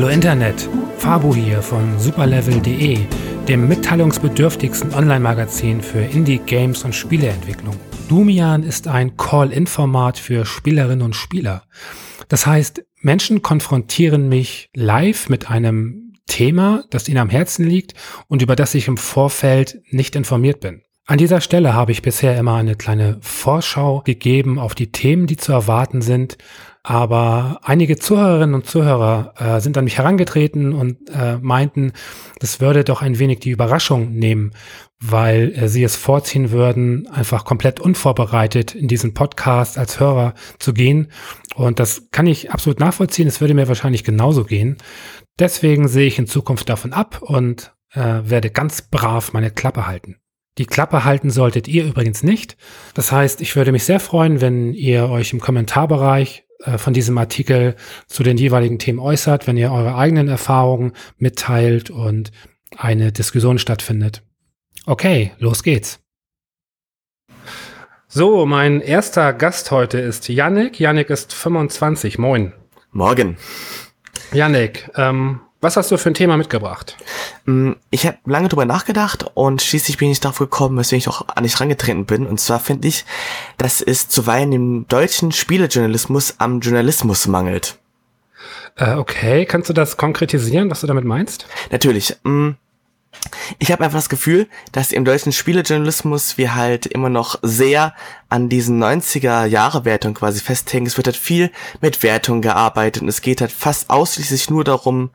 Hallo Internet, Fabu hier von superlevel.de, dem mitteilungsbedürftigsten Online-Magazin für Indie-Games und Spieleentwicklung. Dumian ist ein Call-In-Format für Spielerinnen und Spieler. Das heißt, Menschen konfrontieren mich live mit einem Thema, das ihnen am Herzen liegt und über das ich im Vorfeld nicht informiert bin. An dieser Stelle habe ich bisher immer eine kleine Vorschau gegeben auf die Themen, die zu erwarten sind aber einige Zuhörerinnen und Zuhörer äh, sind an mich herangetreten und äh, meinten, das würde doch ein wenig die Überraschung nehmen, weil äh, sie es vorziehen würden, einfach komplett unvorbereitet in diesen Podcast als Hörer zu gehen. Und das kann ich absolut nachvollziehen. Es würde mir wahrscheinlich genauso gehen. Deswegen sehe ich in Zukunft davon ab und äh, werde ganz brav meine Klappe halten. Die Klappe halten solltet ihr übrigens nicht. Das heißt, ich würde mich sehr freuen, wenn ihr euch im Kommentarbereich von diesem Artikel zu den jeweiligen Themen äußert, wenn ihr eure eigenen Erfahrungen mitteilt und eine Diskussion stattfindet. Okay, los geht's. So, mein erster Gast heute ist Yannick. Yannick ist 25. Moin. Morgen. Yannick, ähm, was hast du für ein Thema mitgebracht? Mm, ich habe lange drüber nachgedacht und schließlich bin ich darauf gekommen, weswegen ich auch an dich rangetreten bin. Und zwar finde ich, dass es zuweilen im deutschen Spielejournalismus am Journalismus mangelt. Äh, okay, kannst du das konkretisieren, was du damit meinst? Natürlich. Mm, ich habe einfach das Gefühl, dass im deutschen Spielejournalismus wir halt immer noch sehr an diesen 90er Jahre Wertungen quasi festhängen. Es wird halt viel mit Wertungen gearbeitet und es geht halt fast ausschließlich nur darum,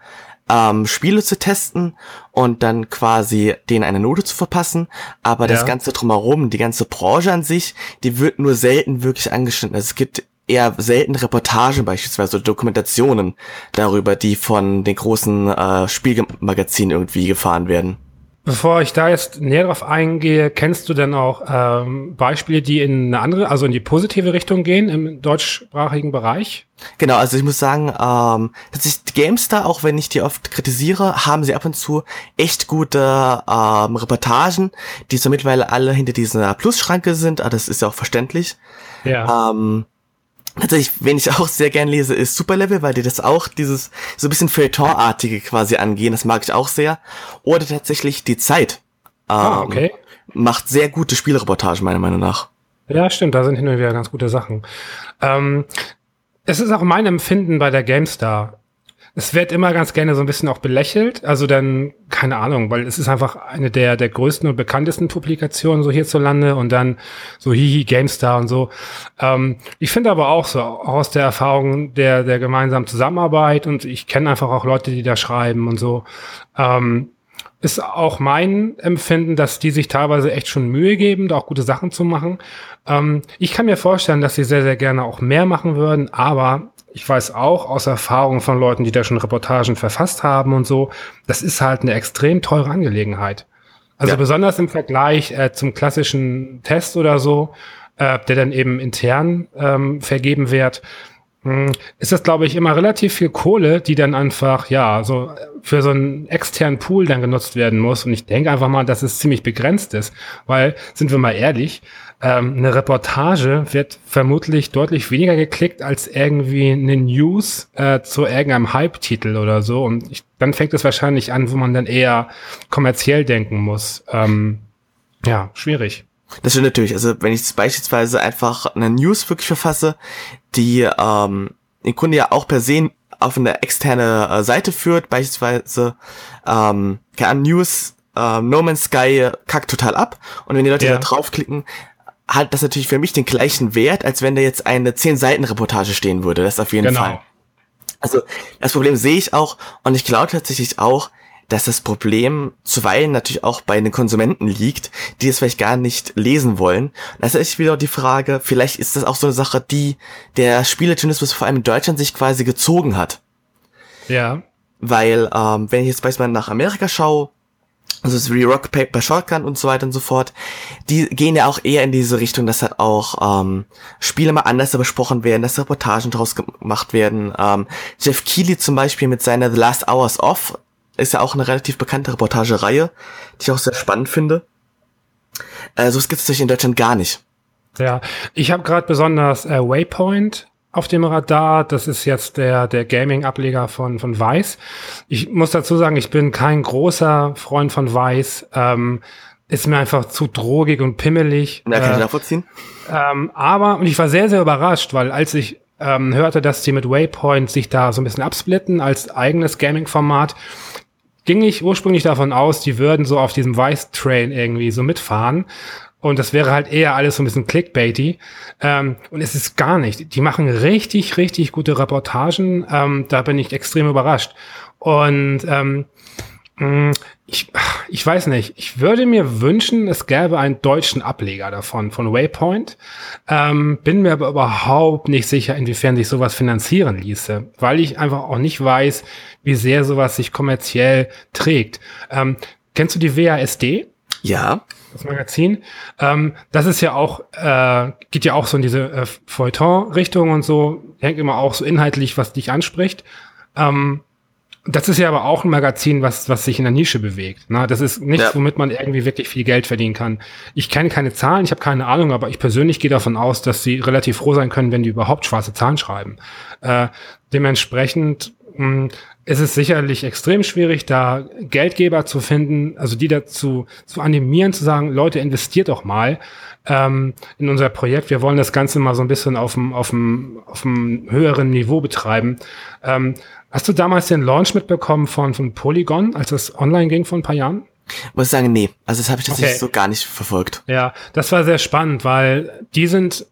ähm, Spiele zu testen und dann quasi denen eine Note zu verpassen. Aber ja. das Ganze drumherum, die ganze Branche an sich, die wird nur selten wirklich angeschnitten. Also es gibt eher selten Reportagen beispielsweise oder Dokumentationen darüber, die von den großen äh, Spielmagazinen irgendwie gefahren werden. Bevor ich da jetzt näher drauf eingehe, kennst du denn auch ähm, Beispiele, die in eine andere, also in die positive Richtung gehen im deutschsprachigen Bereich? Genau, also ich muss sagen, ähm, tatsächlich GameStar, auch wenn ich die oft kritisiere, haben sie ab und zu echt gute ähm, Reportagen, die so mittlerweile alle hinter dieser Plusschranke sind, aber das ist ja auch verständlich. Ja. Ähm, Tatsächlich, wen ich auch sehr gern lese, ist Superlevel, weil die das auch dieses so ein bisschen Feuilleton-artige quasi angehen. Das mag ich auch sehr. Oder tatsächlich die Zeit. Ah, ähm, okay. Macht sehr gute Spielreportagen, meiner Meinung nach. Ja, stimmt, da sind hin und wieder ganz gute Sachen. Ähm, es ist auch mein Empfinden bei der GameStar es wird immer ganz gerne so ein bisschen auch belächelt. Also dann, keine Ahnung, weil es ist einfach eine der, der größten und bekanntesten Publikationen so hierzulande und dann so Hihi, GameStar und so. Ähm, ich finde aber auch so, aus der Erfahrung der, der gemeinsamen Zusammenarbeit und ich kenne einfach auch Leute, die da schreiben und so. Ähm, ist auch mein Empfinden, dass die sich teilweise echt schon Mühe geben, da auch gute Sachen zu machen. Ähm, ich kann mir vorstellen, dass sie sehr, sehr gerne auch mehr machen würden, aber ich weiß auch aus Erfahrung von Leuten, die da schon Reportagen verfasst haben und so, das ist halt eine extrem teure Angelegenheit. Also ja. besonders im Vergleich äh, zum klassischen Test oder so, äh, der dann eben intern ähm, vergeben wird, mh, hm, ist das, glaube ich, immer relativ viel Kohle, die dann einfach, ja, so für so einen externen Pool dann genutzt werden muss. Und ich denke einfach mal, dass es ziemlich begrenzt ist, weil, sind wir mal ehrlich, ähm, eine Reportage wird vermutlich deutlich weniger geklickt als irgendwie eine News äh, zu irgendeinem Hype-Titel oder so. Und ich, dann fängt es wahrscheinlich an, wo man dann eher kommerziell denken muss. Ähm, ja, schwierig. Das stimmt natürlich. Also wenn ich beispielsweise einfach eine News wirklich verfasse, die ähm, im Grunde ja auch per se auf eine externe äh, Seite führt, beispielsweise ähm, keine News, äh, No Man's Sky kackt total ab und wenn die Leute ja. da draufklicken, hat das natürlich für mich den gleichen Wert, als wenn da jetzt eine 10-Seiten-Reportage stehen würde. Das auf jeden genau. Fall. Also das Problem sehe ich auch und ich glaube tatsächlich auch, dass das Problem zuweilen natürlich auch bei den Konsumenten liegt, die es vielleicht gar nicht lesen wollen. Das ist wieder die Frage, vielleicht ist das auch so eine Sache, die der Spielejournalismus vor allem in Deutschland sich quasi gezogen hat. Ja weil ähm, wenn ich jetzt beispielsweise nach Amerika schaue, also so wie Rock Paper Shotgun und so weiter und so fort, die gehen ja auch eher in diese Richtung, dass halt auch ähm, Spiele mal anders besprochen werden, dass Reportagen draus gemacht werden. Ähm, Jeff Keighley zum Beispiel mit seiner The Last Hours Off ist ja auch eine relativ bekannte Reportagereihe, die ich auch sehr spannend finde. Äh, so gibt es natürlich in Deutschland gar nicht. Ja, ich habe gerade besonders äh, Waypoint auf dem Radar. Das ist jetzt der, der Gaming-Ableger von, von Vice. Ich muss dazu sagen, ich bin kein großer Freund von Vice. Ähm, ist mir einfach zu drogig und pimmelig. Ja, kann ich äh, nachvollziehen. Ähm, aber, und ich war sehr, sehr überrascht, weil als ich ähm, hörte, dass sie mit Waypoint sich da so ein bisschen absplitten als eigenes Gaming-Format, ging ich ursprünglich davon aus, die würden so auf diesem Vice-Train irgendwie so mitfahren. Und das wäre halt eher alles so ein bisschen clickbaity. Ähm, und es ist gar nicht. Die machen richtig, richtig gute Reportagen. Ähm, da bin ich extrem überrascht. Und ähm, mm, ich, ich weiß nicht, ich würde mir wünschen, es gäbe einen deutschen Ableger davon, von Waypoint. Ähm, bin mir aber überhaupt nicht sicher, inwiefern sich sowas finanzieren ließe, weil ich einfach auch nicht weiß, wie sehr sowas sich kommerziell trägt. Ähm, kennst du die WASD? Ja das Magazin. Ähm, das ist ja auch, äh, geht ja auch so in diese äh, Feuilleton-Richtung und so, hängt immer auch so inhaltlich, was dich anspricht. Ähm, das ist ja aber auch ein Magazin, was, was sich in der Nische bewegt. Ne? Das ist nichts, ja. womit man irgendwie wirklich viel Geld verdienen kann. Ich kenne keine Zahlen, ich habe keine Ahnung, aber ich persönlich gehe davon aus, dass sie relativ froh sein können, wenn die überhaupt schwarze Zahlen schreiben. Äh, dementsprechend mh, es ist sicherlich extrem schwierig, da Geldgeber zu finden, also die dazu zu animieren, zu sagen, Leute, investiert doch mal ähm, in unser Projekt. Wir wollen das Ganze mal so ein bisschen auf dem, auf dem, auf dem höheren Niveau betreiben. Ähm, hast du damals den Launch mitbekommen von, von Polygon, als es online ging vor ein paar Jahren? Muss ich sagen, nee. Also das habe ich tatsächlich okay. so gar nicht verfolgt. Ja, das war sehr spannend, weil die sind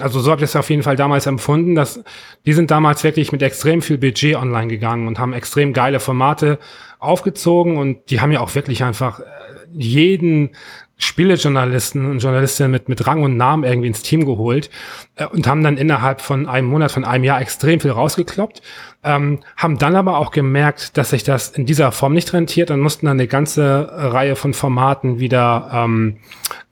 also so habe ich es auf jeden Fall damals empfunden, dass die sind damals wirklich mit extrem viel Budget online gegangen und haben extrem geile Formate aufgezogen und die haben ja auch wirklich einfach äh, jeden Spielejournalisten und Journalistinnen mit, mit Rang und Namen irgendwie ins Team geholt äh, und haben dann innerhalb von einem Monat, von einem Jahr extrem viel rausgekloppt, ähm, haben dann aber auch gemerkt, dass sich das in dieser Form nicht rentiert und mussten dann eine ganze Reihe von Formaten wieder, ähm,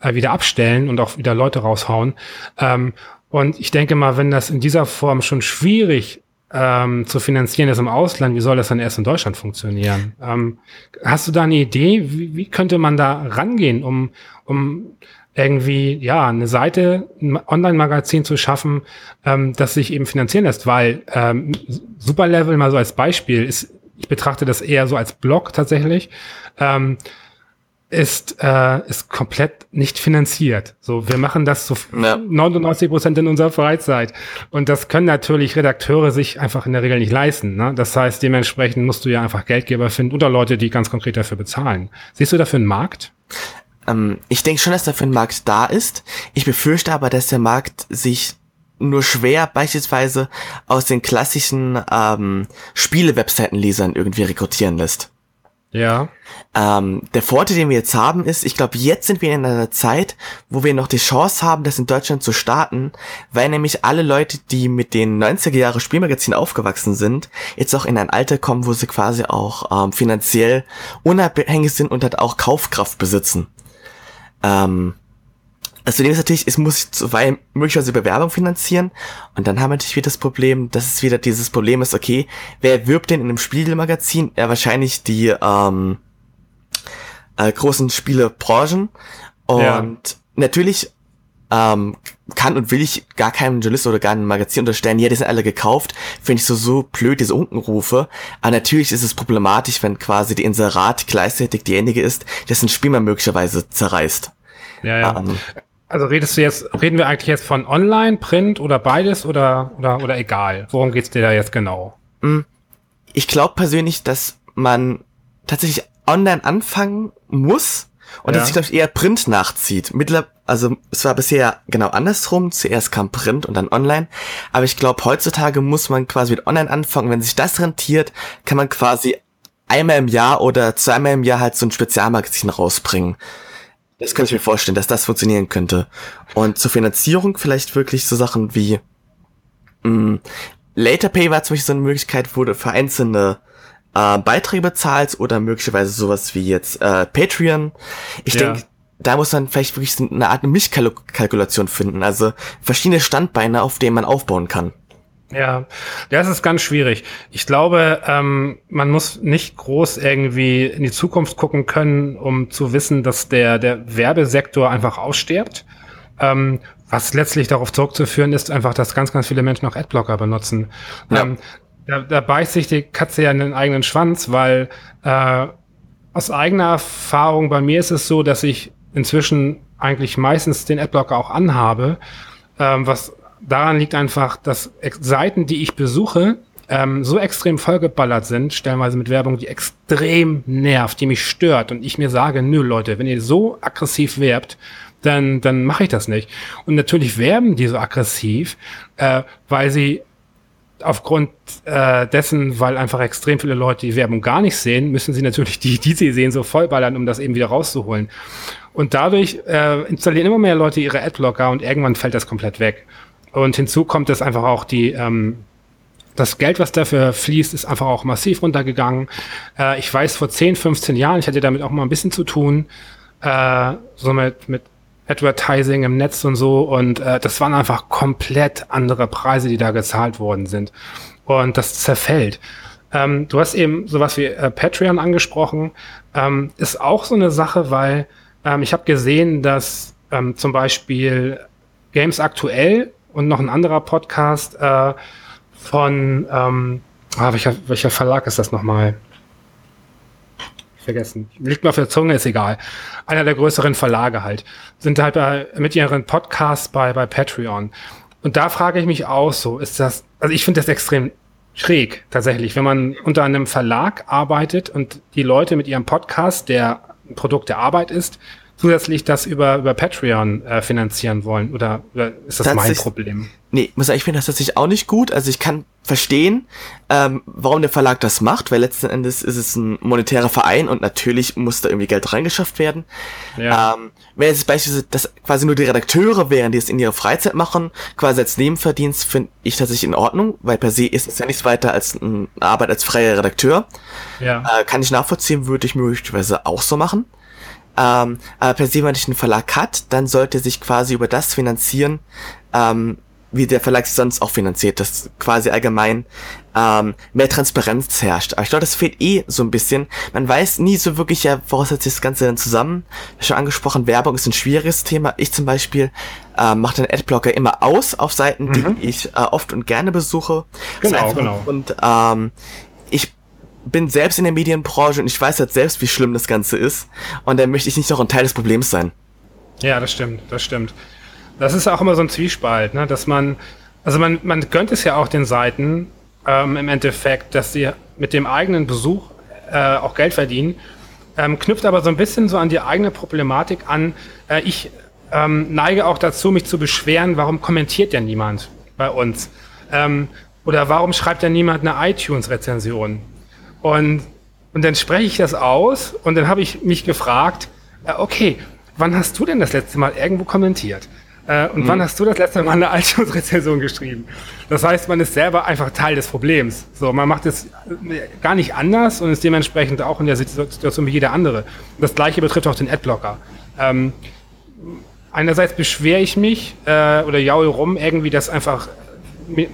äh, wieder abstellen und auch wieder Leute raushauen. Ähm, und ich denke mal, wenn das in dieser Form schon schwierig ähm, zu finanzieren ist im Ausland, wie soll das dann erst in Deutschland funktionieren? Ähm, hast du da eine Idee, wie, wie könnte man da rangehen, um, um irgendwie ja eine Seite, ein Online-Magazin zu schaffen, ähm, das sich eben finanzieren lässt, weil ähm, Superlevel mal so als Beispiel ist, ich betrachte das eher so als Blog tatsächlich. Ähm, ist, äh, ist komplett nicht finanziert. So, wir machen das zu ja. 99 Prozent in unserer Freizeit. Und das können natürlich Redakteure sich einfach in der Regel nicht leisten. Ne? Das heißt, dementsprechend musst du ja einfach Geldgeber finden oder Leute, die ganz konkret dafür bezahlen. Siehst du dafür einen Markt? Ähm, ich denke schon, dass dafür ein Markt da ist. Ich befürchte aber, dass der Markt sich nur schwer beispielsweise aus den klassischen ähm, Spiele-Webseitenlesern irgendwie rekrutieren lässt. Ja. Ähm, der Vorteil, den wir jetzt haben, ist, ich glaube, jetzt sind wir in einer Zeit, wo wir noch die Chance haben, das in Deutschland zu starten, weil nämlich alle Leute, die mit den 90er Jahre Spielmagazinen aufgewachsen sind, jetzt auch in ein Alter kommen, wo sie quasi auch ähm, finanziell unabhängig sind und halt auch Kaufkraft besitzen. Ähm, das Problem ist natürlich, es muss zuweilen möglicherweise Bewerbung finanzieren. Und dann haben wir natürlich wieder das Problem, dass es wieder dieses Problem ist, okay, wer wirbt denn in einem Spiegelmagazin? Ja, wahrscheinlich die ähm, äh, großen Spielebranchen. Und ja. natürlich ähm, kann und will ich gar keinem Journalist oder gar einem Magazin unterstellen, ja, die sind alle gekauft, finde ich so, so blöd, diese Unkenrufe. Aber natürlich ist es problematisch, wenn quasi die Inserat gleichzeitig diejenige ist, dessen Spiel man möglicherweise zerreißt. Ja, ja. Ähm, also redest du jetzt, reden wir eigentlich jetzt von Online, Print oder beides oder, oder, oder egal? Worum geht's dir da jetzt genau? Hm. Ich glaube persönlich, dass man tatsächlich online anfangen muss und ja. dass sich, glaube ich, eher Print nachzieht. Mittler, also es war bisher genau andersrum. Zuerst kam Print und dann online. Aber ich glaube, heutzutage muss man quasi mit online anfangen. Wenn sich das rentiert, kann man quasi einmal im Jahr oder zweimal im Jahr halt so ein Spezialmagazin rausbringen. Das kann ich mir vorstellen, dass das funktionieren könnte. Und zur Finanzierung vielleicht wirklich so Sachen wie mh, mm, Later Pay war zum Beispiel so eine Möglichkeit, wo du für einzelne äh, Beiträge bezahlst oder möglicherweise sowas wie jetzt äh, Patreon. Ich ja. denke, da muss man vielleicht wirklich eine Art Mischkalkulation finden, also verschiedene Standbeine, auf denen man aufbauen kann. Ja, das ist ganz schwierig. Ich glaube, ähm, man muss nicht groß irgendwie in die Zukunft gucken können, um zu wissen, dass der, der Werbesektor einfach ausstirbt. Ähm, was letztlich darauf zurückzuführen ist, einfach, dass ganz, ganz viele Menschen auch Adblocker benutzen. Ja. Ähm, da, da beißt sich die Katze ja in den eigenen Schwanz, weil äh, aus eigener Erfahrung bei mir ist es so, dass ich inzwischen eigentlich meistens den Adblocker auch anhabe, ähm, was daran liegt einfach, dass Seiten, die ich besuche, ähm, so extrem vollgeballert sind, stellenweise mit Werbung, die extrem nervt, die mich stört und ich mir sage, nö Leute, wenn ihr so aggressiv werbt, dann, dann mache ich das nicht. Und natürlich werben die so aggressiv, äh, weil sie aufgrund äh, dessen, weil einfach extrem viele Leute die Werbung gar nicht sehen, müssen sie natürlich die, die sie sehen, so vollballern, um das eben wieder rauszuholen. Und dadurch äh, installieren immer mehr Leute ihre Adblocker und irgendwann fällt das komplett weg. Und hinzu kommt es einfach auch die, ähm, das Geld, was dafür fließt, ist einfach auch massiv runtergegangen. Äh, ich weiß, vor 10, 15 Jahren, ich hatte damit auch mal ein bisschen zu tun, äh, so mit, mit Advertising im Netz und so. Und äh, das waren einfach komplett andere Preise, die da gezahlt worden sind. Und das zerfällt. Ähm, du hast eben sowas wie äh, Patreon angesprochen. Ähm, ist auch so eine Sache, weil ähm, ich habe gesehen, dass ähm, zum Beispiel Games aktuell und noch ein anderer Podcast äh, von ähm, ah, welcher, welcher Verlag ist das nochmal? vergessen. Liegt mir auf der Zunge, ist egal. Einer der größeren Verlage halt. Sind halt bei, mit ihren Podcasts bei, bei Patreon. Und da frage ich mich auch so, ist das, also ich finde das extrem schräg, tatsächlich, wenn man unter einem Verlag arbeitet und die Leute mit ihrem Podcast, der Produkt der Arbeit ist, zusätzlich das über, über Patreon äh, finanzieren wollen? Oder, oder ist das mein Problem? Nee, muss sagen, ich finde das tatsächlich auch nicht gut. Also ich kann verstehen, ähm, warum der Verlag das macht, weil letzten Endes ist es ein monetärer Verein und natürlich muss da irgendwie Geld reingeschafft werden. Ja. Ähm, wenn es beispielsweise das quasi nur die Redakteure wären, die es in ihrer Freizeit machen, quasi als Nebenverdienst, finde ich tatsächlich in Ordnung, weil per se ist es ja nichts weiter als eine Arbeit als freier Redakteur. Ja. Äh, kann ich nachvollziehen, würde ich möglicherweise auch so machen. Ähm, aber per se, wenn ich einen Verlag hat, dann sollte sich quasi über das finanzieren, ähm, wie der Verlag sich sonst auch finanziert, dass quasi allgemein ähm, mehr Transparenz herrscht. Aber ich glaube, das fehlt eh so ein bisschen. Man weiß nie so wirklich, ja, woraus setzt sich das Ganze denn zusammen. Schon angesprochen, Werbung ist ein schwieriges Thema. Ich zum Beispiel äh, mache den Adblocker immer aus auf Seiten, mhm. die ich äh, oft und gerne besuche. Genau, genau. Und ähm, ich bin selbst in der Medienbranche und ich weiß halt selbst, wie schlimm das Ganze ist. Und dann möchte ich nicht noch ein Teil des Problems sein. Ja, das stimmt, das stimmt. Das ist auch immer so ein Zwiespalt, ne? dass man, also man, man gönnt es ja auch den Seiten ähm, im Endeffekt, dass sie mit dem eigenen Besuch äh, auch Geld verdienen, ähm, knüpft aber so ein bisschen so an die eigene Problematik an. Äh, ich ähm, neige auch dazu, mich zu beschweren, warum kommentiert denn niemand bei uns? Ähm, oder warum schreibt denn niemand eine iTunes-Rezension? Und, und dann spreche ich das aus und dann habe ich mich gefragt, äh, okay, wann hast du denn das letzte Mal irgendwo kommentiert? Äh, und mhm. wann hast du das letzte Mal eine iTunes-Rezension geschrieben? Das heißt, man ist selber einfach Teil des Problems. So, man macht es äh, gar nicht anders und ist dementsprechend auch in der Situation wie jeder andere. Das gleiche betrifft auch den Adblocker. Ähm, einerseits beschwere ich mich äh, oder jaul rum irgendwie, dass einfach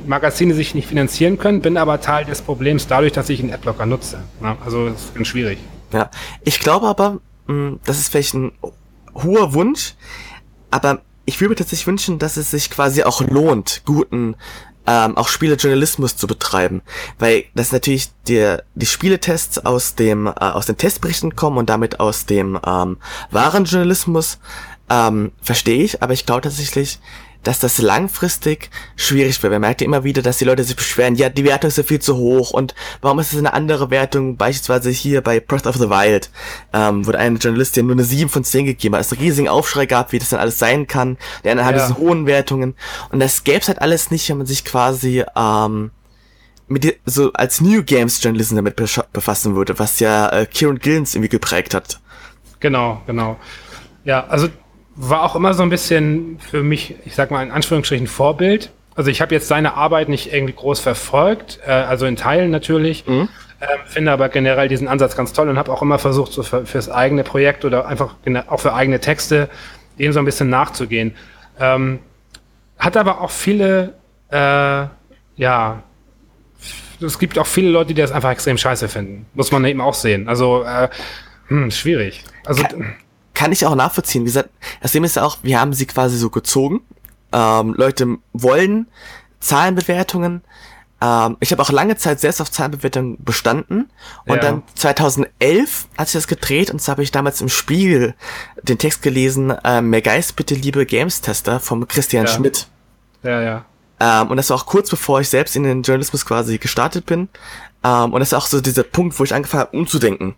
Magazine sich nicht finanzieren können, bin aber Teil des Problems dadurch, dass ich einen Adblocker nutze. Also das ist ganz schwierig. Ja, ich glaube aber, mh, das ist vielleicht ein hoher Wunsch, aber ich würde mir tatsächlich wünschen, dass es sich quasi auch lohnt, guten ähm, auch Spielejournalismus zu betreiben, weil das natürlich der die Spieletests aus dem äh, aus den Testberichten kommen und damit aus dem ähm, wahren Journalismus ähm, verstehe ich, aber ich glaube tatsächlich, dass das langfristig schwierig wird. Man merkt ja immer wieder, dass die Leute sich beschweren, ja, die Wertung ist ja viel zu hoch und warum ist es eine andere Wertung, beispielsweise hier bei Breath of the Wild, ähm, wurde eine Journalistin nur eine 7 von 10 gegeben, weil es einen riesigen Aufschrei gab, wie das dann alles sein kann, der anderen ja. hat diese hohen Wertungen und das gäbe es halt alles nicht, wenn man sich quasi, ähm, mit so als New Games Journalism damit befassen würde, was ja äh, Kieran Gillens irgendwie geprägt hat. Genau, genau. Ja, also war auch immer so ein bisschen für mich, ich sag mal in Anführungsstrichen, Vorbild. Also ich habe jetzt seine Arbeit nicht irgendwie groß verfolgt, äh, also in Teilen natürlich. Mhm. Ähm, finde aber generell diesen Ansatz ganz toll und habe auch immer versucht, so für, fürs eigene Projekt oder einfach auch für eigene Texte dem so ein bisschen nachzugehen. Ähm, hat aber auch viele, äh, ja, es gibt auch viele Leute, die das einfach extrem scheiße finden. Muss man eben auch sehen. Also, äh, hm, schwierig. Also, kann, kann ich auch nachvollziehen. Wie gesagt, das Ding ist ja auch, wir haben sie quasi so gezogen. Ähm, Leute wollen Zahlenbewertungen. Ähm, ich habe auch lange Zeit selbst auf Zahlenbewertungen bestanden. Und ja. dann 2011 hat sich das gedreht und zwar habe ich damals im Spiegel den Text gelesen, äh, Mehr Geist, bitte liebe Games-Tester vom Christian ja. Schmidt. Ja, ja. Ähm, und das war auch kurz bevor ich selbst in den Journalismus quasi gestartet bin. Ähm, und das ist auch so dieser Punkt, wo ich angefangen habe, umzudenken.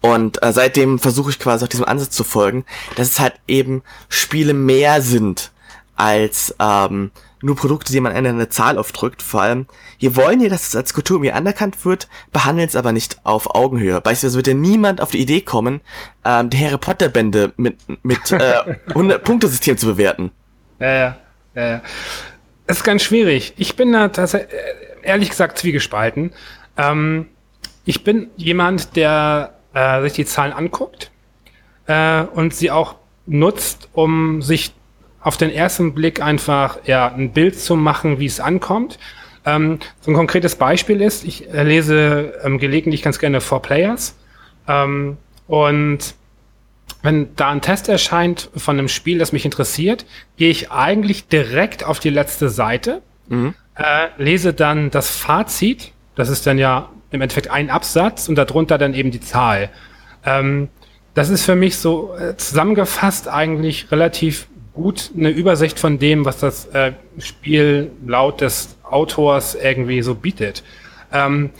Und äh, seitdem versuche ich quasi auch diesem Ansatz zu folgen, dass es halt eben Spiele mehr sind als ähm, nur Produkte, die man in eine Zahl aufdrückt. Vor allem, wir wollen hier, dass es als Kultur mir anerkannt wird, behandeln es aber nicht auf Augenhöhe. Beispielsweise würde niemand auf die Idee kommen, ähm, die Harry Potter Bände mit, mit äh, 100-Punkte-System zu bewerten. Ja, ja, ja, ja. Es ist ganz schwierig. Ich bin da tatsächlich, äh, ehrlich gesagt, zwiegespalten. Ähm, ich bin jemand, der äh, sich die Zahlen anguckt äh, und sie auch nutzt, um sich auf den ersten Blick einfach ja, ein Bild zu machen, wie es ankommt. Ähm, so ein konkretes Beispiel ist, ich äh, lese ähm, gelegentlich ganz gerne Four Players ähm, und wenn da ein Test erscheint von einem Spiel, das mich interessiert, gehe ich eigentlich direkt auf die letzte Seite, mhm. äh, lese dann das Fazit, das ist dann ja im Endeffekt ein Absatz und darunter dann eben die Zahl. Ähm, das ist für mich so äh, zusammengefasst eigentlich relativ gut eine Übersicht von dem, was das äh, Spiel laut des Autors irgendwie so bietet. Ähm,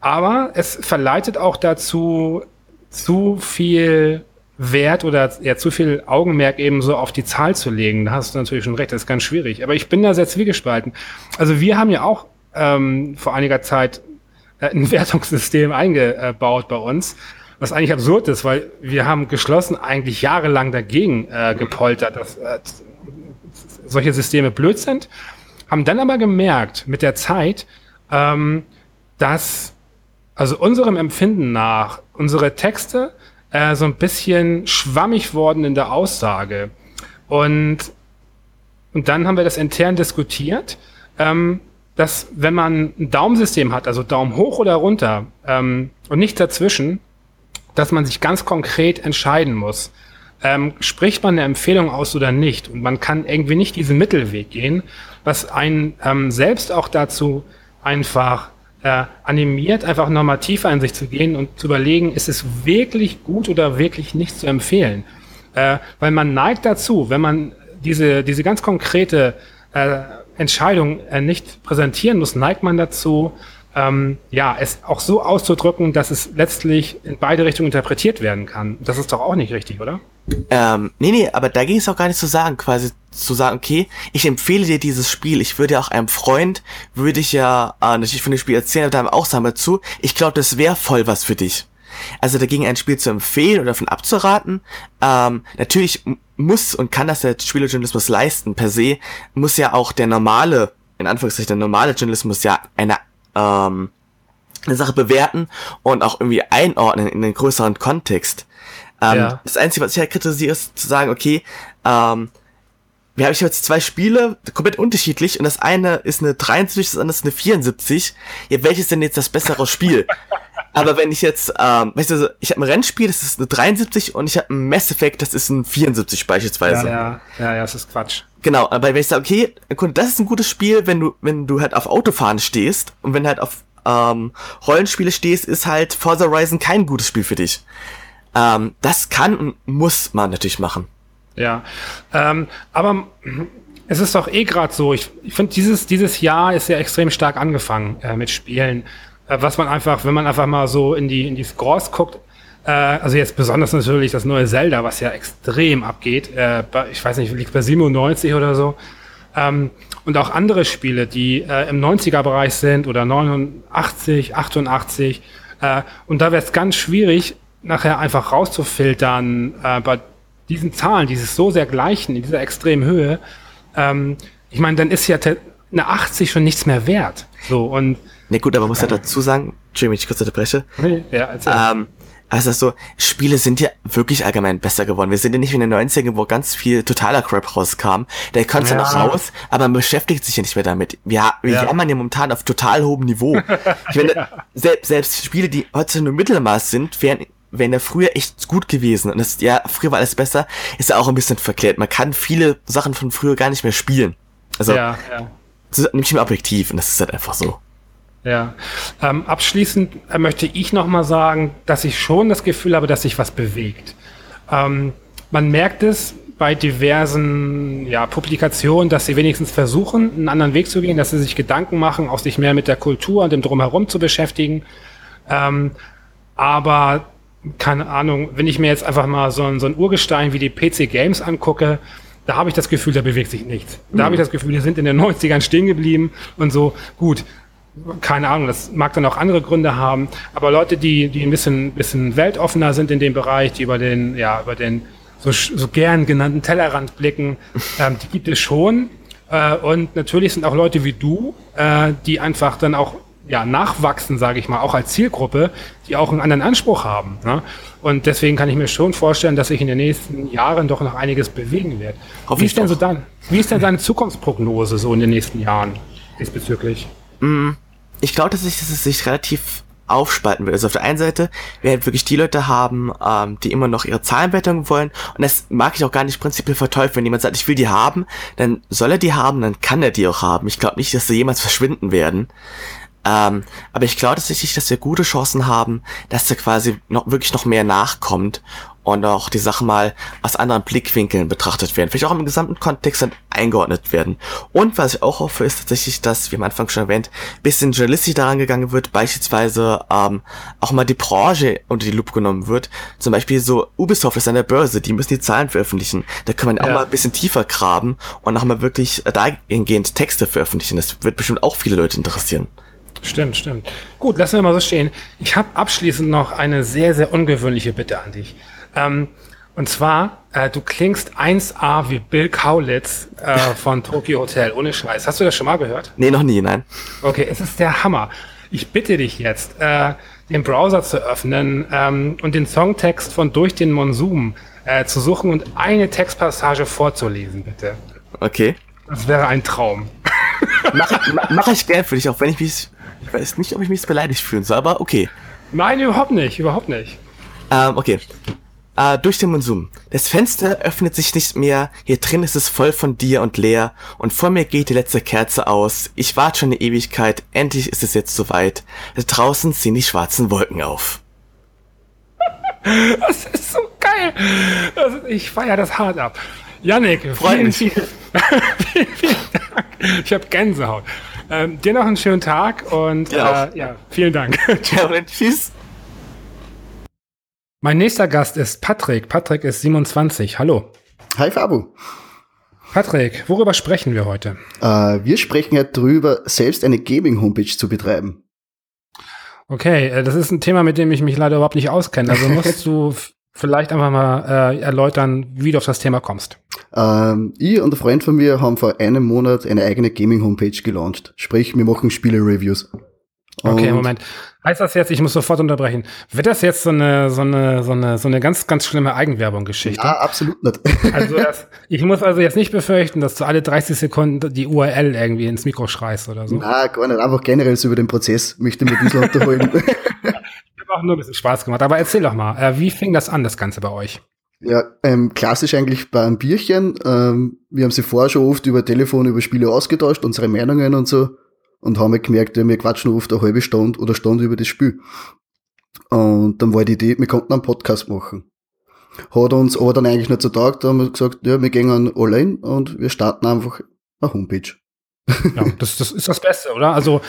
aber es verleitet auch dazu, zu viel Wert oder ja, zu viel Augenmerk eben so auf die Zahl zu legen. Da hast du natürlich schon recht, das ist ganz schwierig. Aber ich bin da sehr zwiegespalten. Also wir haben ja auch ähm, vor einiger Zeit ein Wertungssystem eingebaut bei uns was eigentlich absurd ist, weil wir haben geschlossen eigentlich jahrelang dagegen äh, gepoltert, dass äh, solche Systeme blöd sind, haben dann aber gemerkt mit der Zeit, ähm, dass also unserem Empfinden nach unsere Texte äh, so ein bisschen schwammig worden in der Aussage. Und, und dann haben wir das intern diskutiert, ähm, dass wenn man ein Daumensystem hat, also Daumen hoch oder runter ähm, und nichts dazwischen, dass man sich ganz konkret entscheiden muss. Ähm, spricht man eine Empfehlung aus oder nicht? Und man kann irgendwie nicht diesen Mittelweg gehen, was einen ähm, selbst auch dazu einfach äh, animiert, einfach nochmal tiefer in sich zu gehen und zu überlegen, ist es wirklich gut oder wirklich nicht zu empfehlen? Äh, weil man neigt dazu, wenn man diese, diese ganz konkrete äh, Entscheidung äh, nicht präsentieren muss, neigt man dazu, ähm, ja, es auch so auszudrücken, dass es letztlich in beide Richtungen interpretiert werden kann. Das ist doch auch nicht richtig, oder? Ähm, nee, nee, aber da ging es auch gar nicht zu sagen, quasi zu sagen, okay, ich empfehle dir dieses Spiel, ich würde ja auch einem Freund, würde ich ja äh, natürlich von dem Spiel erzählen, aber dann auch sagen zu, ich glaube, das wäre voll was für dich. Also dagegen ein Spiel zu empfehlen oder davon abzuraten, ähm, natürlich muss und kann das der Spielejournalismus leisten per se, muss ja auch der normale, in Anführungszeichen der normale Journalismus ja eine ähm, eine Sache bewerten und auch irgendwie einordnen in den größeren Kontext. Ähm, ja. Das Einzige, was ich halt kritisiere, ist zu sagen, okay, ähm, wir haben jetzt zwei Spiele, komplett unterschiedlich, und das eine ist eine 73, das andere ist eine 74. Ja, welches denn jetzt das bessere Spiel? Aber wenn ich jetzt, ähm, weißt du, ich habe ein Rennspiel, das ist eine 73 und ich habe ein Mass Effect, das ist ein 74 beispielsweise. Ja, ja, ja, ja, das ist Quatsch. Genau, aber wenn ich sage, okay, das ist ein gutes Spiel, wenn du, wenn du halt auf Autofahren stehst und wenn du halt auf ähm, Rollenspiele stehst, ist halt Forza Horizon kein gutes Spiel für dich. Ähm, das kann und muss man natürlich machen. Ja, ähm, aber es ist doch eh gerade so. Ich, ich finde, dieses, dieses Jahr ist ja extrem stark angefangen äh, mit Spielen, was man einfach, wenn man einfach mal so in die, in die Scores guckt, äh, also jetzt besonders natürlich das neue Zelda, was ja extrem abgeht. Äh, bei, ich weiß nicht, liegt bei 97 oder so. Ähm, und auch andere Spiele, die äh, im 90er-Bereich sind oder 89, 88. Äh, und da wäre es ganz schwierig, nachher einfach rauszufiltern äh, bei diesen Zahlen, die sich so sehr gleichen, in dieser extremen Höhe. Ähm, ich meine, dann ist ja eine 80 schon nichts mehr wert. So und. Ne gut, aber man muss ja dazu sagen, Entschuldigung, ich kurz unterbreche. Ja, erzähl. Ähm, also so, Spiele sind ja wirklich allgemein besser geworden. Wir sind ja nicht wie in den 90ern, wo ganz viel totaler Crap rauskam. Der kommt ja. noch raus, aber man beschäftigt sich ja nicht mehr damit. Wir, wir ja. jammern ja momentan auf total hohem Niveau. Ich meine, ja. selbst, selbst Spiele, die heute nur Mittelmaß sind, wären wären ja früher echt gut gewesen. Und das, ja, früher war alles besser, ist ja auch ein bisschen verklärt. Man kann viele Sachen von früher gar nicht mehr spielen. Also, ja, ja. Das nehme ich mir objektiv und das ist halt einfach so. Ja. Ähm, abschließend äh, möchte ich nochmal sagen, dass ich schon das Gefühl habe, dass sich was bewegt. Ähm, man merkt es bei diversen ja, Publikationen, dass sie wenigstens versuchen, einen anderen Weg zu gehen, dass sie sich Gedanken machen, auch sich mehr mit der Kultur und dem Drumherum zu beschäftigen. Ähm, aber keine Ahnung, wenn ich mir jetzt einfach mal so ein, so ein Urgestein wie die PC Games angucke, da habe ich das Gefühl, da bewegt sich nichts. Da mhm. habe ich das Gefühl, die sind in den 90ern stehen geblieben und so, gut, keine Ahnung, das mag dann auch andere Gründe haben, aber Leute, die, die ein bisschen, bisschen weltoffener sind in dem Bereich, die über den, ja, über den so, so gern genannten Tellerrand blicken, ähm, die gibt es schon. Äh, und natürlich sind auch Leute wie du, äh, die einfach dann auch ja, nachwachsen, sage ich mal, auch als Zielgruppe, die auch einen anderen Anspruch haben. Ne? Und deswegen kann ich mir schon vorstellen, dass sich in den nächsten Jahren doch noch einiges bewegen wird. Hoffe wie ist denn doch. so dann? Wie ist denn deine Zukunftsprognose so in den nächsten Jahren diesbezüglich? Mm, ich glaube, dass, ich, dass es sich relativ aufspalten wird. Also auf der einen Seite werden wirklich die Leute haben, ähm, die immer noch ihre Zahlenwertung wollen. Und das mag ich auch gar nicht prinzipiell verteufeln. Wenn jemand sagt, ich will die haben, dann soll er die haben, dann kann er die auch haben. Ich glaube nicht, dass sie jemals verschwinden werden. Ähm, aber ich glaube tatsächlich, dass wir gute Chancen haben, dass da quasi noch wirklich noch mehr nachkommt und auch die Sachen mal aus anderen Blickwinkeln betrachtet werden, vielleicht auch im gesamten Kontext dann eingeordnet werden. Und was ich auch hoffe, ist tatsächlich, dass, wie am Anfang schon erwähnt, bisschen journalistisch daran gegangen wird, beispielsweise ähm, auch mal die Branche unter die Lupe genommen wird. Zum Beispiel so Ubisoft ist an der Börse, die müssen die Zahlen veröffentlichen. Da kann man ja. auch mal ein bisschen tiefer graben und auch mal wirklich dahingehend Texte veröffentlichen. Das wird bestimmt auch viele Leute interessieren. Stimmt, stimmt. Gut, lassen wir mal so stehen. Ich habe abschließend noch eine sehr, sehr ungewöhnliche Bitte an dich. Ähm, und zwar, äh, du klingst 1A wie Bill Kaulitz äh, von Tokyo Hotel, ohne Scheiß. Hast du das schon mal gehört? Nee, noch nie, nein. Okay, es ist der Hammer. Ich bitte dich jetzt, äh, den Browser zu öffnen ähm, und den Songtext von Durch den Monsum äh, zu suchen und eine Textpassage vorzulesen, bitte. Okay. Das wäre ein Traum. Mach, mach ich gern für dich, auch wenn ich mich, ich weiß nicht, ob ich mich beleidigt fühlen soll, aber okay. Nein, überhaupt nicht, überhaupt nicht. Ähm, okay. Äh, durch den Monsum. Das Fenster öffnet sich nicht mehr. Hier drin ist es voll von dir und leer. Und vor mir geht die letzte Kerze aus. Ich warte schon eine Ewigkeit. Endlich ist es jetzt soweit. Da draußen ziehen die schwarzen Wolken auf. Das ist so geil. Also ich feiere das hart ab. Yannick, vielen, vielen, vielen, vielen Dank. Ich habe Gänsehaut. Ähm, dir noch einen schönen Tag und ja, äh, ja vielen Dank. Ciao, tschüss. Mein nächster Gast ist Patrick. Patrick ist 27. Hallo. Hi Fabu. Patrick, worüber sprechen wir heute? Äh, wir sprechen ja darüber, selbst eine Gaming-Homepage zu betreiben. Okay, äh, das ist ein Thema, mit dem ich mich leider überhaupt nicht auskenne. Also musst du vielleicht einfach mal äh, erläutern, wie du auf das Thema kommst. Ähm, ich und ein Freund von mir haben vor einem Monat eine eigene Gaming-Homepage gelauncht. Sprich, wir machen Spiele-Reviews. Okay, Moment. Heißt das jetzt, ich muss sofort unterbrechen, wird das jetzt so eine, so eine, so eine, so eine ganz, ganz schlimme Eigenwerbung-Geschichte? Ja, absolut nicht. Also das, ich muss also jetzt nicht befürchten, dass du alle 30 Sekunden die URL irgendwie ins Mikro schreist oder so. Na, gar nicht. Einfach generell so über den Prozess möchte ich mir ein bisschen unterholen. ich habe auch nur ein bisschen Spaß gemacht. Aber erzähl doch mal, äh, wie fing das an, das Ganze bei euch? Ja, ähm, klassisch eigentlich bei einem Bierchen. Ähm, wir haben sie vorher schon oft über Telefon, über Spiele ausgetauscht, unsere Meinungen und so und haben halt gemerkt, wir quatschen oft eine halbe Stunde oder Stunde über das Spiel. Und dann war die Idee, wir konnten einen Podcast machen. Hat uns aber dann eigentlich nicht so taugt, da haben wir gesagt, ja, wir gehen all in und wir starten einfach eine Homepage. Ja, das, das ist das Beste, oder? Also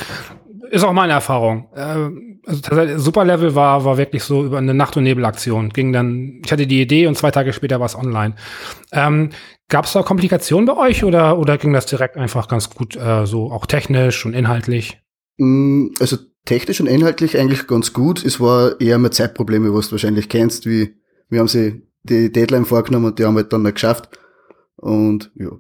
ist auch meine Erfahrung. Äh, also Superlevel war, war wirklich so über eine Nacht- und Nebelaktion. Ging dann, ich hatte die Idee und zwei Tage später war es online. Ähm, Gab es da Komplikationen bei euch oder, oder ging das direkt einfach ganz gut, äh, so auch technisch und inhaltlich? Mm, also technisch und inhaltlich eigentlich ganz gut. Es war eher mehr Zeitprobleme, was du wahrscheinlich kennst, wie wir haben sie die Deadline vorgenommen und die haben wir halt dann nicht geschafft. Und ja,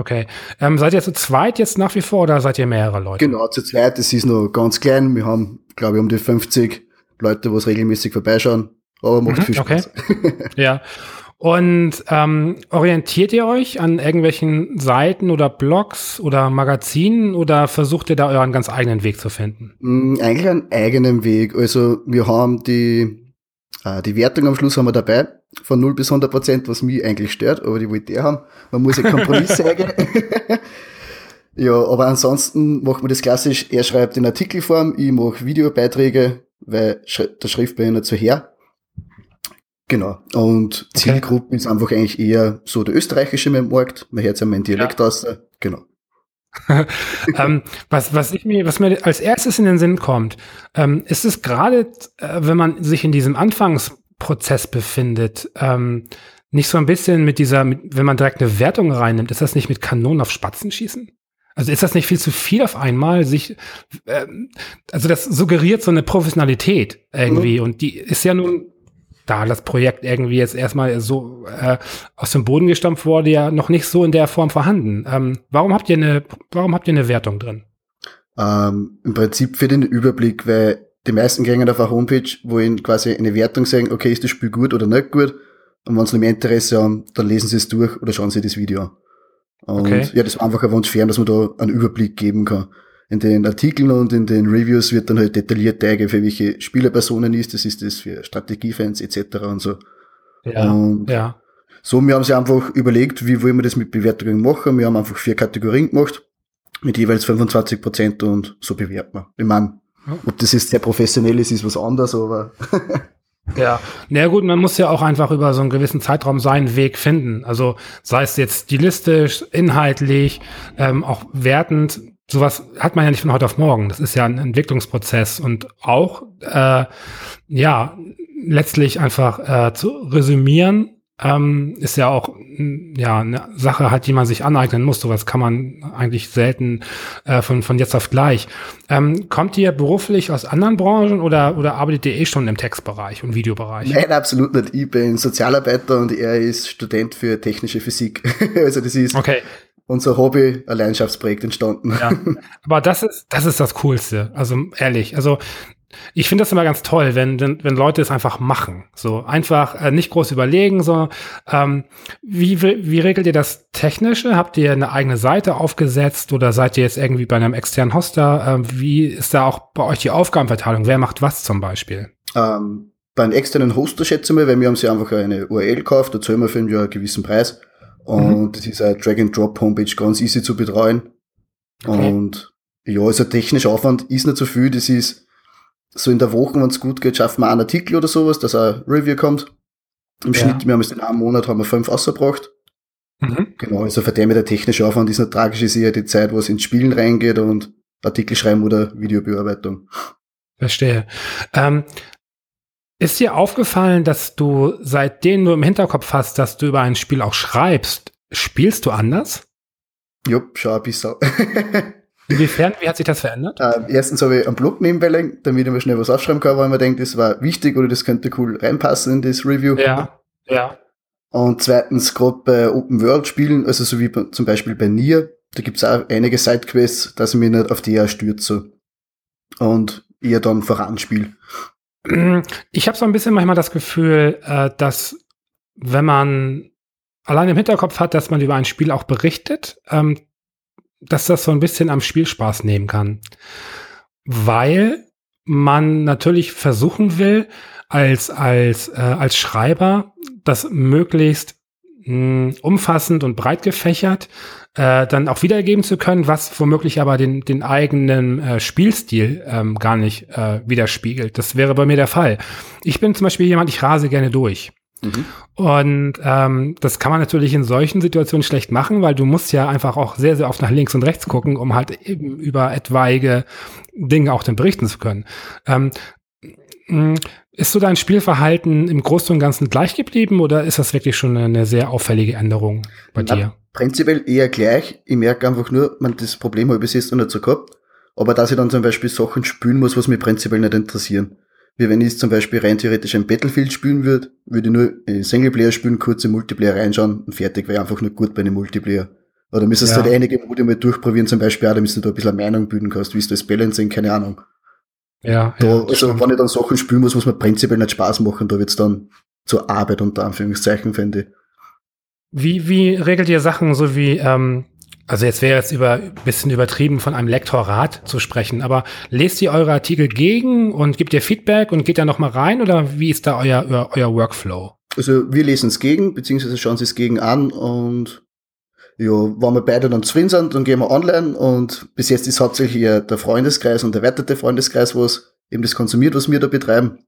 Okay. Ähm, seid ihr zu zweit jetzt nach wie vor oder seid ihr mehrere Leute? Genau, zu zweit. Es ist noch ganz klein. Wir haben, glaube ich, um die 50 Leute, was regelmäßig vorbeischauen. Aber macht Mhm, viel Spaß. Ja. Und ähm, orientiert ihr euch an irgendwelchen Seiten oder Blogs oder Magazinen oder versucht ihr da euren ganz eigenen Weg zu finden? Mm, Eigentlich einen eigenen Weg. Also wir haben die, die Wertung am Schluss haben wir dabei, von 0 bis 100 Prozent, was mich eigentlich stört, aber die wollte ich haben. Man muss ja Kompromiss eingehen. ja, aber ansonsten macht man das klassisch, er schreibt in Artikelform, ich mache Videobeiträge, weil der Schriftbehinderter zu her. Genau. Und Okay. Zielgruppe ist einfach eigentlich eher so der österreichische Markt. Man hört ja meinen Dialekt aus. Genau. ähm, was, was, ich mir, was mir als erstes in den Sinn kommt, ähm, ist es gerade, äh, wenn man sich in diesem Anfangsprozess befindet, ähm, nicht so ein bisschen mit dieser, mit, wenn man direkt eine Wertung reinnimmt, ist das nicht mit Kanonen auf Spatzen schießen? Also ist das nicht viel zu viel auf einmal? Sich, ähm, also das suggeriert so eine Professionalität irgendwie und die ist ja nun da das Projekt irgendwie jetzt erstmal so äh, aus dem Boden gestampft wurde, ja noch nicht so in der Form vorhanden. Ähm, warum habt ihr eine, warum habt ihr eine Wertung drin? Ähm, Im Prinzip für den Überblick, weil die meisten gehen auf eine Homepage, wo ihnen quasi eine Wertung sagen, okay, ist das Spiel gut oder nicht gut. Und wenn sie noch mehr Interesse haben, dann lesen sie es durch oder schauen sie das Video an. Und Okay. ja, das war einfach ein Wunsch fern, dass man da einen Überblick geben kann. In den Artikeln und in den Reviews wird dann halt detailliert zeigen, für welche Spielerpersonen ist, das ist das für Strategiefans etc. und so. Und ja. so, wir haben sich einfach überlegt, wie wollen wir das mit Bewertungen machen. Wir haben einfach vier Kategorien gemacht, mit jeweils 25 Prozent und so bewerten wir. Ich meine, ob das jetzt sehr professionell ist, ist was anderes, aber Ja, na gut, man muss ja auch einfach über so einen gewissen Zeitraum seinen Weg finden. Also sei es jetzt stilistisch, inhaltlich, ähm, auch wertend. Sowas hat man ja nicht von heute auf morgen. Das ist ja ein Entwicklungsprozess und auch äh, ja letztlich einfach äh, zu resümieren ähm, ist ja auch ja eine Sache halt, die man sich aneignen muss. Sowas kann man eigentlich selten äh, von von jetzt auf gleich. Ähm, kommt ihr beruflich aus anderen Branchen oder oder arbeitet ihr eh schon im Textbereich und Videobereich? nein, absolut nicht. Ich bin Sozialarbeiter und er ist Student für technische Physik. also das ist Okay, unser Hobby, ein Leidenschaftsprojekt entstanden. ja. Aber das ist, das ist das Coolste. Also ehrlich. Also ich finde das immer ganz toll, wenn, wenn, wenn Leute es einfach machen. So einfach äh, nicht groß überlegen. So, ähm, wie, wie regelt ihr das Technische? Habt ihr eine eigene Seite aufgesetzt oder seid ihr jetzt irgendwie bei einem externen Hoster? Ähm, wie ist da auch bei euch die Aufgabenverteilung? Wer macht was zum Beispiel? Ähm, bei einem externen Hoster schätzen wir, weil wir haben sie einfach eine URL gekauft, da zahlen wir für einen gewissen Preis. Und das ist eine Drag-and-Drop-Homepage ganz easy zu betreuen. Okay. Und ja, also technischer Aufwand ist nicht so viel. Das ist so in der Woche, wenn es gut geht, schaffen wir einen Artikel oder sowas, dass ein Review kommt. Im Ja. Schnitt, wir haben es in einem Monat, haben wir fünf ausgebracht. Mhm. Genau, also für den mit der technische Aufwand ist nicht tragisch, ist eher die Zeit, wo es ins Spielen reingeht und Artikel schreiben oder Videobearbeitung. Verstehe. Ähm, ist dir aufgefallen, dass du seitdem du im Hinterkopf hast, dass du über ein Spiel auch schreibst, spielst du anders? Jupp, schau ein bisschen. Inwiefern? Wie hat sich das verändert? Ähm, erstens habe ich einen Blog nebenbei damit ich mir schnell was aufschreiben kann, weil ich mir denke, das war wichtig oder das könnte cool reinpassen in das Review. Ja, ja. Und zweitens, gerade bei Open World Spielen, also so wie zum Beispiel bei Nier, da gibt's auch einige Sidequests, dass ich mich nicht auf die stürze. Und eher dann voranspiele. Ich habe so ein bisschen manchmal das Gefühl, äh, dass wenn man allein im Hinterkopf hat, dass man über ein Spiel auch berichtet, ähm, dass das so ein bisschen am Spielspaß nehmen kann. Weil man natürlich versuchen will, als, als, äh, als Schreiber das möglichst mh, umfassend und breit gefächert äh, dann auch wiedergeben zu können, was womöglich aber den, den eigenen äh, Spielstil ähm, gar nicht äh, widerspiegelt. Das wäre bei mir der Fall. Ich bin zum Beispiel jemand, ich rase gerne durch. Mhm. Und ähm, das kann man natürlich in solchen Situationen schlecht machen, weil du musst ja einfach auch sehr, sehr oft nach links und rechts gucken, um halt eben über etwaige Dinge auch dann berichten zu können. Ähm, ist so dein Spielverhalten im Großen und Ganzen gleich geblieben oder ist das wirklich schon eine sehr auffällige Änderung bei dir? Prinzipiell eher gleich. Ich merke einfach nur, man, das Problem habe ich bis jetzt noch nicht so gehabt. Aber dass ich dann zum Beispiel Sachen spielen muss, was mich prinzipiell nicht interessieren. Wie wenn ich zum Beispiel rein theoretisch ein Battlefield spielen würde, würde ich nur äh, Singleplayer spielen, kurz im Multiplayer reinschauen und fertig, ich einfach nur gut bei einem Multiplayer. Oder müsstest ja. halt einige Modi mal durchprobieren, zum Beispiel auch, damit du da ein bisschen Meinung bilden kannst, wie ist das Balancing, keine Ahnung. Ja. Da, ja also, stimmt. wenn ich dann Sachen spielen muss, muss man prinzipiell nicht Spaß machen, da wird's dann zur Arbeit unter Anführungszeichen, finde ich. Wie, wie regelt ihr Sachen so wie, ähm, also jetzt wäre jetzt über bisschen übertrieben von einem Lektorat zu sprechen, aber lest ihr eure Artikel gegen und gebt ihr Feedback und geht da noch mal rein oder wie ist da euer, euer, euer Workflow? Also wir lesen es gegen, beziehungsweise schauen sie es gegen an und ja, wenn wir beide dann zufrieden sind, dann gehen wir online und bis jetzt ist hauptsächlich der Freundeskreis und der erweiterte Freundeskreis, was eben das konsumiert, was wir da betreiben.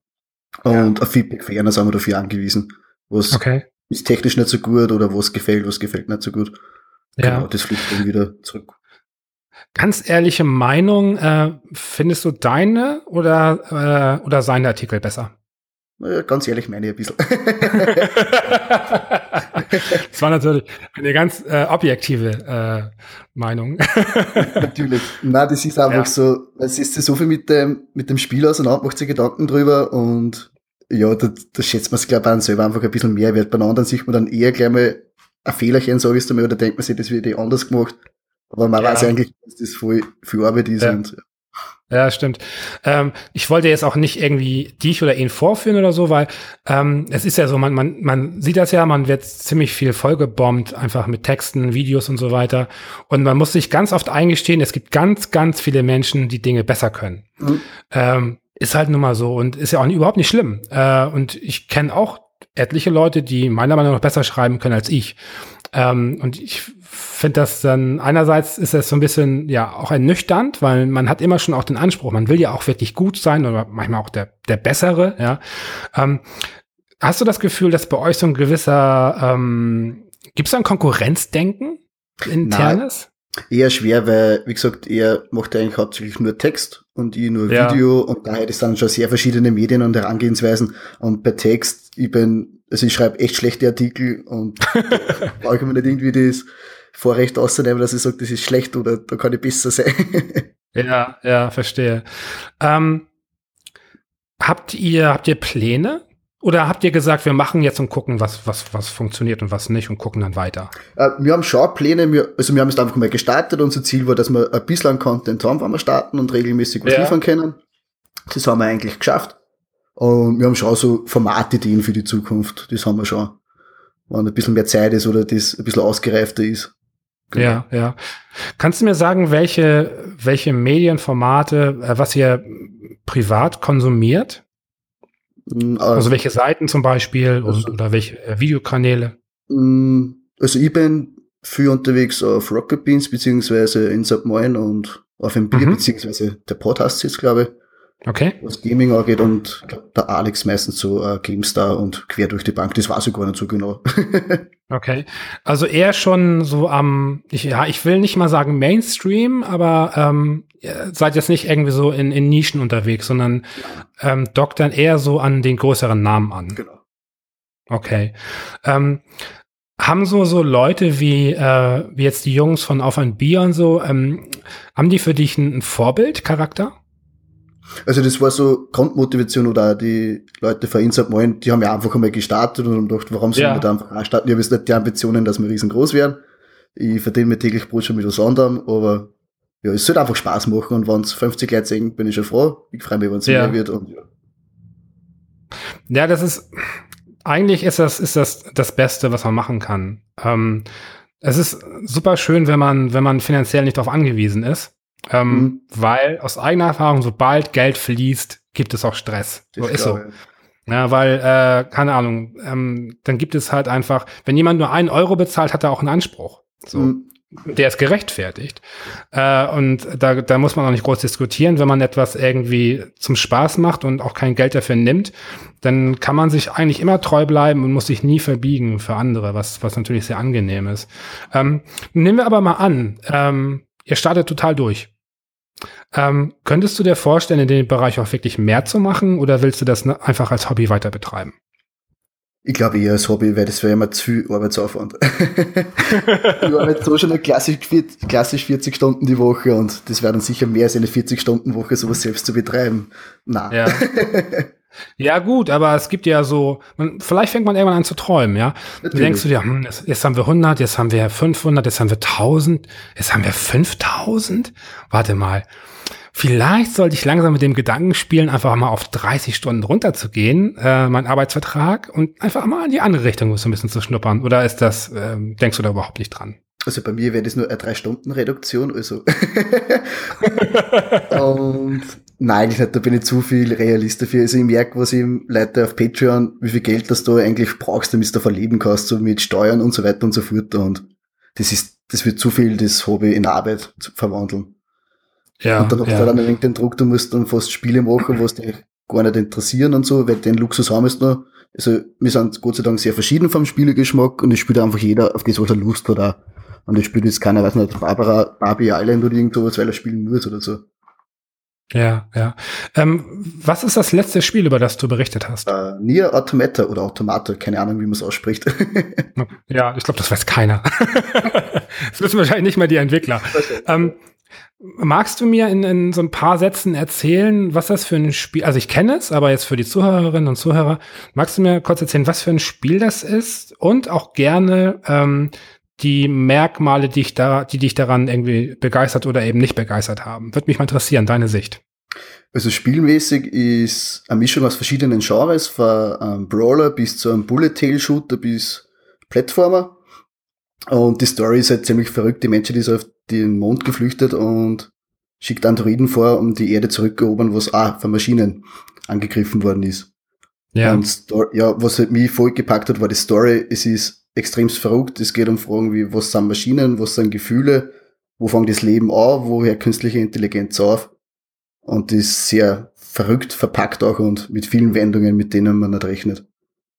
Und ja. auf Feedback für einer sind wir dafür angewiesen. Was okay. Ist technisch nicht so gut oder was gefällt, was gefällt nicht so gut. Ja. Genau, das fliegt dann wieder zurück. Ganz ehrliche Meinung, äh, findest du deine oder, äh, oder seine Artikel besser? Naja, ganz ehrlich meine ich ein bisschen. das war natürlich eine ganz äh, objektive äh, Meinung. natürlich. Na, das ist einfach ja. so, es ist so viel mit dem, mit dem Spiel auseinander, macht sich Gedanken drüber und ja, da, da schätzt man es, glaube ich, selber einfach ein bisschen mehr wert. Bei anderen sieht man dann eher gleich mal ein Fehlerchen, sage ich mal, oder denkt man sich, das wird eh anders gemacht. Aber man ja. weiß eigentlich, dass das voll viel Arbeit ist. Ja. Und, ja. ja, stimmt. Ähm, ich wollte jetzt auch nicht irgendwie dich oder ihn vorführen oder so, weil ähm, es ist ja so, man, man, man sieht das ja, man wird ziemlich viel vollgebombt, einfach mit Texten, Videos und so weiter. Und man muss sich ganz oft eingestehen, es gibt ganz, ganz viele Menschen, die Dinge besser können. Mhm. Ähm, ist halt nun mal so und ist ja auch überhaupt nicht schlimm. Äh, und ich kenne auch etliche Leute, die meiner Meinung nach besser schreiben können als ich. Ähm, und ich finde das dann, einerseits ist das so ein bisschen, ja, auch ernüchternd, weil man hat immer schon auch den Anspruch, man will ja auch wirklich gut sein oder manchmal auch der, der Bessere, ja. Ähm, hast du das Gefühl, dass bei euch so ein gewisser, ähm, gibt es da ein Konkurrenzdenken internes? Eher schwer, weil, wie gesagt, er macht eigentlich hauptsächlich nur Text und ich nur ja. Video und daher ist dann schon sehr verschiedene Medien und Herangehensweisen. Und bei Text, ich bin, also ich schreibe echt schlechte Artikel und brauche ich mir nicht irgendwie das Vorrecht auszunehmen, dass ich sage, das ist schlecht oder da kann ich besser sein. ja, ja, verstehe. Ähm, habt ihr, habt ihr Pläne oder habt ihr gesagt, wir machen jetzt und gucken, was, was, was funktioniert und was nicht und gucken dann weiter? Äh, wir haben schon Pläne, wir, also wir haben es einfach mal gestartet. Unser Ziel war, dass wir ein bisschen Content haben, wenn wir starten und regelmäßig was ja. liefern können. Das haben wir eigentlich geschafft. Und wir haben schon so Formatideen für die Zukunft. Das haben wir schon. Wenn ein bisschen mehr Zeit ist oder das ein bisschen ausgereifter ist. Genau. Ja, ja. Kannst du mir sagen, welche, welche Medienformate, äh, was ihr privat konsumiert? Mm, also, also welche Seiten zum Beispiel also, oder welche äh, Videokanäle? Mm, also ich bin viel unterwegs auf Rocket Beans beziehungsweise Inside Moin und auf dem Bier, mhm. beziehungsweise der Podcast jetzt, glaube ich. Okay. Was Gaming angeht und glaub, der Alex meistens so äh, GameStar und quer durch die Bank, das weiß ich gar nicht so genau. okay. Also eher schon so am, ich, ja, ich will nicht mal sagen Mainstream, aber ähm, seid jetzt nicht irgendwie so in, in Nischen unterwegs, sondern ähm, dockt dann eher so an den größeren Namen an. Genau. Okay. Ähm, haben so so Leute wie äh, wie jetzt die Jungs von Auf ein Bier und so, ähm, haben die für dich ein, ein Vorbildcharakter? Also das war so Grundmotivation oder die Leute von Inside Moin, die haben ja einfach einmal gestartet und haben gedacht, warum sollen ja. wir da einfach auch starten? Ich habe jetzt nicht die Ambitionen, dass wir riesengroß werden. Ich verdiene mir täglich Brot schon mit was anderem, aber ja, es soll einfach Spaß machen und wenn es 50 Leute sehen, bin ich schon froh. Ich freue mich, wenn es ja. mehr wird und ja. Ja, das ist, eigentlich ist das, ist das das Beste, was man machen kann. Ähm, es ist super schön, wenn man, wenn man finanziell nicht darauf angewiesen ist. Ähm, mhm. Weil aus eigener Erfahrung, sobald Geld fließt, gibt es auch Stress. Das so ist so. Ja, weil, äh, keine Ahnung, ähm, dann gibt es halt einfach, wenn jemand nur einen Euro bezahlt, hat er auch einen Anspruch. So. Mhm. Der ist gerechtfertigt. Äh, und da, da muss man auch nicht groß diskutieren. Wenn man etwas irgendwie zum Spaß macht und auch kein Geld dafür nimmt, dann kann man sich eigentlich immer treu bleiben und muss sich nie verbiegen für andere, was, was natürlich sehr angenehm ist. Ähm, nehmen wir aber mal an, ähm, ihr startet total durch. Ähm, könntest du dir vorstellen, in dem Bereich auch wirklich mehr zu machen oder willst du das ne, einfach als Hobby weiter betreiben? Ich glaube eher als Hobby, weil das wäre immer zu viel Arbeitsaufwand. ich arbeite so schon eine klassisch, klassisch 40 Stunden die Woche und das wäre dann sicher mehr als eine 40-Stunden-Woche, sowas selbst zu betreiben. Nein. Ja. Ja, gut, aber es gibt ja so, man, vielleicht fängt man irgendwann an zu träumen, ja. Du denkst du dir, hm, jetzt, jetzt haben wir 100, jetzt haben wir 500, jetzt haben wir 1000, jetzt haben wir 5000. Warte mal. Vielleicht sollte ich langsam mit dem Gedanken spielen, einfach mal auf 30 Stunden runterzugehen, äh, mein Arbeitsvertrag, und einfach mal in die andere Richtung so ein bisschen zu schnuppern. Oder ist das, äh, denkst du da überhaupt nicht dran? Also bei mir wäre das nur eine Drei-Stunden-Reduktion, also. und nein, nicht, da bin ich zu viel Realist dafür. Also ich merke, was eben Leute auf Patreon, wie viel Geld das du eigentlich brauchst, damit du davon leben kannst, so mit Steuern und so weiter und so fort. Und das ist, das wird zu viel, das Hobby in Arbeit zu verwandeln. Ja, und dann ja. dann ein den Druck, du musst dann fast Spiele machen, was dich gar nicht interessieren und so, weil den Luxus haben wir noch. Also wir sind Gott sei Dank sehr verschieden vom Spielegeschmack und es spielt einfach jeder auf das, was er Lust hat auch. Und es spielt jetzt keiner, weiß nicht, Barbara, Barbie Island oder irgendwas, weil er spielen muss oder so. Ja, ja. Ähm, was ist das letzte Spiel, über das du berichtet hast? Uh, Nier Automata oder Automata, keine Ahnung, wie man es ausspricht. ja, ich glaube, das weiß keiner. das wissen wahrscheinlich nicht mal die Entwickler. Ähm, magst du mir in, in so ein paar Sätzen erzählen, was das für ein Spiel, also ich kenne es, aber jetzt für die Zuhörerinnen und Zuhörer, magst du mir kurz erzählen, was für ein Spiel das ist und auch gerne ähm, die Merkmale, die, ich da, die dich daran irgendwie begeistert oder eben nicht begeistert haben. Würde mich mal interessieren, deine Sicht. Also spielmäßig ist eine Mischung aus verschiedenen Genres, von einem Brawler bis zu einem Bullet-Tail-Shooter bis Plattformer. Und die Story ist halt ziemlich verrückt. Die Menschen, die sind auf den Mond geflüchtet und schickt Androiden vor, um die Erde zurückerobern, was auch von Maschinen angegriffen worden ist. Ja. Und ja, was halt mich voll gepackt hat, war die Story. Es ist extremst verrückt. Es geht um Fragen wie, was sind Maschinen, was sind Gefühle, wo fängt das Leben an, woher künstliche Intelligenz auf. Und das ist sehr verrückt verpackt auch und mit vielen Wendungen, mit denen man nicht rechnet.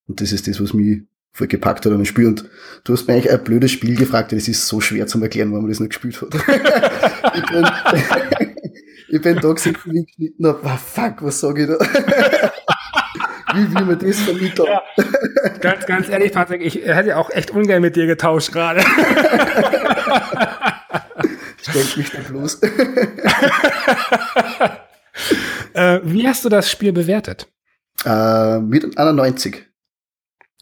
Und das ist das, was mich gepackt hat an dem Spiel. Und du hast mir eigentlich ein blödes Spiel gefragt, das ist so schwer zu erklären, warum man das nicht gespielt hat. ich, bin, ich bin da gesessen wie geschnitten hab, oh, fuck, was sag ich da? wie wie man das vermittelt. Ja, ganz, ganz ehrlich, Patrick, ich hätte auch echt ungern mit dir getauscht gerade. Stellt mich nicht bloß. äh, wie hast du das Spiel bewertet? Äh, mit einer 90.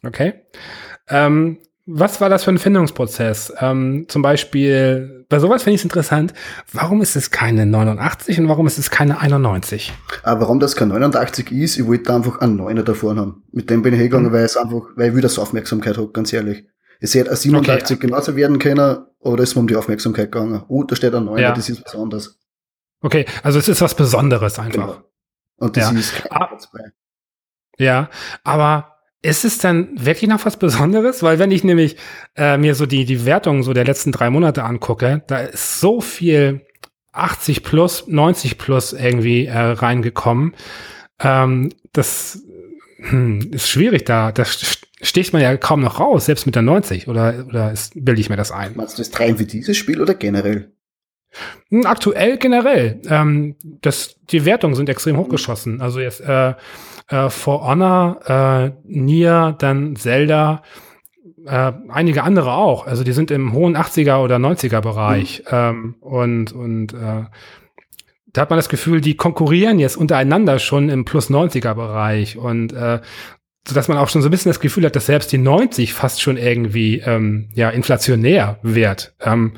Okay. Ähm, was war das für ein Findungsprozess? Ähm, zum Beispiel, bei sowas finde ich es interessant, warum ist es keine 89 und warum ist es keine 91? Aber warum das kein 89 ist, ich wollte einfach einen 9er davor haben. Mit dem bin ich hingegangen, mhm. weil es einfach, weil ich wieder so Aufmerksamkeit habe, ganz ehrlich. Es hätte ein 87 okay. genauso werden können, aber da ist mir um die Aufmerksamkeit gegangen. Oh, da steht ein 9er, ja. das ist was anderes. Okay, also es ist was Besonderes einfach. Genau. Und das ja. ist kein ah, Ja, aber ist es dann wirklich noch was Besonderes? Weil wenn ich nämlich äh, mir so die, die Wertungen so der letzten drei Monate angucke, da ist so viel 80 plus, 90 plus irgendwie äh, reingekommen. Ähm, das hm, ist schwierig da. Das sticht man ja kaum noch raus, selbst mit der 90. Oder, oder bilde ich mir das ein? Meinst du das rein für dieses Spiel oder generell? Hm, aktuell generell. Ähm, das, die Wertungen sind extrem hochgeschossen. Also jetzt äh, äh, For Honor, äh, Nier, dann Zelda, äh, einige andere auch. Also die sind im hohen 80er oder 90er Bereich. Mhm. Ähm, und und äh, da hat man das Gefühl, die konkurrieren jetzt untereinander schon im plus 90er Bereich. Und äh, so dass man auch schon so ein bisschen das Gefühl hat, dass selbst die 90 fast schon irgendwie ähm, ja inflationär wird. Ähm,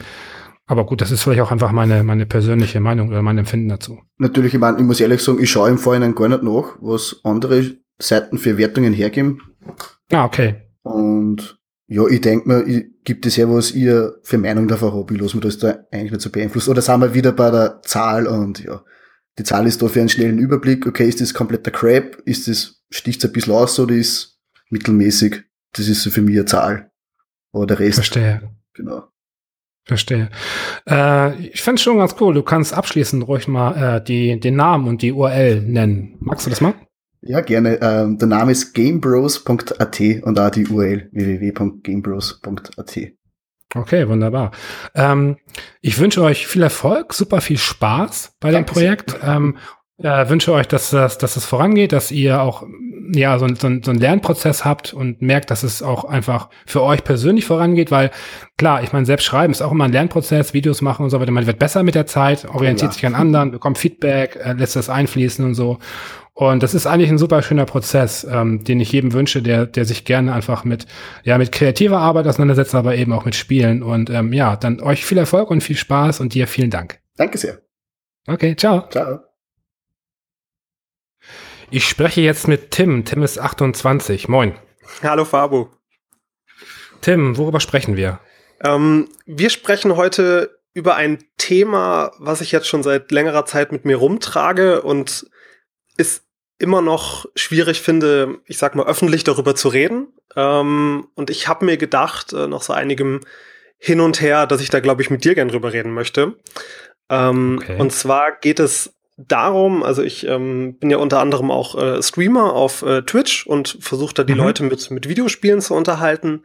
aber gut, das ist vielleicht auch einfach meine, meine persönliche Meinung oder mein Empfinden dazu. Natürlich, ich, meine, ich muss ehrlich sagen, ich schaue im Vorhinein gar nicht nach, was andere Seiten für Wertungen hergeben. Ah, okay. Und ja, ich denke mir, gibt es ja, was ihr für Meinung davon habt. Ich lasse mir das da eigentlich nicht so beeinflussen. Oder sind wir wieder bei der Zahl und ja, die Zahl ist da für einen schnellen Überblick. Okay, ist das kompletter Crap? Ist das, sticht es ein bisschen aus oder ist mittelmäßig? Das ist so für mich eine Zahl. Aber der Rest. Verstehe. Genau. Verstehe. Äh, ich fände schon ganz cool. Du kannst abschließend ruhig mal äh, die, den Namen und die URL nennen. Magst du das mal? Ja, gerne. Ähm, der Name ist gamebros.at und auch die URL www.gamebros.at. Okay, wunderbar. Ähm, ich wünsche euch viel Erfolg, super viel Spaß bei Danke dem Projekt. Ähm, äh, wünsche euch, dass das, dass es vorangeht, dass ihr auch ja so, so, so einen Lernprozess habt und merkt, dass es auch einfach für euch persönlich vorangeht, weil klar, ich meine, selbst schreiben ist auch immer ein Lernprozess, Videos machen und so weiter. Man wird besser mit der Zeit, orientiert ja. sich an anderen, bekommt Feedback, äh, lässt das einfließen und so. Und das ist eigentlich ein super schöner Prozess, ähm, den ich jedem wünsche, der, der sich gerne einfach mit, ja, mit kreativer Arbeit auseinandersetzt, aber eben auch mit Spielen. Und ähm, ja, dann euch viel Erfolg und viel Spaß und dir vielen Dank. Danke sehr. Okay, ciao. Ciao. Ich spreche jetzt mit Tim. Tim ist 28. Moin. Hallo Fabu. Tim, worüber sprechen wir? Ähm, wir sprechen heute über ein Thema, was ich jetzt schon seit längerer Zeit mit mir rumtrage und ist immer noch schwierig finde, ich sag mal, öffentlich darüber zu reden. Ähm, und ich habe mir gedacht, äh, nach so einigem Hin und Her, dass ich da, glaube ich, mit dir gern drüber reden möchte. Ähm, okay. Und zwar geht es darum, also ich ähm, bin ja unter anderem auch äh, Streamer auf äh, Twitch und versuche da die mhm. Leute mit, mit Videospielen zu unterhalten.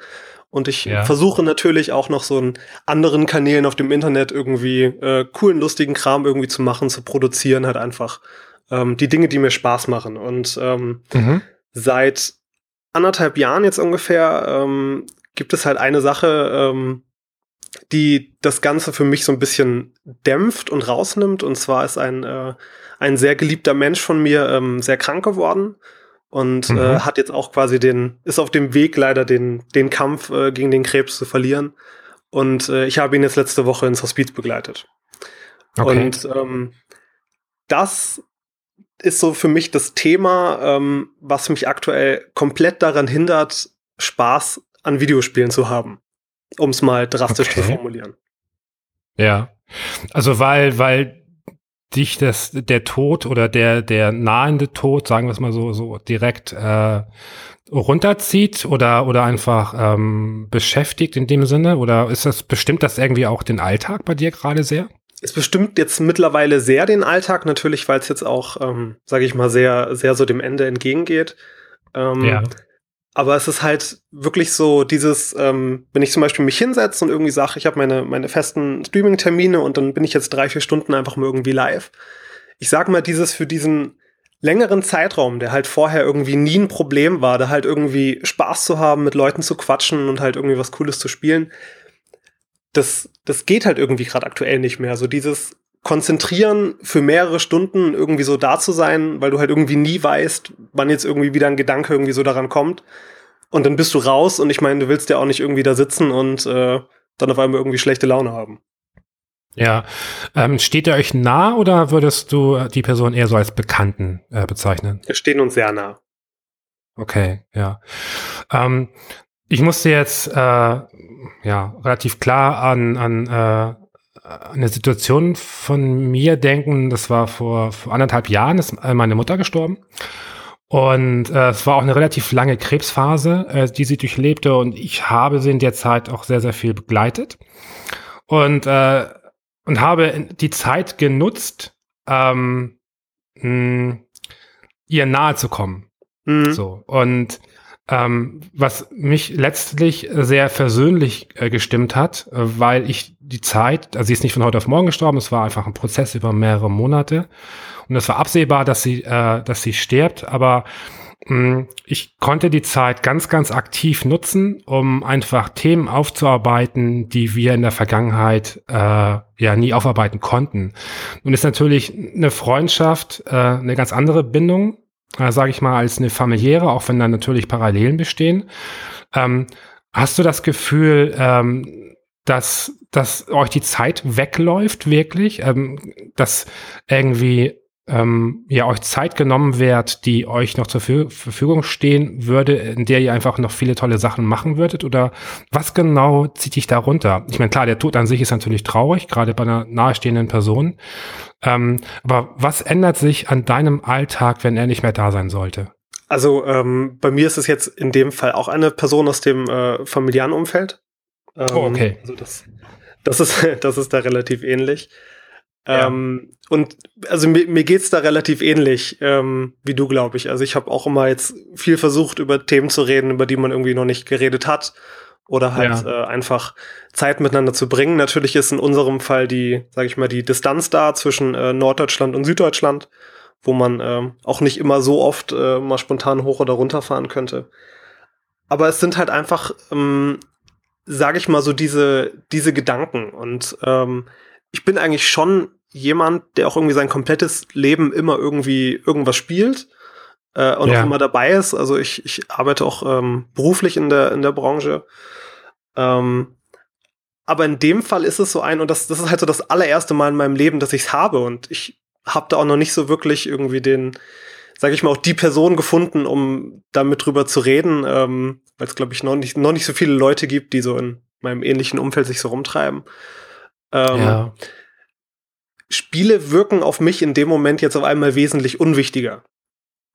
Und ich ja. versuche natürlich auch noch so einen anderen Kanälen auf dem Internet irgendwie äh, coolen, lustigen Kram irgendwie zu machen, zu produzieren, halt einfach ähm, die Dinge, die mir Spaß machen. Und ähm, mhm. seit anderthalb Jahren jetzt ungefähr ähm, gibt es halt eine Sache, ähm, die das Ganze für mich so ein bisschen dämpft und rausnimmt. Und zwar ist ein, äh, ein sehr geliebter Mensch von mir ähm, sehr krank geworden und äh, mhm. äh, hat jetzt auch quasi den, ist auf dem Weg leider den, den Kampf äh, gegen den Krebs zu verlieren. Und äh, ich habe ihn jetzt letzte Woche ins Hospiz begleitet. Okay. Und ähm, das ist so für mich das Thema, ähm, was mich aktuell komplett daran hindert, Spaß an Videospielen zu haben. Um es mal drastisch okay. zu formulieren. Ja. Also weil, weil dich das, der Tod oder der, der nahende Tod, sagen wir es mal so, so direkt äh, runterzieht oder, oder einfach ähm, beschäftigt in dem Sinne? Oder ist das, bestimmt das irgendwie auch den Alltag bei dir gerade sehr? es bestimmt jetzt mittlerweile sehr den Alltag, natürlich, weil es jetzt auch, ähm, sage ich mal, sehr, sehr so dem Ende entgegengeht. Ähm, ja. Aber es ist halt wirklich so dieses, ähm, wenn ich zum Beispiel mich hinsetze und irgendwie sage, ich habe meine, meine festen Streaming-Termine und dann bin ich jetzt drei, vier Stunden einfach mal irgendwie live. Ich sag mal, dieses für diesen längeren Zeitraum, der halt vorher irgendwie nie ein Problem war, da halt irgendwie Spaß zu haben, mit Leuten zu quatschen und halt irgendwie was Cooles zu spielen, das, das geht halt irgendwie gerade aktuell nicht mehr. So dieses Konzentrieren für mehrere Stunden irgendwie so da zu sein, weil du halt irgendwie nie weißt, wann jetzt irgendwie wieder ein Gedanke irgendwie so daran kommt. Und dann bist du raus und ich meine, du willst ja auch nicht irgendwie da sitzen und äh, dann auf einmal irgendwie schlechte Laune haben. Ja, ähm, steht er euch nah oder würdest du die Person eher so als Bekannten äh, bezeichnen? Wir stehen uns sehr nah. Okay, ja. Ähm, ich musste jetzt äh, ja relativ klar an, an äh, eine Situation von mir denken. Das war vor, vor anderthalb Jahren, ist meine Mutter gestorben. Und äh, es war auch eine relativ lange Krebsphase, äh, die sie durchlebte. Und ich habe sie in der Zeit auch sehr, sehr viel begleitet. Und, äh, und habe die Zeit genutzt, ähm, mh, ihr nahe zu kommen. Mhm. So. Und ähm, was mich letztlich sehr versöhnlich äh, gestimmt hat, äh, weil ich die Zeit, also sie ist nicht von heute auf morgen gestorben, es war einfach ein Prozess über mehrere Monate. Und es war absehbar, dass sie, äh, dass sie stirbt, aber mh, mm, ich konnte die Zeit ganz, ganz aktiv nutzen, um einfach Themen aufzuarbeiten, die wir in der Vergangenheit äh, ja nie aufarbeiten konnten. Und ist natürlich eine Freundschaft äh, eine ganz andere Bindung äh, sage ich mal, als eine familiäre, auch wenn da natürlich Parallelen bestehen. Ähm, hast du das Gefühl, ähm, dass, dass euch die Zeit wegläuft, wirklich? Ähm, dass irgendwie ähm, ja euch Zeit genommen wird, die euch noch zur Verfügung stehen würde, in der ihr einfach noch viele tolle Sachen machen würdet? Oder was genau zieht dich da runter? Ich meine, klar, der Tod an sich ist natürlich traurig, gerade bei einer nahestehenden Person. Ähm, aber was ändert sich an deinem Alltag, wenn er nicht mehr da sein sollte? Also ähm, bei mir ist es jetzt in dem Fall auch eine Person aus dem äh, familiären Umfeld. Ähm, oh, okay. Also das, das, ist, das ist da relativ ähnlich. Ja. Ähm, und also mir, mir geht's da relativ ähnlich ähm, wie du, glaube ich. Also ich habe auch immer jetzt viel versucht, über Themen zu reden, über die man irgendwie noch nicht geredet hat. Oder halt ja. äh, einfach Zeit miteinander zu bringen. Natürlich ist in unserem Fall die, sage ich mal, die Distanz da zwischen äh, Norddeutschland und Süddeutschland, wo man äh, auch nicht immer so oft äh, mal spontan hoch oder runter fahren könnte. Aber es sind halt einfach, ähm, sage ich mal, so diese, diese Gedanken. Und ähm, ich bin eigentlich schon jemand, der auch irgendwie sein komplettes Leben immer irgendwie irgendwas spielt äh, und ja. auch immer dabei ist. Also ich, ich arbeite auch ähm, beruflich in der, in der Branche. Ähm, aber in dem Fall ist es so ein, und das, das ist halt so das allererste Mal in meinem Leben, dass ich es habe. Und ich habe da auch noch nicht so wirklich irgendwie den, sage ich mal, auch die Person gefunden, um damit drüber zu reden, ähm, weil es, glaube ich, noch nicht, noch nicht so viele Leute gibt, die so in meinem ähnlichen Umfeld sich so rumtreiben. Ähm, ja. Spiele wirken auf mich in dem Moment jetzt auf einmal wesentlich unwichtiger.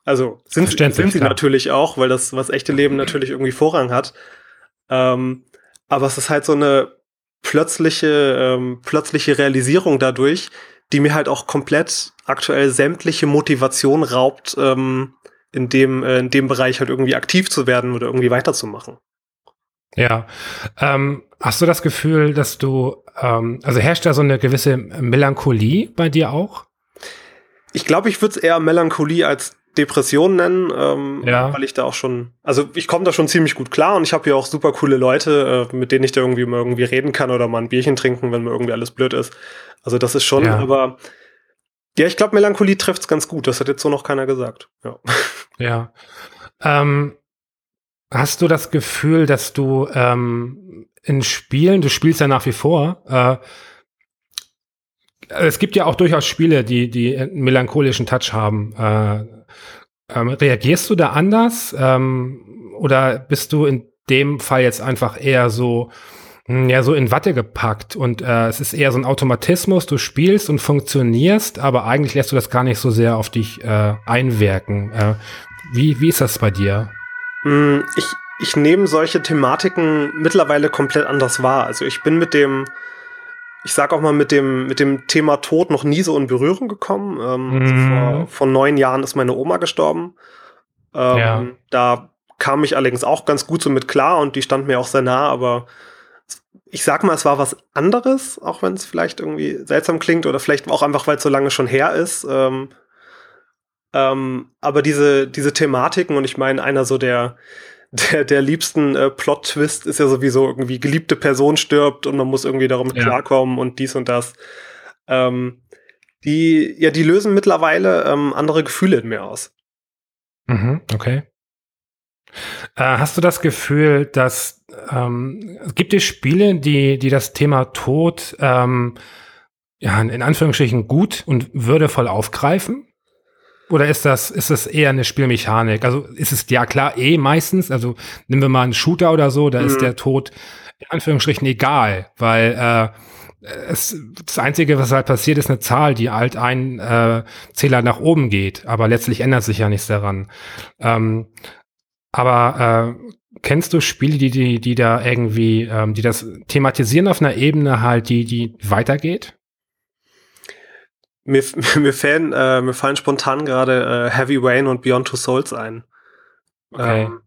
Also sind, sind sie klar. natürlich auch, weil das, was echte Leben natürlich irgendwie Vorrang hat. Ähm, aber es ist halt so eine plötzliche, ähm, plötzliche Realisierung dadurch, die mir halt auch komplett aktuell sämtliche Motivation raubt, ähm, in dem, äh, in dem Bereich halt irgendwie aktiv zu werden oder irgendwie weiterzumachen. Ja. Ähm, hast du das Gefühl, dass du, ähm, also herrscht da so eine gewisse Melancholie bei dir auch? Ich glaube, ich würde es eher Melancholie als Depression nennen, ähm, ja. weil ich da auch schon, also ich komme da schon ziemlich gut klar und ich habe hier auch super coole Leute, äh, mit denen ich da irgendwie mal irgendwie reden kann oder mal ein Bierchen trinken, wenn mir irgendwie alles blöd ist. Also das ist schon, ja. aber ja, ich glaube, Melancholie trifft's ganz gut. Das hat jetzt so noch keiner gesagt. Ja. Ja. Ähm, hast du das Gefühl, dass du ähm, in Spielen, du spielst ja nach wie vor, äh, es gibt ja auch durchaus Spiele, die, die einen melancholischen Touch haben. Äh, ähm, reagierst du da anders? Ähm, oder bist du in dem Fall jetzt einfach eher so, hm, ja, so in Watte gepackt und äh, es ist eher so ein Automatismus, du spielst und funktionierst, aber eigentlich lässt du das gar nicht so sehr auf dich äh, einwirken. Äh, wie, wie ist das bei dir? Hm, ich, ich nehme solche Thematiken mittlerweile komplett anders wahr. Also ich bin mit dem, ich sag auch mal, mit dem, mit dem Thema Tod noch nie so in Berührung gekommen. Ähm, also mhm. vor, vor neun Jahren ist meine Oma gestorben. Ähm, ja. Da kam ich allerdings auch ganz gut so mit klar und die stand mir auch sehr nah, aber ich sag mal, es war was anderes, auch wenn es vielleicht irgendwie seltsam klingt oder vielleicht auch einfach, weil es so lange schon her ist. Ähm, ähm, aber diese, diese Thematiken und ich meine, einer so der, der, der liebsten äh, Plot-Twist ist ja sowieso irgendwie geliebte Person stirbt und man muss irgendwie darum ja. klarkommen und dies und das. Ähm, die, ja, die lösen mittlerweile ähm, andere Gefühle in mir aus. Mhm, okay. Äh, hast du das Gefühl, dass ähm, gibt es Spiele, die, die das Thema Tod ähm, ja, in Anführungsstrichen gut und würdevoll aufgreifen? Oder ist das, ist das eher eine Spielmechanik? Also ist es ja klar eh meistens, also nehmen wir mal einen Shooter oder so, da mhm. ist der Tod in Anführungsstrichen egal, weil äh, es, das Einzige, was halt passiert, ist eine Zahl, die halt ein äh, Zähler nach oben geht, aber letztlich ändert sich ja nichts daran. Ähm, aber äh, kennst du Spiele, die, die, die da irgendwie, ähm, die das thematisieren auf einer Ebene halt, die, die weitergeht? Mir, mir, fallen, äh, mir fallen spontan gerade äh, Heavy Rain und Beyond Two Souls ein. Okay. Ähm,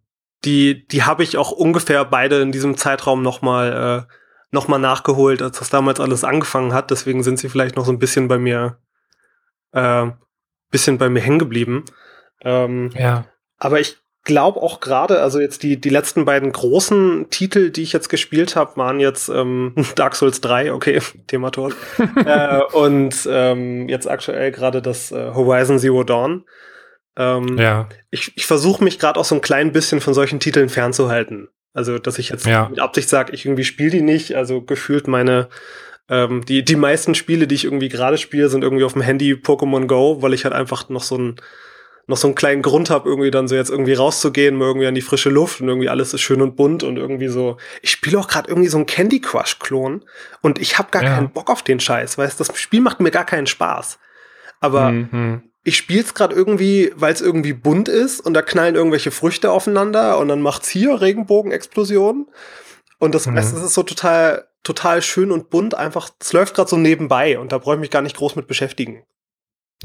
die die habe ich auch ungefähr beide in diesem Zeitraum nochmal äh, noch nachgeholt, als das damals alles angefangen hat. Deswegen sind sie vielleicht noch so ein bisschen bei mir, äh, bisschen bei mir hängen geblieben. Ähm, ja. Aber ich glaube auch gerade, also jetzt die, die letzten beiden großen Titel, die ich jetzt gespielt habe, waren jetzt ähm, Dark Souls 3, okay, Thema Tod. äh, und ähm, jetzt aktuell gerade das äh, Horizon Zero Dawn. Ähm, ja. Ich, ich versuche mich gerade auch so ein klein bisschen von solchen Titeln fernzuhalten. Also, dass ich jetzt ja. mit Absicht sage, ich irgendwie spiele die nicht. Also gefühlt meine ähm, die, die meisten Spiele, die ich irgendwie gerade spiele, sind irgendwie auf dem Handy Pokémon Go, weil ich halt einfach noch so ein noch so einen kleinen Grund habe, irgendwie dann so jetzt irgendwie rauszugehen, mal irgendwie an die frische Luft und irgendwie alles ist schön und bunt und irgendwie so. Ich spiele auch gerade irgendwie so einen Candy Crush-Klon und ich habe gar ja. keinen Bock auf den Scheiß, weißt das Spiel macht mir gar keinen Spaß. Aber mhm. ich spiele es gerade irgendwie, weil es irgendwie bunt ist und da knallen irgendwelche Früchte aufeinander und dann macht's hier Regenbogenexplosionen. Und das, mhm. das ist so total, total schön und bunt, einfach, es läuft gerade so nebenbei und da brauche ich mich gar nicht groß mit beschäftigen.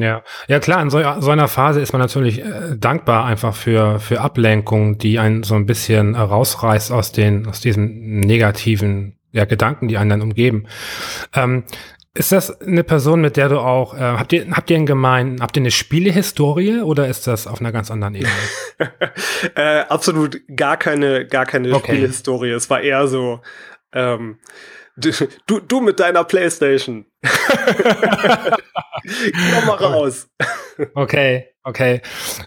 Ja, ja klar, in so, so, einer Phase ist man natürlich äh, dankbar einfach für, für Ablenkung, die einen so ein bisschen rausreißt aus den, aus diesen negativen ja, Gedanken, die einen dann umgeben. Ähm, ist das eine Person, mit der du auch, äh, habt ihr, habt ihr einen gemeinen, habt ihr eine Spielehistorie oder ist das auf einer ganz anderen Ebene? äh, absolut gar keine, gar keine okay. Spielehistorie. Es war eher so, ähm, Du, du mit deiner Playstation. Komm mal raus. Okay. Okay.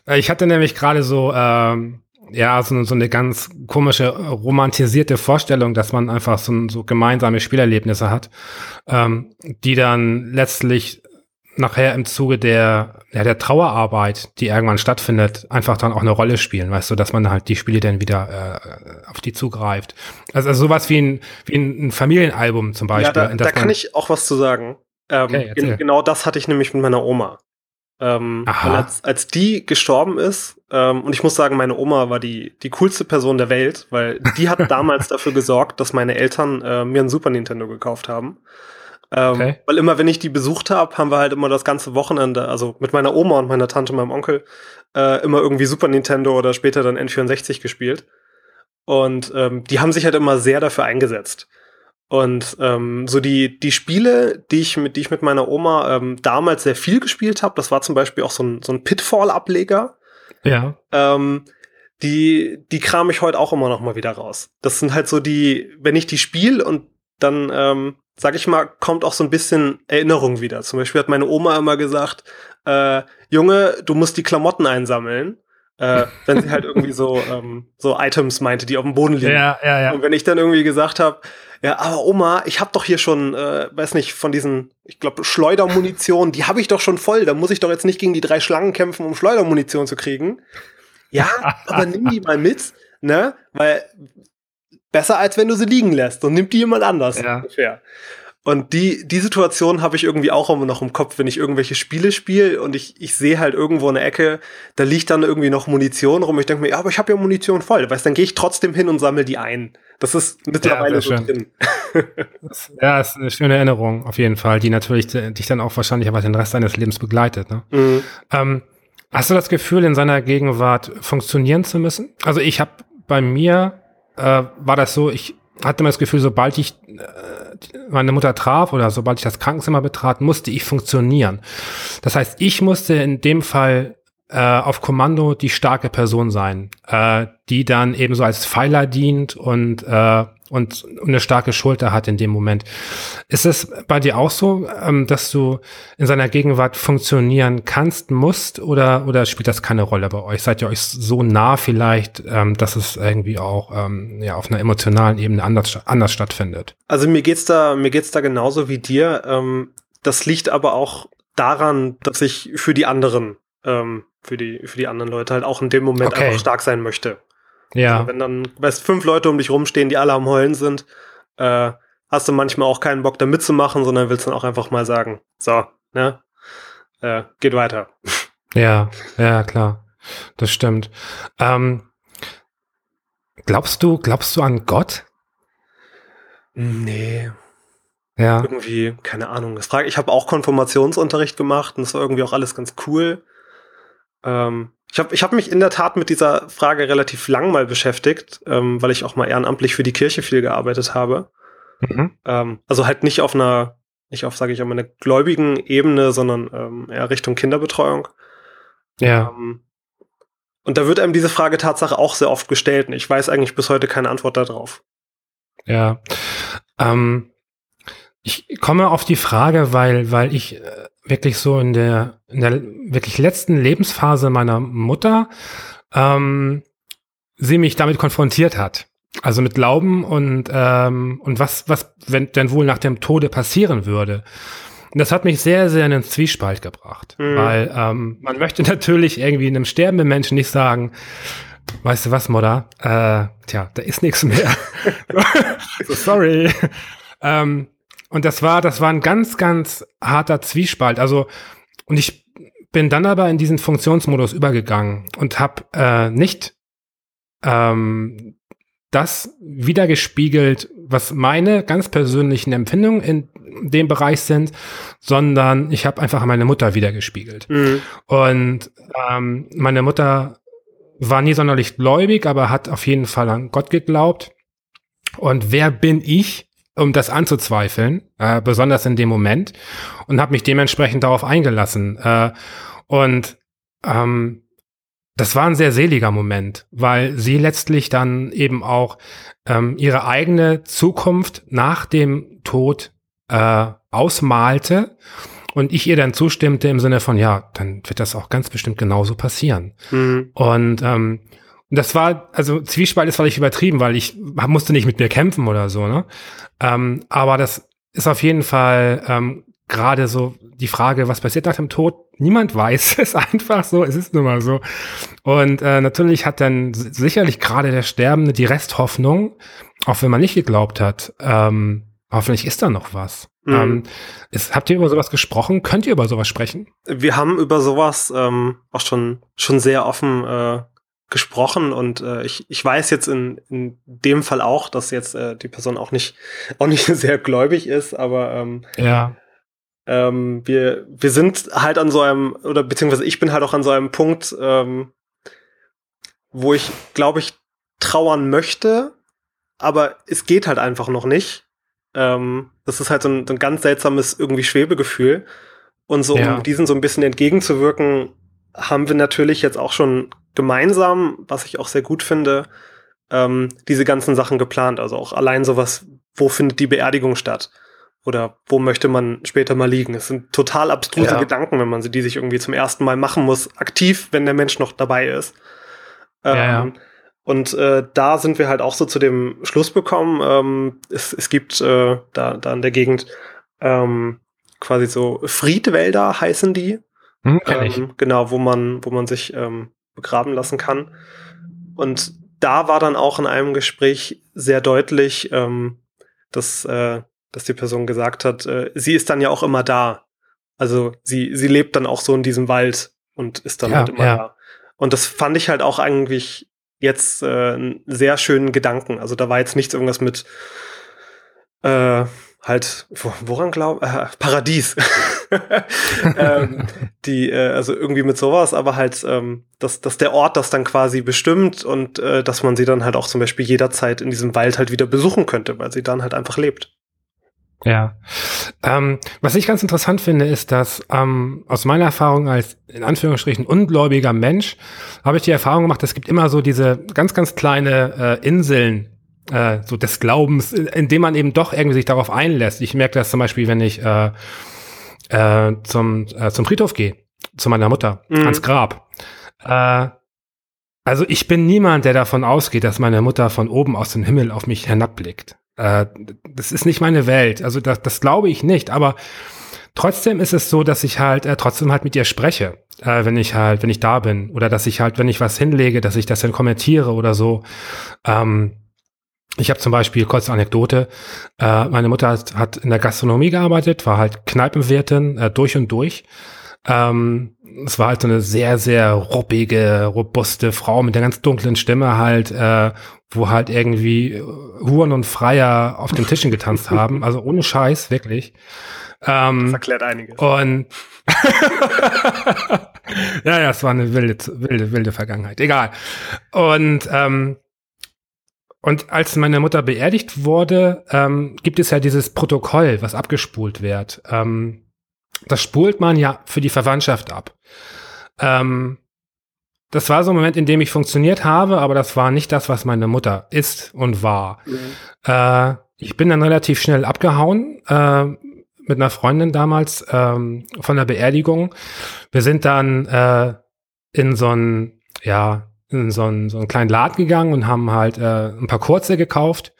Äh, ich hatte nämlich gerade so, ähm, ja, so, so eine ganz komische, romantisierte Vorstellung, dass man einfach so, so gemeinsame Spielerlebnisse hat, ähm, die dann letztlich nachher im Zuge der, ja, der Trauerarbeit, die irgendwann stattfindet, einfach dann auch eine Rolle spielen, weißt du, dass man halt die Spiele dann wieder äh, auf die zugreift. Also, also sowas wie ein, wie ein Familienalbum zum Beispiel. Ja, da, da kann ich auch was zu sagen. Ähm, okay, genau das hatte ich nämlich mit meiner Oma. Ähm, als, als die gestorben ist, ähm, und ich muss sagen, meine Oma war die, die coolste Person der Welt, weil die hat damals dafür gesorgt, dass meine Eltern äh, mir ein Super Nintendo gekauft haben. Ähm, okay. Weil immer, wenn ich die besucht habe, haben wir halt immer das ganze Wochenende, also mit meiner Oma und meiner Tante, meinem Onkel, äh, immer irgendwie Super Nintendo oder später dann N64 gespielt. Und ähm, die haben sich halt immer sehr dafür eingesetzt. Und ähm, so die, die Spiele, die ich mit, die ich mit meiner Oma ähm, damals sehr viel gespielt habe, das war zum Beispiel auch so ein, so ein Pitfall-Ableger. Ja. Ähm, die, die kram ich heute auch immer noch mal wieder raus. Das sind halt so die, wenn ich die spiele und dann, ähm, sag ich mal, kommt auch so ein bisschen Erinnerung wieder. Zum Beispiel hat meine Oma immer gesagt, äh, Junge, du musst die Klamotten einsammeln äh, wenn sie halt irgendwie so, ähm, so Items meinte, die auf dem Boden liegen. Ja, ja, ja. Und wenn ich dann irgendwie gesagt habe, ja, aber Oma, ich habe doch hier schon, äh, weiß nicht, von diesen, ich glaube, Schleudermunition, die habe ich doch schon voll. Da muss ich doch jetzt nicht gegen die drei Schlangen kämpfen, um Schleudermunition zu kriegen. Ja, aber nimm die mal mit, ne? Weil besser als wenn du sie liegen lässt und nimm die jemand anders ja. ungefähr. Und die, die Situation habe ich irgendwie auch immer noch im Kopf, wenn ich irgendwelche Spiele spiele und ich, ich sehe halt irgendwo eine Ecke, da liegt dann irgendwie noch Munition rum. Ich denke mir, ja, aber ich habe ja Munition voll. Weißt, dann gehe ich trotzdem hin und sammle die ein. Das ist mittlerweile ja, so schön. drin. ja, ist eine schöne Erinnerung auf jeden Fall, die natürlich dich dann auch wahrscheinlich aber den Rest deines Lebens begleitet. Ne? Mhm. Ähm, hast du das Gefühl, in seiner Gegenwart funktionieren zu müssen? Also ich habe bei mir äh, war das so, ich hatte immer das Gefühl, sobald ich äh, meine Mutter traf oder sobald ich das Krankenzimmer betrat, musste ich funktionieren. Das heißt, ich musste in dem Fall äh, auf Kommando die starke Person sein, äh, die dann eben so als Pfeiler dient und äh, und eine starke Schulter hat in dem Moment. Ist es bei dir auch so, ähm, dass du in seiner Gegenwart funktionieren kannst, musst oder, oder spielt das keine Rolle bei euch? Seid ihr euch so nah vielleicht, ähm, dass es irgendwie auch ähm, ja, auf einer emotionalen Ebene anders, anders stattfindet? Also mir geht's da, mir geht's da genauso wie dir. Das liegt aber auch daran, dass ich für die anderen, für die, für die anderen Leute halt auch in dem Moment okay. einfach stark sein möchte. Ja. Also wenn dann, weißt fünf Leute um dich rumstehen, die alle am Heulen sind, äh, hast du manchmal auch keinen Bock da mitzumachen, sondern willst dann auch einfach mal sagen, so, ne, äh, geht weiter. Ja, ja, klar. Das stimmt. Ähm, glaubst du, glaubst du an Gott? Nee. Ja. Irgendwie, keine Ahnung. Das frage, ich habe auch Konfirmationsunterricht gemacht und das war irgendwie auch alles ganz cool. Ähm, ich habe ich hab mich in der Tat mit dieser Frage relativ lang mal beschäftigt, ähm, weil ich auch mal ehrenamtlich für die Kirche viel gearbeitet habe. Mhm. Ähm, also halt nicht auf einer, nicht auf, sage ich einmal, einer gläubigen Ebene, sondern ähm, eher Richtung Kinderbetreuung. Ja. Ähm, und da wird einem diese Frage Tatsache auch sehr oft gestellt. Und ich weiß eigentlich bis heute keine Antwort darauf. Ja. Ähm, ich komme auf die Frage, weil, weil ich äh, wirklich so in der, in der wirklich letzten Lebensphase meiner Mutter ähm, sie mich damit konfrontiert hat. Also mit Glauben und, ähm, und was, was wenn denn wohl nach dem Tode passieren würde. Und das hat mich sehr, sehr in den Zwiespalt gebracht. Mhm. Weil ähm, man möchte natürlich irgendwie einem sterbenden Menschen nicht sagen, weißt du was, Modder? Äh, tja, da ist nichts mehr. so, sorry. ähm, und das war, das war ein ganz, ganz harter Zwiespalt. Also, und ich bin dann aber in diesen Funktionsmodus übergegangen und habe äh, nicht ähm, das wiedergespiegelt, was meine ganz persönlichen Empfindungen in dem Bereich sind, sondern ich habe einfach meine Mutter wiedergespiegelt. Mhm. Und ähm, meine Mutter war nie sonderlich gläubig, aber hat auf jeden Fall an Gott geglaubt. Und wer bin ich, um das anzuzweifeln, äh, besonders in dem Moment, und habe mich dementsprechend darauf eingelassen. Äh, und ähm, das war ein sehr seliger Moment, weil sie letztlich dann eben auch ähm, ihre eigene Zukunft nach dem Tod äh, ausmalte und ich ihr dann zustimmte im Sinne von, ja, dann wird das auch ganz bestimmt genauso passieren. Mhm. Und ähm, das war, also Zwiespalt ist vielleicht übertrieben, weil ich musste nicht mit mir kämpfen oder so, ne? Ähm, aber das ist auf jeden Fall ähm, gerade so die Frage, was passiert nach dem Tod? Niemand weiß es einfach so, es ist nun mal so. Und äh, natürlich hat dann sicherlich gerade der Sterbende die Resthoffnung, auch wenn man nicht geglaubt hat, ähm, hoffentlich ist da noch was. Mhm. Ähm, ist, habt ihr über sowas gesprochen? Könnt ihr über sowas sprechen? Wir haben über sowas ähm, auch schon, schon sehr offen äh, gesprochen und äh, ich, ich weiß jetzt in, in dem Fall auch, dass jetzt äh, die Person auch nicht, auch nicht sehr gläubig ist, aber ähm, ja. ähm, wir, wir sind halt an so einem, oder beziehungsweise ich bin halt auch an so einem Punkt, ähm, wo ich, glaube ich, trauern möchte, aber es geht halt einfach noch nicht. Ähm, das ist halt so ein, so ein ganz seltsames irgendwie Schwebegefühl. Und so, ja. um diesen so ein bisschen entgegenzuwirken, haben wir natürlich jetzt auch schon gemeinsam, was ich auch sehr gut finde, ähm, diese ganzen Sachen geplant. Also auch allein sowas, wo findet die Beerdigung statt? Oder wo möchte man später mal liegen? Es sind total abstruse ja. Gedanken, wenn man sie die sich irgendwie zum ersten Mal machen muss, aktiv, wenn der Mensch noch dabei ist. Ähm, ja, ja. Ähm, und äh, da sind wir halt auch so zu dem Schluss bekommen. Ähm, es, es gibt äh, da, da in der Gegend ähm, quasi so Friedwälder heißen die. Hm, ähm, genau, wo man, wo man sich ähm, begraben lassen kann. Und da war dann auch in einem Gespräch sehr deutlich, ähm, dass, äh, dass die Person gesagt hat, äh, sie ist dann ja auch immer da. Also sie, sie lebt dann auch so in diesem Wald und ist dann ja, halt immer ja. da. Und das fand ich halt auch eigentlich jetzt äh, einen sehr schönen Gedanken. Also da war jetzt nichts irgendwas mit äh, halt, woran glauben? Äh, Paradies. ähm, die, äh, also irgendwie mit sowas, aber halt, ähm, dass, dass der Ort das dann quasi bestimmt und äh, dass man sie dann halt auch zum Beispiel jederzeit in diesem Wald halt wieder besuchen könnte, weil sie dann halt einfach lebt. Ja. Ähm, was ich ganz interessant finde, ist, dass ähm, aus meiner Erfahrung als in Anführungsstrichen ungläubiger Mensch habe ich die Erfahrung gemacht, es gibt immer so diese ganz, ganz kleine äh, Inseln äh, so des Glaubens, in dem man eben doch irgendwie sich darauf einlässt. Ich merke das zum Beispiel, wenn ich äh, äh, zum, äh, zum Friedhof gehe, zu meiner Mutter, mhm. ans Grab. Äh, also ich bin niemand, der davon ausgeht, dass meine Mutter von oben aus dem Himmel auf mich hinabblickt. Äh, das ist nicht meine Welt. Also das, das glaube ich nicht. Aber trotzdem ist es so, dass ich halt äh, trotzdem halt mit ihr spreche, äh, wenn ich halt, wenn ich da bin. Oder dass ich halt, wenn ich was hinlege, dass ich das dann kommentiere oder so. Ähm, ich habe zum Beispiel, kurze Anekdote, äh, meine Mutter hat, hat in der Gastronomie gearbeitet, war halt Kneipenwirtin äh, durch und durch. Ähm, es war halt so eine sehr, sehr ruppige, robuste Frau mit einer ganz dunklen Stimme halt, äh, wo halt irgendwie Huren und Freier auf den Tischen getanzt haben. Also ohne Scheiß, wirklich. Ähm, das erklärt einiges. Und ja, ja, es war eine wilde, wilde, wilde Vergangenheit. Egal. Und ähm, und als meine Mutter beerdigt wurde, ähm, gibt es ja dieses Protokoll, was abgespult wird. Ähm, das spult man ja für die Verwandtschaft ab. Ähm, das war so ein Moment, in dem ich funktioniert habe, aber das war nicht das, was meine Mutter ist und war. Mhm. Äh, ich bin dann relativ schnell abgehauen äh, mit einer Freundin damals ähm, von der Beerdigung. Wir sind dann äh, in so ein, ja, in so einen, so einen kleinen Laden gegangen und haben halt äh, ein paar kurze gekauft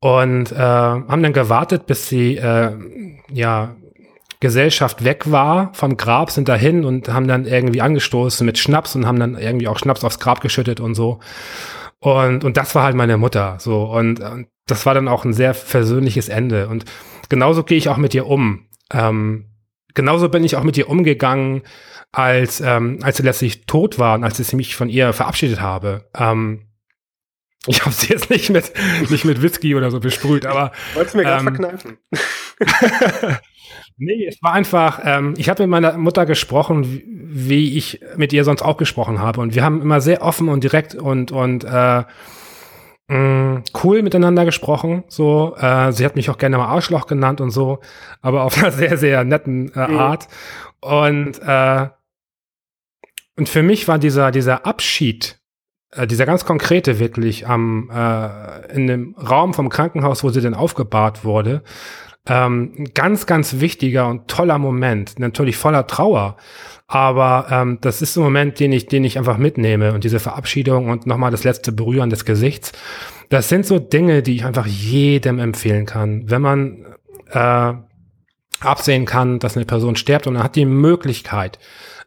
und äh, haben dann gewartet, bis die äh, ja, Gesellschaft weg war vom Grab, sind dahin und haben dann irgendwie angestoßen mit Schnaps und haben dann irgendwie auch Schnaps aufs Grab geschüttet und so. Und, und das war halt meine Mutter. So. Und, und das war dann auch ein sehr versöhnliches Ende. Und genauso gehe ich auch mit ihr um. Ähm, genauso bin ich auch mit ihr umgegangen, als, ähm, als sie letztlich tot war und als ich mich von ihr verabschiedet habe. Ähm, ich habe sie jetzt nicht mit, nicht mit Whisky oder so besprüht, aber. Wolltest du mir gerade ähm, verkneifen? nee, es war einfach, ähm, ich habe mit meiner Mutter gesprochen, wie, ich mit ihr sonst auch gesprochen habe. Und wir haben immer sehr offen und direkt und, und äh, mh, mm, cool miteinander gesprochen. So, äh, sie hat mich auch gerne mal Arschloch genannt und so, aber auf einer sehr, sehr netten äh, mhm. Art. Und äh, und für mich war dieser, dieser Abschied, äh, dieser ganz konkrete wirklich am, äh, in dem Raum vom Krankenhaus, wo sie denn aufgebahrt wurde, ähm, ein ganz, ganz wichtiger und toller Moment, natürlich voller Trauer. Aber ähm, das ist ein Moment, den ich, den ich einfach mitnehme und diese Verabschiedung und nochmal das letzte Berühren des Gesichts. Das sind so Dinge, die ich einfach jedem empfehlen kann. Wenn man äh, absehen kann, dass eine Person stirbt und er hat die Möglichkeit,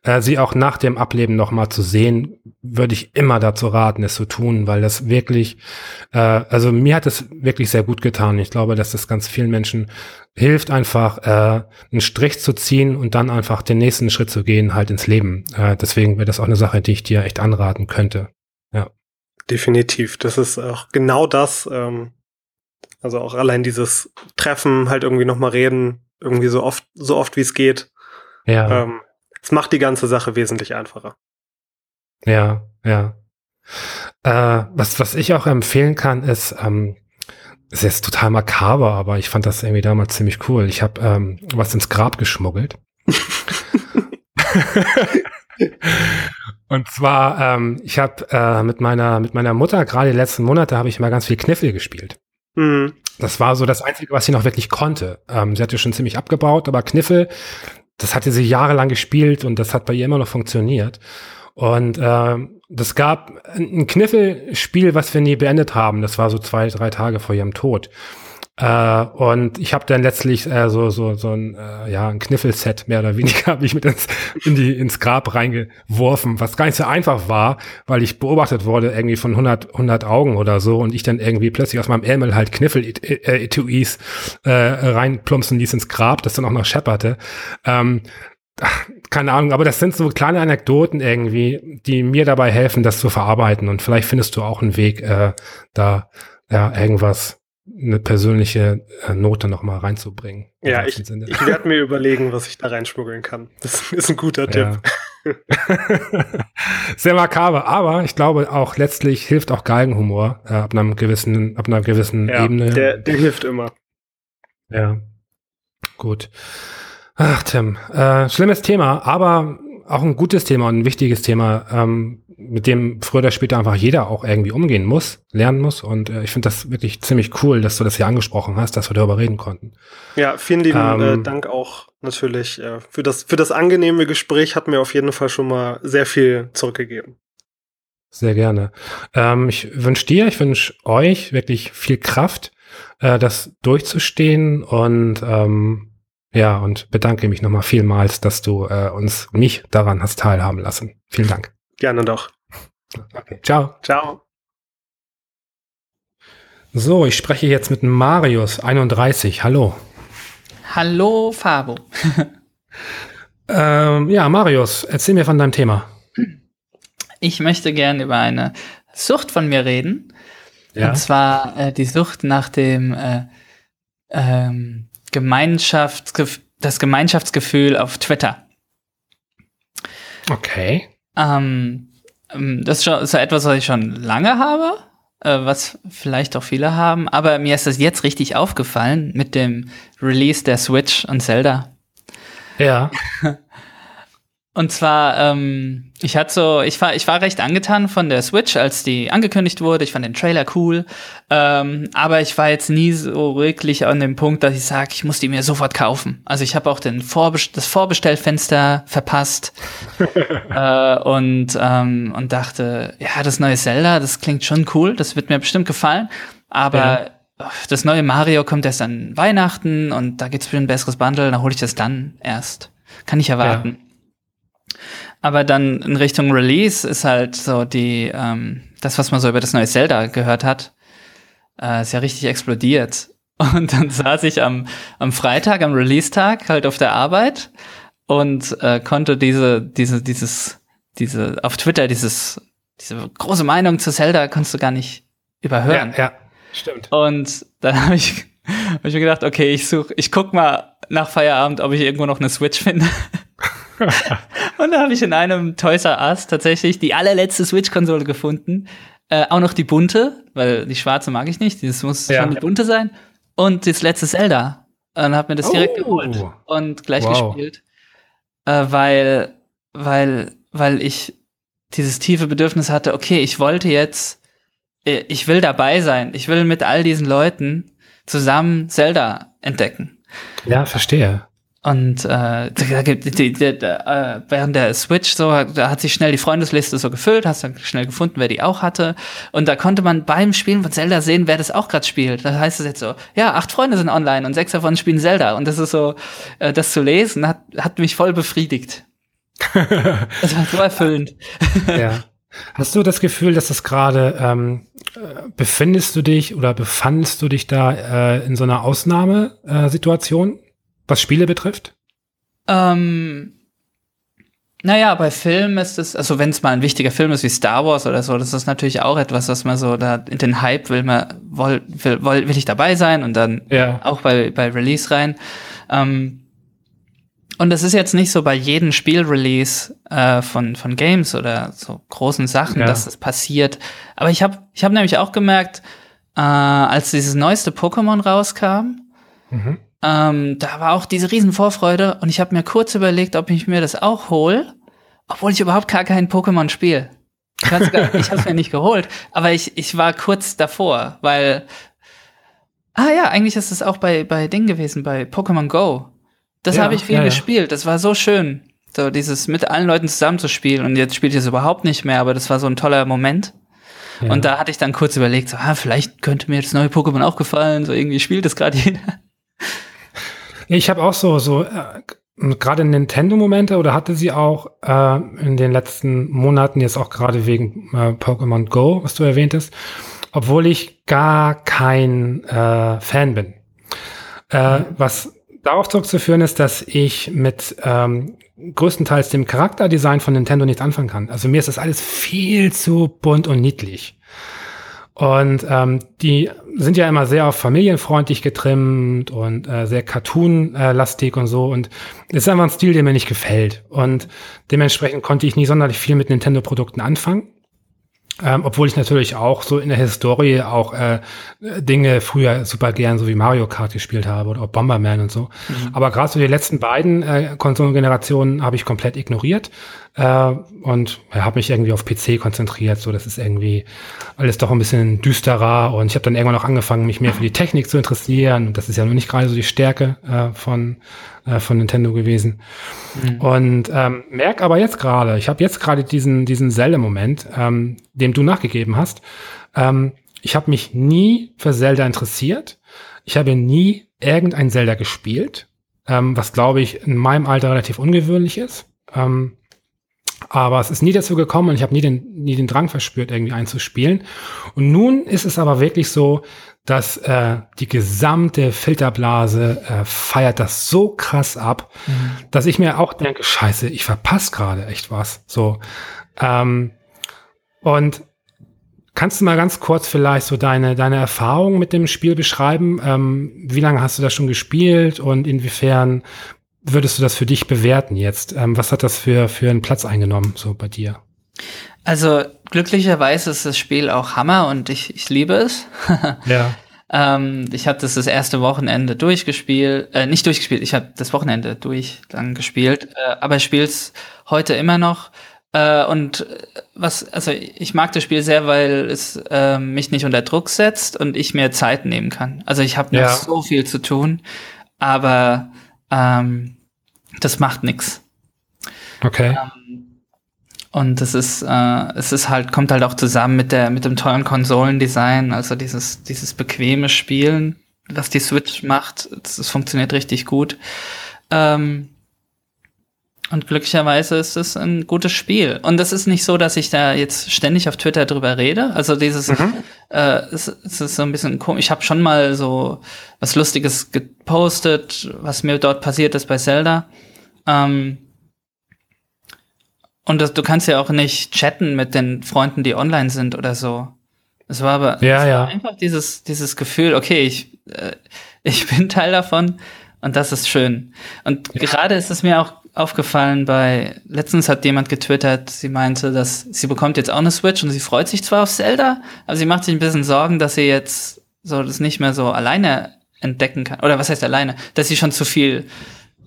äh, sie auch nach dem Ableben nochmal zu sehen, würde ich immer dazu raten, es zu tun, weil das wirklich, äh, also mir hat es wirklich sehr gut getan. Ich glaube, dass das ganz vielen Menschen hilft, einfach äh, einen Strich zu ziehen und dann einfach den nächsten Schritt zu gehen, halt ins Leben. Äh, deswegen wäre das auch eine Sache, die ich dir echt anraten könnte. Ja. Definitiv. Das ist auch genau das, ähm, also auch allein dieses Treffen, halt irgendwie nochmal reden, irgendwie so oft, so oft wie es geht. Ja. Ähm, es macht die ganze Sache wesentlich einfacher. Ja, ja. Äh, was, was ich auch empfehlen kann, ist, ähm, ist jetzt total makaber, aber ich fand das irgendwie damals ziemlich cool. Ich habe ähm, was ins Grab geschmuggelt. Und zwar, ähm, ich habe äh, mit meiner mit meiner Mutter gerade die letzten Monate habe ich mal ganz viel Kniffel gespielt. Mhm. Das war so das Einzige, was sie noch wirklich konnte. Ähm, sie hatte schon ziemlich abgebaut, aber Kniffel, das hatte sie jahrelang gespielt und das hat bei ihr immer noch funktioniert. Und äh, das gab ein Kniffelspiel, was wir nie beendet haben. Das war so zwei, drei Tage vor ihrem Tod. Äh, und ich habe dann letztlich äh, so so so ein äh, ja ein Kniffelset mehr oder weniger habe ich mit ins in die ins Grab reingeworfen, was gar nicht so einfach war, weil ich beobachtet wurde irgendwie von 100 100 Augen oder so und ich dann irgendwie plötzlich aus meinem Ärmel halt Kniffel äh, Etuis äh, reinplumpsen ließ ins Grab, das dann auch noch schepperte. Ähm, keine Ahnung, aber das sind so kleine Anekdoten irgendwie, die mir dabei helfen, das zu verarbeiten. Und vielleicht findest du auch einen Weg, äh, da ja irgendwas eine persönliche äh, Note noch mal reinzubringen. Ja, ich, ich werde mir überlegen, was ich da reinschmuggeln kann. Das ist ein guter Tipp. Sehr makaber, aber ich glaube auch letztlich hilft auch Galgenhumor äh, ab einem gewissen, ab einer gewissen ja, Ebene. Der, der hilft immer. Ja, gut. Ach, Tim, äh, schlimmes Thema, aber auch ein gutes Thema und ein wichtiges Thema. Ähm, mit dem früher oder später einfach jeder auch irgendwie umgehen muss, lernen muss. Und äh, ich finde das wirklich ziemlich cool, dass du das hier angesprochen hast, dass wir darüber reden konnten. Ja, vielen lieben ähm, äh, Dank auch natürlich äh, für, das, für das angenehme Gespräch. Hat mir auf jeden Fall schon mal sehr viel zurückgegeben. Sehr gerne. Ähm, ich wünsche dir, ich wünsche euch wirklich viel Kraft, äh, das durchzustehen und ähm, ja, und bedanke mich nochmal vielmals, dass du äh, uns, mich daran hast teilhaben lassen. Vielen Dank. Gerne doch. Okay, ciao. Ciao. So, ich spreche jetzt mit Marius, 31. Hallo. Hallo, Fabo. ähm, ja, Marius, erzähl mir von deinem Thema. Ich möchte gerne über eine Sucht von mir reden. Ja. Und zwar äh, die Sucht nach dem äh, ähm, Gemeinschaftsgef das Gemeinschaftsgefühl auf Twitter. Okay. Ähm, ähm, das ist, schon, ja etwas, was ich schon lange habe, äh, was vielleicht auch viele haben, aber mir ist das jetzt richtig aufgefallen mit dem Release der Switch und Zelda. Ja. Und zwar, ähm, ich hatte so, ich war, ich war recht angetan von der Switch, als die angekündigt wurde. Ich fand den Trailer cool. Ähm, aber ich war jetzt nie so wirklich an dem Punkt, dass ich sage, ich muss die mir sofort kaufen. Also ich habe auch den Vorbest das Vorbestellfenster verpasst äh, und, ähm, und dachte, ja, das neue Zelda, das klingt schon cool, das wird mir bestimmt gefallen. Aber ja. das neue Mario kommt erst an Weihnachten und da gibt's bestimmt ein besseres Bundle, dann hole ich das dann erst. Kann ich erwarten. Ja. Aber dann in Richtung Release ist halt so die, ähm, das, was man so über das neue Zelda gehört hat, äh, ist ja richtig explodiert. Und dann saß ich am, am Freitag, am Release-Tag, halt auf der Arbeit und äh, konnte diese, diese, dieses, diese, auf Twitter dieses, diese große Meinung zu Zelda konntest du gar nicht überhören. Ja, ja stimmt. Und dann habe ich, hab ich mir gedacht, okay, ich such, ich guck mal nach Feierabend, ob ich irgendwo noch eine Switch finde. und da habe ich in einem Toys R Us tatsächlich die allerletzte Switch-Konsole gefunden. Äh, auch noch die bunte, weil die schwarze mag ich nicht. Das muss ja. schon die bunte sein. Und das letzte Zelda. Und habe mir das direkt oh. geholt und gleich wow. gespielt. Äh, weil, weil, weil ich dieses tiefe Bedürfnis hatte, okay, ich wollte jetzt, äh, ich will dabei sein. Ich will mit all diesen Leuten zusammen Zelda entdecken. Ja, verstehe. Und äh, da die, die, die, äh, während der Switch so, da hat sich schnell die Freundesliste so gefüllt, hast dann schnell gefunden, wer die auch hatte. Und da konnte man beim Spielen von Zelda sehen, wer das auch gerade spielt. Das heißt es jetzt so, ja, acht Freunde sind online und sechs davon spielen Zelda. Und das ist so, äh, das zu lesen, hat, hat mich voll befriedigt. das war so erfüllend. ja. Hast du das Gefühl, dass das gerade ähm, äh, befindest du dich oder befandest du dich da äh, in so einer Ausnahmesituation? Was Spiele betrifft? Ähm, naja, bei Filmen ist es, also wenn es mal ein wichtiger Film ist wie Star Wars oder so, das ist natürlich auch etwas, was man so da in den Hype will man, will, will, will ich dabei sein und dann ja. auch bei, bei Release rein. Ähm, und das ist jetzt nicht so bei jedem Spielrelease äh, von, von Games oder so großen Sachen, ja. dass das passiert. Aber ich habe ich hab nämlich auch gemerkt, äh, als dieses neueste Pokémon rauskam, mhm. Ähm, da war auch diese riesen Vorfreude und ich habe mir kurz überlegt, ob ich mir das auch hole, obwohl ich überhaupt gar keinen Pokémon spiele. Ich habe es mir nicht geholt, aber ich, ich war kurz davor, weil Ah ja, eigentlich ist es auch bei, bei Ding gewesen, bei Pokémon Go. Das ja, habe ich viel ja, gespielt. Das war so schön. So dieses mit allen Leuten zusammen zu spielen. Und jetzt spielt ich es überhaupt nicht mehr, aber das war so ein toller Moment. Ja. Und da hatte ich dann kurz überlegt, so, ah, vielleicht könnte mir das neue Pokémon auch gefallen. So irgendwie spielt es gerade jeder. Ich habe auch so, so äh, gerade Nintendo-Momente oder hatte sie auch äh, in den letzten Monaten, jetzt auch gerade wegen äh, Pokémon Go, was du erwähntest, obwohl ich gar kein äh, Fan bin. Äh, mhm. Was darauf zurückzuführen ist, dass ich mit ähm, größtenteils dem Charakterdesign von Nintendo nichts anfangen kann. Also mir ist das alles viel zu bunt und niedlich. Und ähm, die sind ja immer sehr auf familienfreundlich getrimmt und äh, sehr cartoon-lastig und so. Und es ist einfach ein Stil, der mir nicht gefällt. Und dementsprechend konnte ich nie sonderlich viel mit Nintendo-Produkten anfangen. Ähm, obwohl ich natürlich auch so in der Historie auch äh, Dinge früher super gern, so wie Mario Kart gespielt habe oder auch Bomberman und so. Mhm. Aber gerade so die letzten beiden äh, Konsolengenerationen habe ich komplett ignoriert äh, und ja, habe mich irgendwie auf PC konzentriert. So, das ist irgendwie alles doch ein bisschen düsterer und ich habe dann irgendwann auch angefangen, mich mehr für die Technik zu interessieren. Und das ist ja nur nicht gerade so die Stärke äh, von äh, von Nintendo gewesen. Mhm. Und ähm, merk aber jetzt gerade, ich habe jetzt gerade diesen, diesen Zelda-Moment, ähm, dem du nachgegeben hast. Ähm, ich habe mich nie für Zelda interessiert. Ich habe nie irgendein Zelda gespielt, ähm, was glaube ich in meinem Alter relativ ungewöhnlich ist. Ähm, aber es ist nie dazu gekommen und ich habe nie den, nie den Drang verspürt, irgendwie einzuspielen. Und nun ist es aber wirklich so, dass äh, die gesamte Filterblase äh, feiert das so krass ab, mhm. dass ich mir auch denke, scheiße, ich verpasse gerade echt was. So. Ähm, und kannst du mal ganz kurz vielleicht so deine, deine Erfahrung mit dem Spiel beschreiben? Ähm, wie lange hast du das schon gespielt und inwiefern würdest du das für dich bewerten jetzt? Ähm, was hat das für, für einen Platz eingenommen, so bei dir? Also glücklicherweise ist das Spiel auch Hammer und ich, ich liebe es. ja. ähm, ich habe das das erste Wochenende durchgespielt, äh, nicht durchgespielt, ich habe das Wochenende durch dann gespielt, äh, aber ich spiele es heute immer noch. Äh, und was, also ich mag das Spiel sehr, weil es äh, mich nicht unter Druck setzt und ich mir Zeit nehmen kann. Also ich habe noch ja. so viel zu tun, aber ähm, das macht nix. Okay. Ähm, und es ist, äh, es ist halt, kommt halt auch zusammen mit der, mit dem tollen Konsolendesign, also dieses, dieses bequeme Spielen, was die Switch macht. Es funktioniert richtig gut. Ähm, und glücklicherweise ist es ein gutes Spiel. Und es ist nicht so, dass ich da jetzt ständig auf Twitter drüber rede. Also dieses, mhm. äh, es, es, ist so ein bisschen komisch. Ich habe schon mal so was Lustiges gepostet, was mir dort passiert ist bei Zelda. Ähm, und das, du kannst ja auch nicht chatten mit den Freunden, die online sind oder so. Es war aber ja, ja. einfach dieses, dieses Gefühl, okay, ich, äh, ich bin Teil davon und das ist schön. Und ja. gerade ist es mir auch aufgefallen bei, letztens hat jemand getwittert, sie meinte, dass sie bekommt jetzt auch eine Switch und sie freut sich zwar auf Zelda, aber sie macht sich ein bisschen Sorgen, dass sie jetzt so das nicht mehr so alleine entdecken kann. Oder was heißt alleine? Dass sie schon zu viel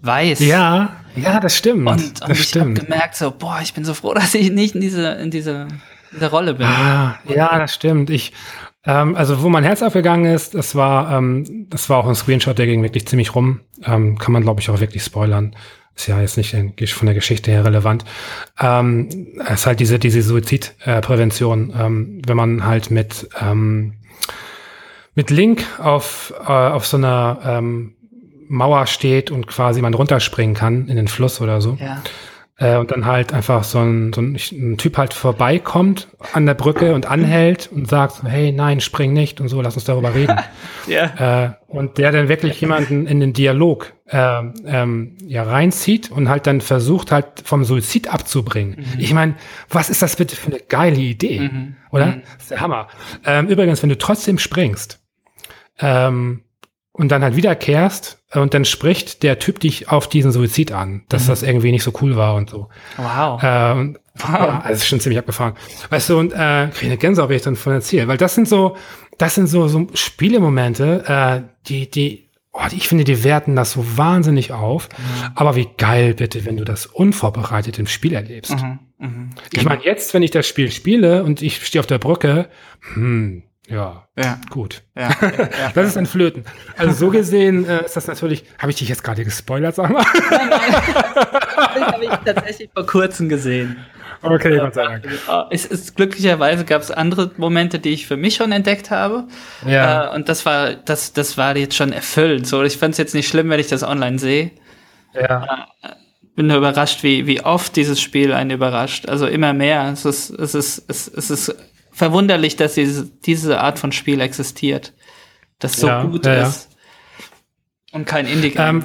weiß. Ja, ja, das stimmt. Und, und das ich habe gemerkt, so, boah, ich bin so froh, dass ich nicht in diese, in diese, in diese Rolle bin. Ah, ja, das stimmt. Ich, Ähm, also wo mein Herz aufgegangen ist, das war, ähm, das war auch ein Screenshot, der ging wirklich ziemlich rum. Ähm, kann man, glaube ich, auch wirklich spoilern. Ist ja jetzt nicht von der Geschichte her relevant. Ähm, es ist halt diese, diese Suizidprävention, äh, ähm, wenn man halt mit, ähm, mit Link auf, äh, auf so einer ähm, Mauer steht und quasi man runterspringen kann in den Fluss oder so. Ja. Äh, und dann halt einfach so ein, so ein, ein, Typ halt vorbeikommt an der Brücke und anhält und sagt, hey, nein, spring nicht und so, lass uns darüber reden. ja. Äh, und der dann wirklich jemanden in den Dialog äh, ähm, ja, reinzieht und halt dann versucht halt vom Suizid abzubringen. Mhm. Ich meine, was ist das bitte für eine geile Idee, mhm. oder? Mhm. Das ist der Hammer. Ähm, übrigens, wenn du trotzdem springst, ähm, und dann halt wiederkehrst und dann spricht der Typ dich auf diesen Suizid an, dass mhm. das irgendwie nicht so cool war und so. Wow. Äh, und, wow. Ja, also ist schon ziemlich abgefahren. Weißt du, und äh, krieg eine Gänsehaut, wenn ich dann von erzähle, weil das sind so, das sind so, so Spielemomente, äh, die, die, oh, die, ich finde, die werten das so wahnsinnig auf. Mhm. Aber wie geil bitte, wenn du das unvorbereitet im Spiel erlebst. Mhm. Mhm. Ich meine, jetzt, wenn ich das Spiel spiele und ich stehe auf der Brücke, hm, ja, ja. gut. Ja, ja, das ist ein Flöten. Also so gesehen äh, ist das natürlich. Habe ich dich jetzt gerade gespoilert, sag mal? Nein, nein. das habe ich tatsächlich vor kurzem gesehen. Okay, Gott sei Dank. Äh, es ist, glücklicherweise gab es andere Momente, die ich für mich schon entdeckt habe. Ja. Äh, und das war, das, das war jetzt schon erfüllend. So, ich fand es jetzt nicht schlimm, wenn ich das online sehe. Ja. Äh, bin nur überrascht, wie, wie oft dieses Spiel einen überrascht. Also immer mehr. Es ist, es ist, es, es ist verwunderlich, dass diese, diese Art von Spiel existiert. Das so ja, gut ja, ist. Ja. Und kein indie ähm,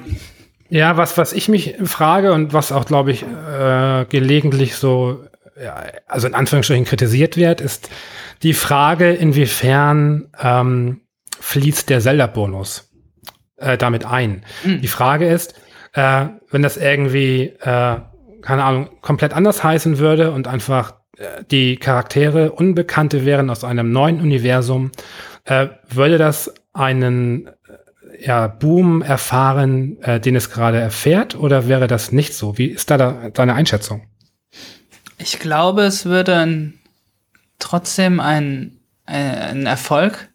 Ja, was, was ich mich frage und was auch, glaube ich, äh, gelegentlich so, also in Anführungsstrichen kritisiert wird, ist die Frage, inwiefern ähm, fließt der Zelda-Bonus äh, damit ein. Mhm. Die Frage ist, äh, wenn das irgendwie, äh, keine Ahnung, komplett anders heißen würde und einfach die Charaktere Unbekannte wären aus einem neuen Universum, äh, würde das einen äh, ja, Boom erfahren, äh, den es gerade erfährt, oder wäre das nicht so? Wie ist da, da deine Einschätzung? Ich glaube, es würde trotzdem ein, ein, ein Erfolg,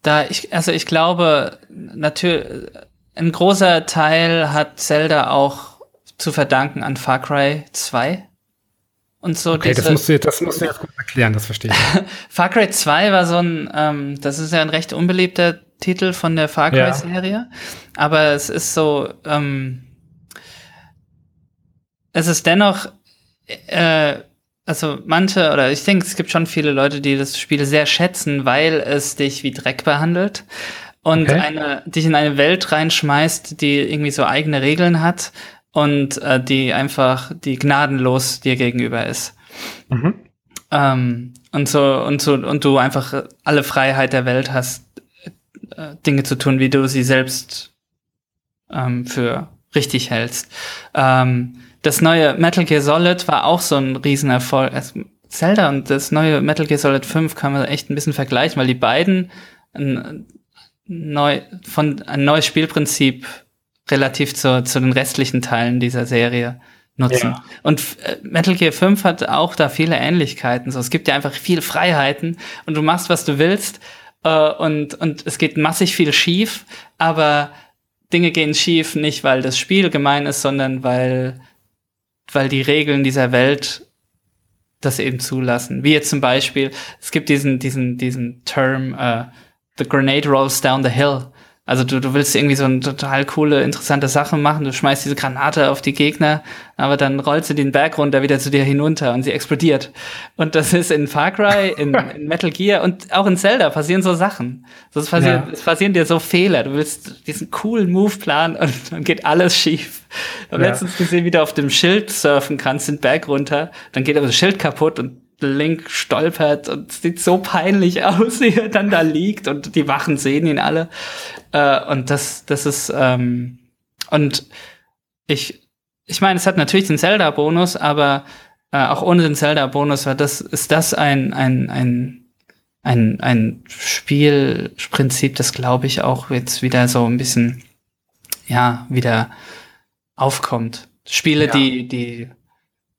da ich, also ich glaube, natürlich, ein großer Teil hat Zelda auch zu verdanken an Far Cry 2 und so okay, das musst du jetzt, das musst du jetzt gut erklären, das verstehe ich. Far Cry 2 war so ein, ähm, das ist ja ein recht unbeliebter Titel von der Far Cry-Serie, ja. aber es ist so, ähm, es ist dennoch, äh, also manche, oder ich denke, es gibt schon viele Leute, die das Spiel sehr schätzen, weil es dich wie Dreck behandelt und okay. eine, dich in eine Welt reinschmeißt, die irgendwie so eigene Regeln hat und äh, die einfach, die gnadenlos dir gegenüber ist. Mhm. Ähm, und so, und so, und du einfach alle Freiheit der Welt hast, äh, Dinge zu tun, wie du sie selbst ähm, für richtig hältst. Ähm, das neue Metal Gear Solid war auch so ein Riesenerfolg. Also Zelda und das neue Metal Gear Solid 5 kann man echt ein bisschen vergleichen, weil die beiden ein, neu, von, ein neues Spielprinzip relativ zu, zu den restlichen Teilen dieser Serie nutzen. Ja. Und äh, Metal Gear 5 hat auch da viele Ähnlichkeiten. So, es gibt ja einfach viele Freiheiten und du machst, was du willst. Äh, und, und es geht massig viel schief, aber Dinge gehen schief nicht, weil das Spiel gemein ist, sondern weil, weil die Regeln dieser Welt das eben zulassen. Wie jetzt zum Beispiel, es gibt diesen, diesen, diesen Term, uh, the grenade rolls down the hill. Also du, du willst irgendwie so eine total coole, interessante Sache machen, du schmeißt diese Granate auf die Gegner, aber dann rollt sie den Berg runter wieder zu dir hinunter und sie explodiert. Und das ist in Far Cry, in, in Metal Gear und auch in Zelda passieren so Sachen. es, passiert, ja. es passieren dir so Fehler. Du willst diesen coolen Move planen und dann geht alles schief. Ich habe ja. letztens gesehen, wie du auf dem Schild surfen kannst, den Berg runter, dann geht aber das Schild kaputt und Link stolpert und sieht so peinlich aus, wie er dann da liegt und die Wachen sehen ihn alle. Äh, und das, das ist, ähm, und ich, ich meine, es hat natürlich den Zelda-Bonus, aber äh, auch ohne den Zelda-Bonus war das, ist das ein, ein, ein, ein, ein Spielprinzip, das glaube ich auch jetzt wieder so ein bisschen, ja, wieder aufkommt. Spiele, ja. die, die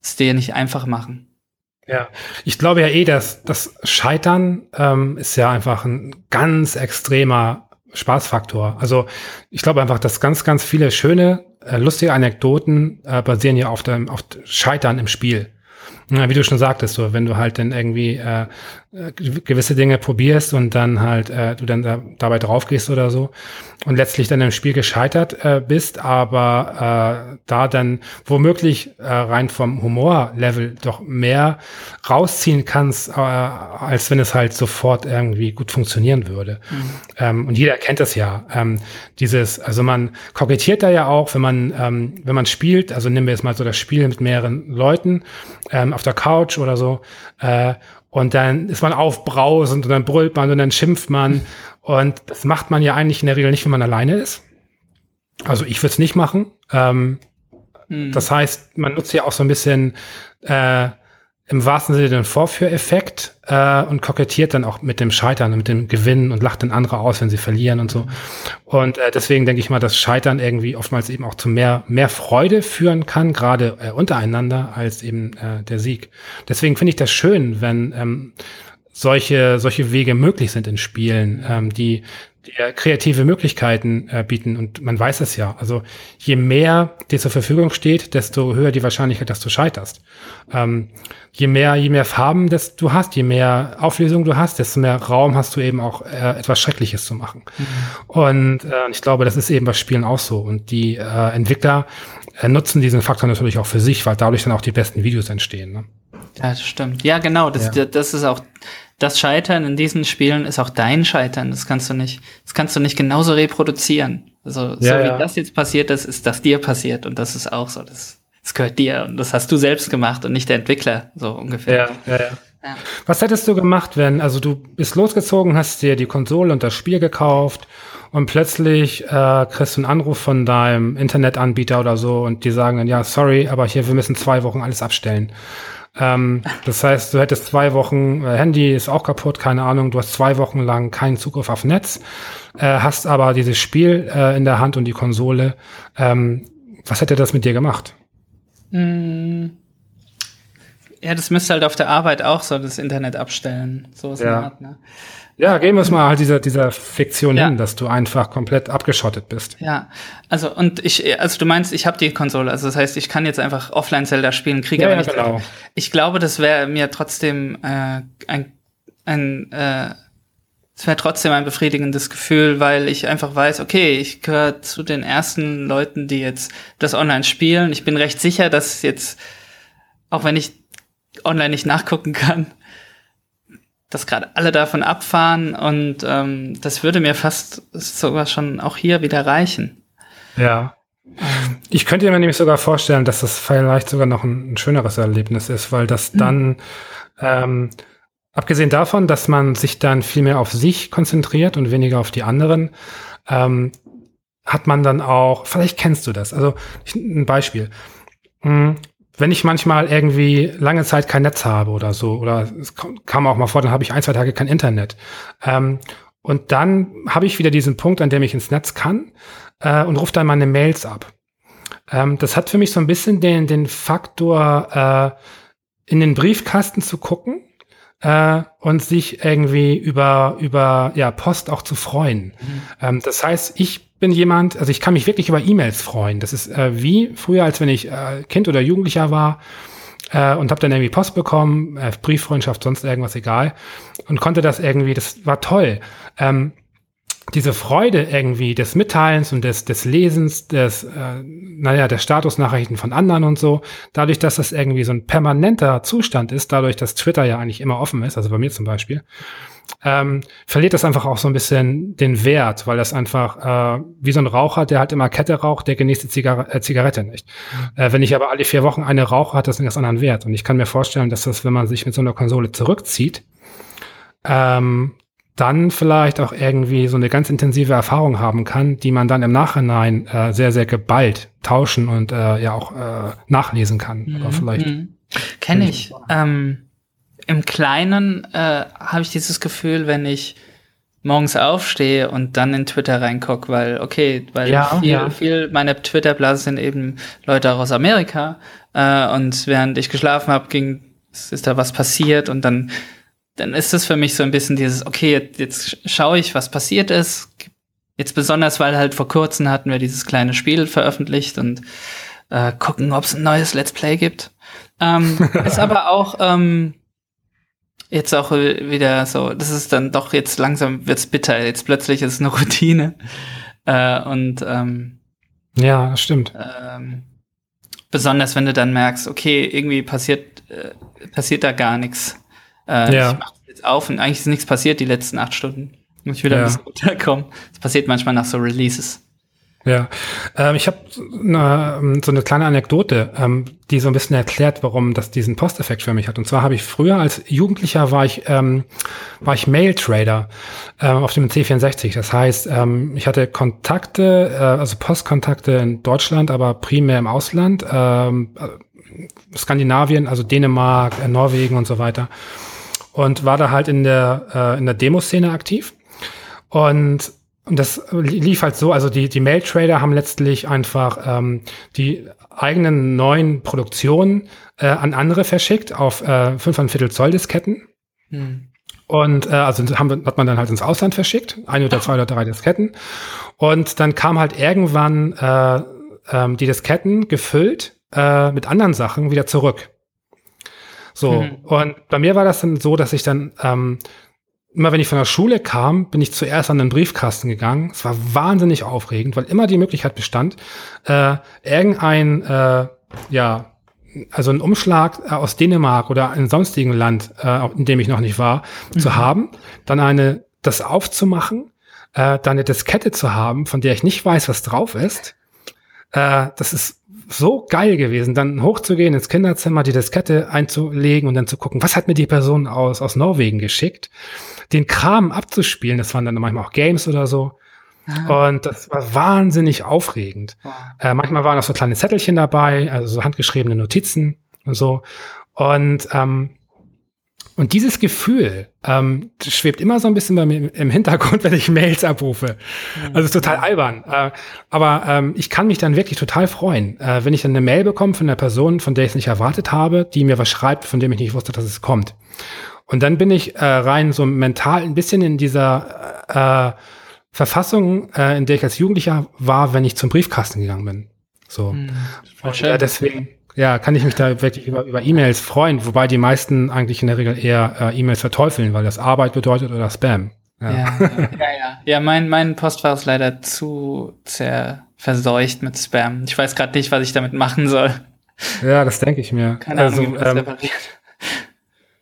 es dir nicht einfach machen. Ja, ich glaube ja eh, dass das Scheitern ähm, ist ja einfach ein ganz extremer Spaßfaktor. Also ich glaube einfach, dass ganz, ganz viele schöne, äh, lustige Anekdoten äh, basieren ja auf dem auf Scheitern im Spiel. Ja, wie du schon sagtest, so wenn du halt dann irgendwie äh, äh, gewisse Dinge probierst und dann halt äh, du dann da, dabei draufgehst oder so und letztlich dann im Spiel gescheitert äh, bist, aber äh, da dann womöglich äh, rein vom Humorlevel doch mehr rausziehen kannst, äh, als wenn es halt sofort irgendwie gut funktionieren würde. Mhm. Ähm, und jeder kennt das ja. Ähm, dieses, also man kokettiert da ja auch, wenn man ähm, wenn man spielt, also nehmen wir jetzt mal so das Spiel mit mehreren Leuten ähm, auf der Couch oder so. Äh, und dann ist man aufbrausend und dann brüllt man und dann schimpft man. Und das macht man ja eigentlich in der Regel nicht, wenn man alleine ist. Also ich würde es nicht machen. Ähm, mhm. Das heißt, man nutzt ja auch so ein bisschen äh, im wahrsten Sinne den Vorführeffekt äh, und kokettiert dann auch mit dem Scheitern und mit dem Gewinnen und lacht dann andere aus, wenn sie verlieren und so. Und äh, deswegen denke ich mal, dass Scheitern irgendwie oftmals eben auch zu mehr, mehr Freude führen kann, gerade äh, untereinander, als eben äh, der Sieg. Deswegen finde ich das schön, wenn ähm, solche, solche Wege möglich sind in Spielen, ähm, die, die kreative Möglichkeiten äh, bieten. Und man weiß es ja. Also je mehr dir zur Verfügung steht, desto höher die Wahrscheinlichkeit, dass du scheiterst. Ähm, je mehr, je mehr Farben das du hast, je mehr Auflösung du hast, desto mehr Raum hast du eben auch äh, etwas Schreckliches zu machen. Mhm. Und äh, ich glaube, das ist eben bei Spielen auch so. Und die äh, Entwickler äh, nutzen diesen Faktor natürlich auch für sich, weil dadurch dann auch die besten Videos entstehen. Ne? Ja, das stimmt. Ja, genau. Das, ja. das ist auch das Scheitern in diesen Spielen ist auch dein Scheitern. Das kannst du nicht, das kannst du nicht genauso reproduzieren. Also so ja, wie das jetzt passiert ist, ist das dir passiert und das ist auch so. Das das gehört dir und das hast du selbst gemacht und nicht der Entwickler, so ungefähr. Ja, ja, ja. ja. Was hättest du gemacht, wenn, also du bist losgezogen, hast dir die Konsole und das Spiel gekauft und plötzlich äh, kriegst du einen Anruf von deinem Internetanbieter oder so und die sagen dann, ja, sorry, aber hier, wir müssen zwei Wochen alles abstellen. Ähm, das heißt, du hättest zwei Wochen, äh, Handy ist auch kaputt, keine Ahnung, du hast zwei Wochen lang keinen Zugriff auf Netz, äh, hast aber dieses Spiel äh, in der Hand und die Konsole. Ähm, was hätte das mit dir gemacht? Mm. Ja, das müsste halt auf der Arbeit auch so das Internet abstellen. So ist ja. Art, ne? Ja, gehen wir es mal halt dieser, dieser Fiktion ja. hin, dass du einfach komplett abgeschottet bist. Ja, also und ich, also du meinst, ich habe die Konsole, also das heißt, ich kann jetzt einfach offline Zelda spielen, kriege ja, aber nicht. Ja, genau. Ich glaube, das wäre mir trotzdem äh, ein, ein äh, es wäre trotzdem ein befriedigendes Gefühl, weil ich einfach weiß, okay, ich gehöre zu den ersten Leuten, die jetzt das online spielen. Ich bin recht sicher, dass jetzt, auch wenn ich online nicht nachgucken kann, dass gerade alle davon abfahren und ähm, das würde mir fast sogar schon auch hier wieder reichen. Ja. Ich könnte mir nämlich sogar vorstellen, dass das vielleicht sogar noch ein, ein schöneres Erlebnis ist, weil das dann mhm. ähm, Abgesehen davon, dass man sich dann viel mehr auf sich konzentriert und weniger auf die anderen, ähm, hat man dann auch, vielleicht kennst du das, also ich, ein Beispiel. Wenn ich manchmal irgendwie lange Zeit kein Netz habe oder so, oder es kam auch mal vor, dann habe ich ein, zwei Tage kein Internet. Ähm, und dann habe ich wieder diesen Punkt, an dem ich ins Netz kann äh, und rufe dann meine Mails ab. Ähm, das hat für mich so ein bisschen den, den Faktor, äh, in den Briefkasten zu gucken äh, und sich irgendwie über, über ja, Post auch zu freuen. Mhm. Ähm, das heißt, ich bin jemand, also ich kann mich wirklich über E-Mails freuen. Das ist äh, wie früher, als wenn ich äh, Kind oder Jugendlicher war äh, und habe dann irgendwie Post bekommen, äh, Brieffreundschaft, sonst irgendwas egal und konnte das irgendwie, das war toll. Ähm, diese Freude irgendwie des Mitteilens und des, des Lesens, des, äh, naja, der Statusnachrichten von anderen und so, dadurch, dass das irgendwie so ein permanenter Zustand ist, dadurch, dass Twitter ja eigentlich immer offen ist, also bei mir zum Beispiel, ähm, verliert das einfach auch so ein bisschen den Wert, weil das einfach äh, wie so ein Raucher, der halt immer Kette raucht, der genießt die Zigar äh, Zigarette nicht. Mhm. Äh, wenn ich aber alle vier Wochen eine rauche, hat das einen ganz anderen Wert. Und ich kann mir vorstellen, dass das, wenn man sich mit so einer Konsole zurückzieht, ähm, dann vielleicht auch irgendwie so eine ganz intensive Erfahrung haben kann, die man dann im Nachhinein äh, sehr, sehr geballt tauschen und äh, ja auch äh, nachlesen kann. Mhm. Oder vielleicht. Mhm. Kenne ich. Ähm, Im Kleinen äh, habe ich dieses Gefühl, wenn ich morgens aufstehe und dann in Twitter reingucke, weil, okay, weil ja, viel, ja. viel meiner Twitter-Blase sind eben Leute auch aus Amerika. Äh, und während ich geschlafen habe, ging ist da was passiert und dann, dann ist es für mich so ein bisschen dieses, okay, jetzt, jetzt schaue ich, was passiert ist. Jetzt besonders, weil halt vor kurzem hatten wir dieses kleine Spiel veröffentlicht und äh, gucken, ob es ein neues Let's Play gibt. Ähm, ist aber auch ähm, jetzt auch wieder so, das ist dann doch jetzt langsam wird's bitter. Jetzt plötzlich ist es eine Routine. Äh, und ähm, ja, das stimmt. Ähm, besonders wenn du dann merkst, okay, irgendwie passiert äh, passiert da gar nichts. Äh, Ja. Ich mach das jetzt auf und eigentlich ist nichts passiert die letzten acht Stunden. Muss ich wieder Ja. ein bisschen runterkommen. Das passiert manchmal nach so Releases. Ja, ähm, ich habe ne, so eine kleine Anekdote, ähm, die so ein bisschen erklärt, warum das diesen Posteffekt für mich hat. Und zwar habe ich früher als Jugendlicher war ich ähm, war ich Mail-Trader ähm, auf dem C64. Das heißt, ähm, ich hatte Kontakte, äh, also Postkontakte in Deutschland, aber primär im Ausland, ähm, äh, Skandinavien, also Dänemark, äh, Norwegen und so weiter. Und war da halt in der äh, in der Demoszene aktiv. Und und das lief halt so, also die, die Mail-Trader haben letztlich einfach ähm, die eigenen neuen Produktionen äh, an andere verschickt auf äh, 5 Viertel Zoll Disketten. Hm. Und äh, also haben, hat man dann halt ins Ausland verschickt, ein oder zwei oder drei Disketten. Und dann kam halt irgendwann äh, ähm, die Disketten gefüllt äh, mit anderen Sachen wieder zurück. So, Mhm. und bei mir war das dann so, dass ich dann ähm, immer wenn ich von der Schule kam, bin ich zuerst an den Briefkasten gegangen. Es war wahnsinnig aufregend, weil immer die Möglichkeit bestand, äh, irgendein, äh, ja, also ein Umschlag äh, aus Dänemark oder einem sonstigen Land, äh, in dem ich noch nicht war, zu haben, dann eine, das aufzumachen, äh, dann eine Diskette zu haben, von der ich nicht weiß, was drauf ist. Äh, das ist so geil gewesen, dann hochzugehen ins Kinderzimmer, die Diskette einzulegen und dann zu gucken, was hat mir die Person aus, aus Norwegen geschickt, den Kram abzuspielen, das waren dann manchmal auch Games oder so. Und das war wahnsinnig aufregend. Äh, manchmal waren auch so kleine Zettelchen dabei, also so handgeschriebene Notizen und so. Und, ähm, und dieses Gefühl ähm, schwebt immer so ein bisschen bei mir im Hintergrund, wenn ich Mails abrufe. Also ist total albern. Äh, aber ähm, ich kann mich dann wirklich total freuen, äh, wenn ich dann eine Mail bekomme von einer Person, von der ich es nicht erwartet habe, die mir was schreibt, von dem ich nicht wusste, dass es kommt. Und dann bin ich äh, rein so mental ein bisschen in dieser äh, Verfassung, äh, in der ich als Jugendlicher war, wenn ich zum Briefkasten gegangen bin. So. Hm. Voll Und, äh, deswegen, ja, kann ich mich da wirklich über, über E-Mails freuen, wobei die meisten eigentlich in der Regel eher äh, E-Mails verteufeln, weil das Arbeit bedeutet oder Spam. Ja, ja, ja. ja. ja mein, mein Postfach ist leider zu sehr verseucht mit Spam. Ich weiß gerade nicht, was ich damit machen soll. Ja, das denke ich mir. Keine also, Ahnung, wie man das ähm, repariert.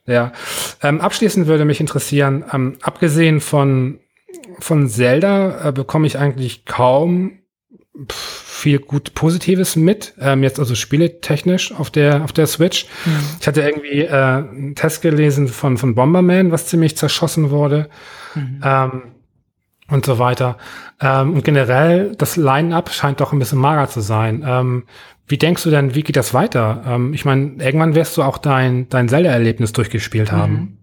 Ja. Ähm, abschließend würde mich interessieren, ähm, abgesehen von, von Zelda äh, bekomme ich eigentlich kaum pf, viel gut Positives mit, ähm, jetzt also spieletechnisch auf der, auf der Switch. Ich hatte irgendwie äh, einen Test gelesen von, von Bomberman, was ziemlich zerschossen wurde. Ähm, und so weiter. Ähm, und generell, das Line-Up scheint doch ein bisschen mager zu sein. Ähm, wie denkst du denn, wie geht das weiter? Ähm, ich meine, irgendwann wirst du auch dein, dein Zelda-Erlebnis durchgespielt haben.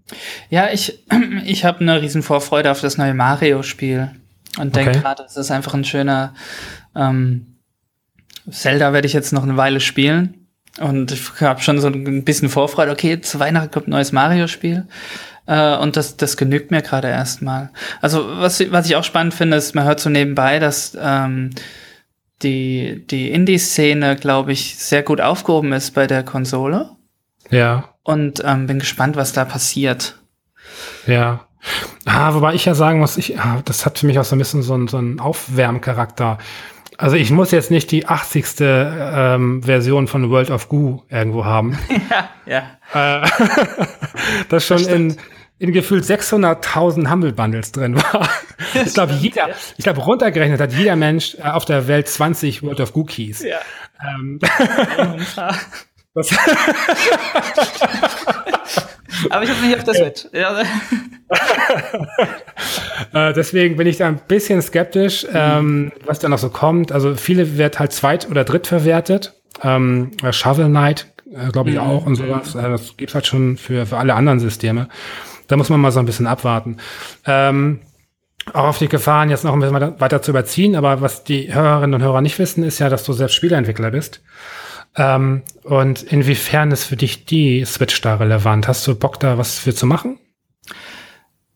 Ja, ich, ich habe eine riesen Vorfreude auf das neue Mario-Spiel und denke Okay. gerade, es ist einfach ein schöner ähm, Zelda werde ich jetzt noch eine Weile spielen und ich habe schon so ein bisschen Vorfreude. Okay, zu Weihnachten kommt ein neues Mario-Spiel äh, und das, das genügt mir gerade erstmal. Also was, was ich auch spannend finde, ist, man hört so nebenbei, dass ähm, die, die Indie-Szene, glaube ich, sehr gut aufgehoben ist bei der Konsole Ja. und ähm, bin gespannt, was da passiert. Ja. Ah, wobei ich ja sagen muss, ich, ah, das hat für mich auch so ein bisschen so einen, so einen Aufwärmcharakter. Also ich muss jetzt nicht die 80. Ähm, Version von World of Goo irgendwo haben. ja, ja. äh, das schon in, in gefühlt 600.000 Humble Bundles drin war. Ich glaube, jeder, ich glaube, runtergerechnet hat jeder Mensch äh, auf der Welt 20 World of Goo Keys. Ja. Ähm, Das das, Aber ich habe nicht auf der Switch. Ja. Äh, deswegen bin ich da ein bisschen skeptisch, ähm, was da noch so kommt. Also viele wird halt zweit- oder drittverwertet. Ähm, äh, Shovel Knight, äh, glaube ich auch und sowas. Äh, das gibt's halt schon für, für alle anderen Systeme. Da muss man mal so ein bisschen abwarten. Ähm, auch auf die Gefahren, jetzt noch ein bisschen weiter, weiter zu überziehen, aber was die Hörerinnen und Hörer nicht wissen, ist ja, dass du selbst Spieleentwickler bist. Ähm, und inwiefern ist für dich die Switch da relevant? Hast du Bock da was für zu machen?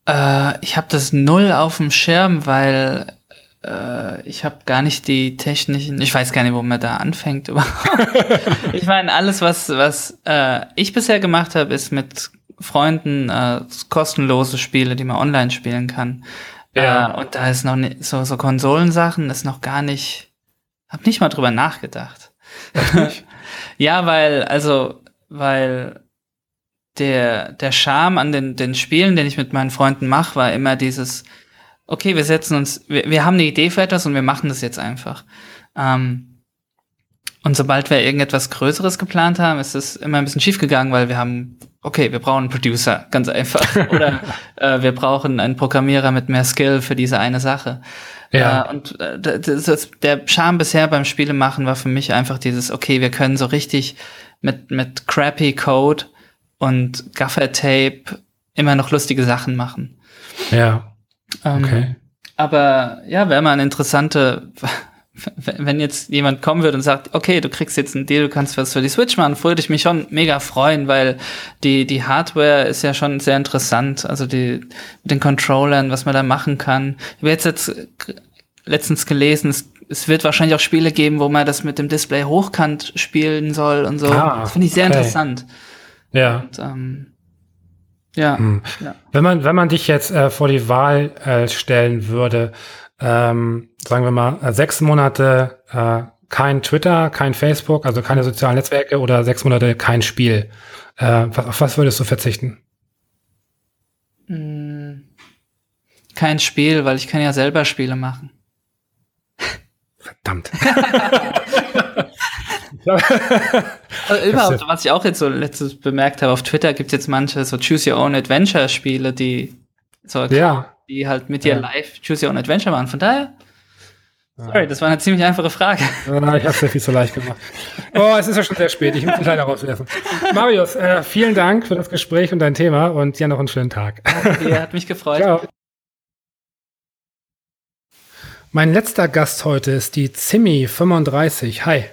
Äh, ich habe das null auf dem Schirm, weil äh, ich habe gar nicht die technischen, ich weiß gar nicht, wo man da anfängt ich meine, alles, was, was äh, ich bisher gemacht habe, ist mit Freunden äh, kostenlose Spiele, die man online spielen kann. Ja. Äh, und da ist noch nicht, so, so Konsolensachen ist noch gar nicht, hab nicht mal drüber nachgedacht. ja, weil, also, weil der, der Charme an den, den Spielen, den ich mit meinen Freunden mache, war immer dieses, okay, wir setzen uns, wir, wir haben eine Idee für etwas und wir machen das jetzt einfach. Ähm, und sobald wir irgendetwas Größeres geplant haben, ist es immer ein bisschen schief gegangen, weil wir haben, okay, wir brauchen einen Producer, ganz einfach. Oder äh, wir brauchen einen Programmierer mit mehr Skill für diese eine Sache. Ja. Äh, und äh, das, das, der Charme bisher beim Spiele machen war für mich einfach dieses, okay, wir können so richtig mit, mit crappy Code und Gaffer-Tape immer noch lustige Sachen machen. Ja. Ähm, okay. Aber ja, wäre mal eine interessante, wenn jetzt jemand kommen würde und sagt, okay, du kriegst jetzt ein Deal, du kannst was für die Switch machen, würde ich mich schon mega freuen, weil die, die Hardware ist ja schon sehr interessant. Also die, mit den Controllern, was man da machen kann. Ich habe jetzt, jetzt letztens gelesen, es, es wird wahrscheinlich auch Spiele geben, wo man das mit dem Display hochkant spielen soll und so. Ah, das finde ich sehr okay. interessant. Ja. Und, ähm, ja, hm. ja. Wenn man, wenn man dich jetzt äh, vor die Wahl äh, stellen würde, ähm, sagen wir mal, äh, sechs Monate äh, kein Twitter, kein Facebook, also keine sozialen Netzwerke oder sechs Monate kein Spiel. Äh, auf was würdest du verzichten? Hm. Kein Spiel, weil ich kann ja selber Spiele machen. Verdammt. also überhaupt, was ich auch jetzt so letztes bemerkt habe, auf Twitter gibt es jetzt manche so Choose Your Own Adventure Spiele, die so ja. die halt mit dir ja. live Choose Your Own Adventure machen. Von daher, sorry, das war eine ziemlich einfache Frage. Ja, ich habe es ja viel zu leicht gemacht. Oh, es ist ja schon sehr spät. Ich muss dich leider rauswerfen. Marius, äh, vielen Dank für das Gespräch und dein Thema und dir noch einen schönen Tag. Okay, hat mich gefreut. Ciao. Mein letzter Gast heute ist die Zimmi35. Hi.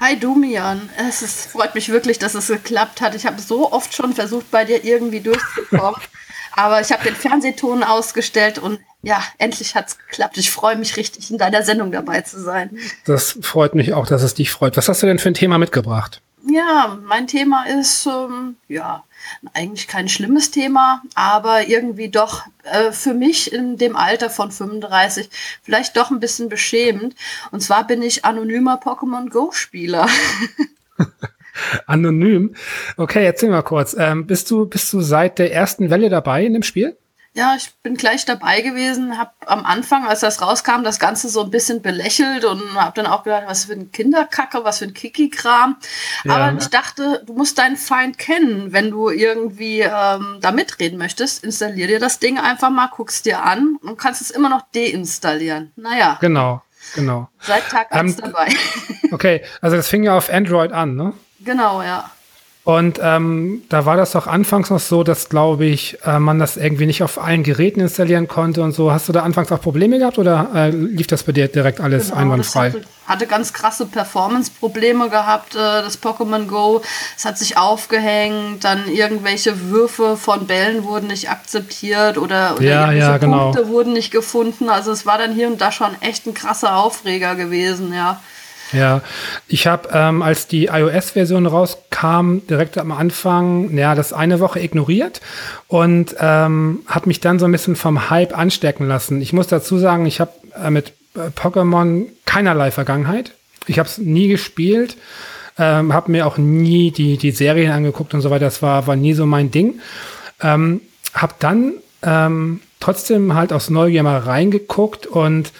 Hi Dumian, es ist, freut mich wirklich, dass es geklappt hat. Ich habe so oft schon versucht, bei dir irgendwie durchzukommen, aber ich habe den Fernsehton ausgestellt und ja, endlich hat es geklappt. Ich freue mich richtig, in deiner Sendung dabei zu sein. Das freut mich auch, dass es dich freut. Was hast du denn für ein Thema mitgebracht? Ja, mein Thema ist ähm, ja eigentlich kein schlimmes Thema, aber irgendwie doch äh, für mich in dem Alter von 35 vielleicht doch ein bisschen beschämend. Und zwar bin ich anonymer Pokémon Go-Spieler. Anonym. Okay, erzähl mal kurz. Ähm, bist du bist du seit der ersten Welle dabei in dem Spiel? Ja, ich bin gleich dabei gewesen, habe am Anfang, als das rauskam, das Ganze so ein bisschen belächelt und habe dann auch gedacht, was für ein Kinderkacke, was für ein Kiki-Kram. Ja. Aber ich dachte, du musst deinen Feind kennen, wenn du irgendwie ähm, da mitreden möchtest. Installier dir das Ding einfach mal, guckst dir an und kannst es immer noch deinstallieren. Naja. Genau, genau. Seit Tag 1 ähm, dabei. okay, also das fing ja auf Android an, ne? Genau, ja. Und ähm, da war das doch anfangs noch so, dass, glaube ich, äh, man das irgendwie nicht auf allen Geräten installieren konnte und so. Hast du da anfangs auch Probleme gehabt oder äh, lief das bei dir direkt alles genau, einwandfrei? Hatte, hatte, ganz krasse Performance-Probleme gehabt, äh, das Pokémon Go. Es hat sich aufgehängt, dann irgendwelche Würfe von Bällen wurden nicht akzeptiert oder, oder ja, irgendwelche ja, genau. Punkte wurden nicht gefunden. Also es war dann hier und da schon echt ein krasser Aufreger gewesen, ja. Ja, ich habe, ähm, als die iOS-Version rauskam, direkt am Anfang, ja, das eine Woche ignoriert und ähm, habe mich dann so ein bisschen vom Hype anstecken lassen. Ich muss dazu sagen, ich habe äh, mit äh, Pokémon keinerlei Vergangenheit. Ich habe es nie gespielt, ähm, habe mir auch nie die, die Serien angeguckt und so weiter. Das war, war nie so mein Ding. Ähm, habe dann ähm, trotzdem halt aus Neugier mal reingeguckt und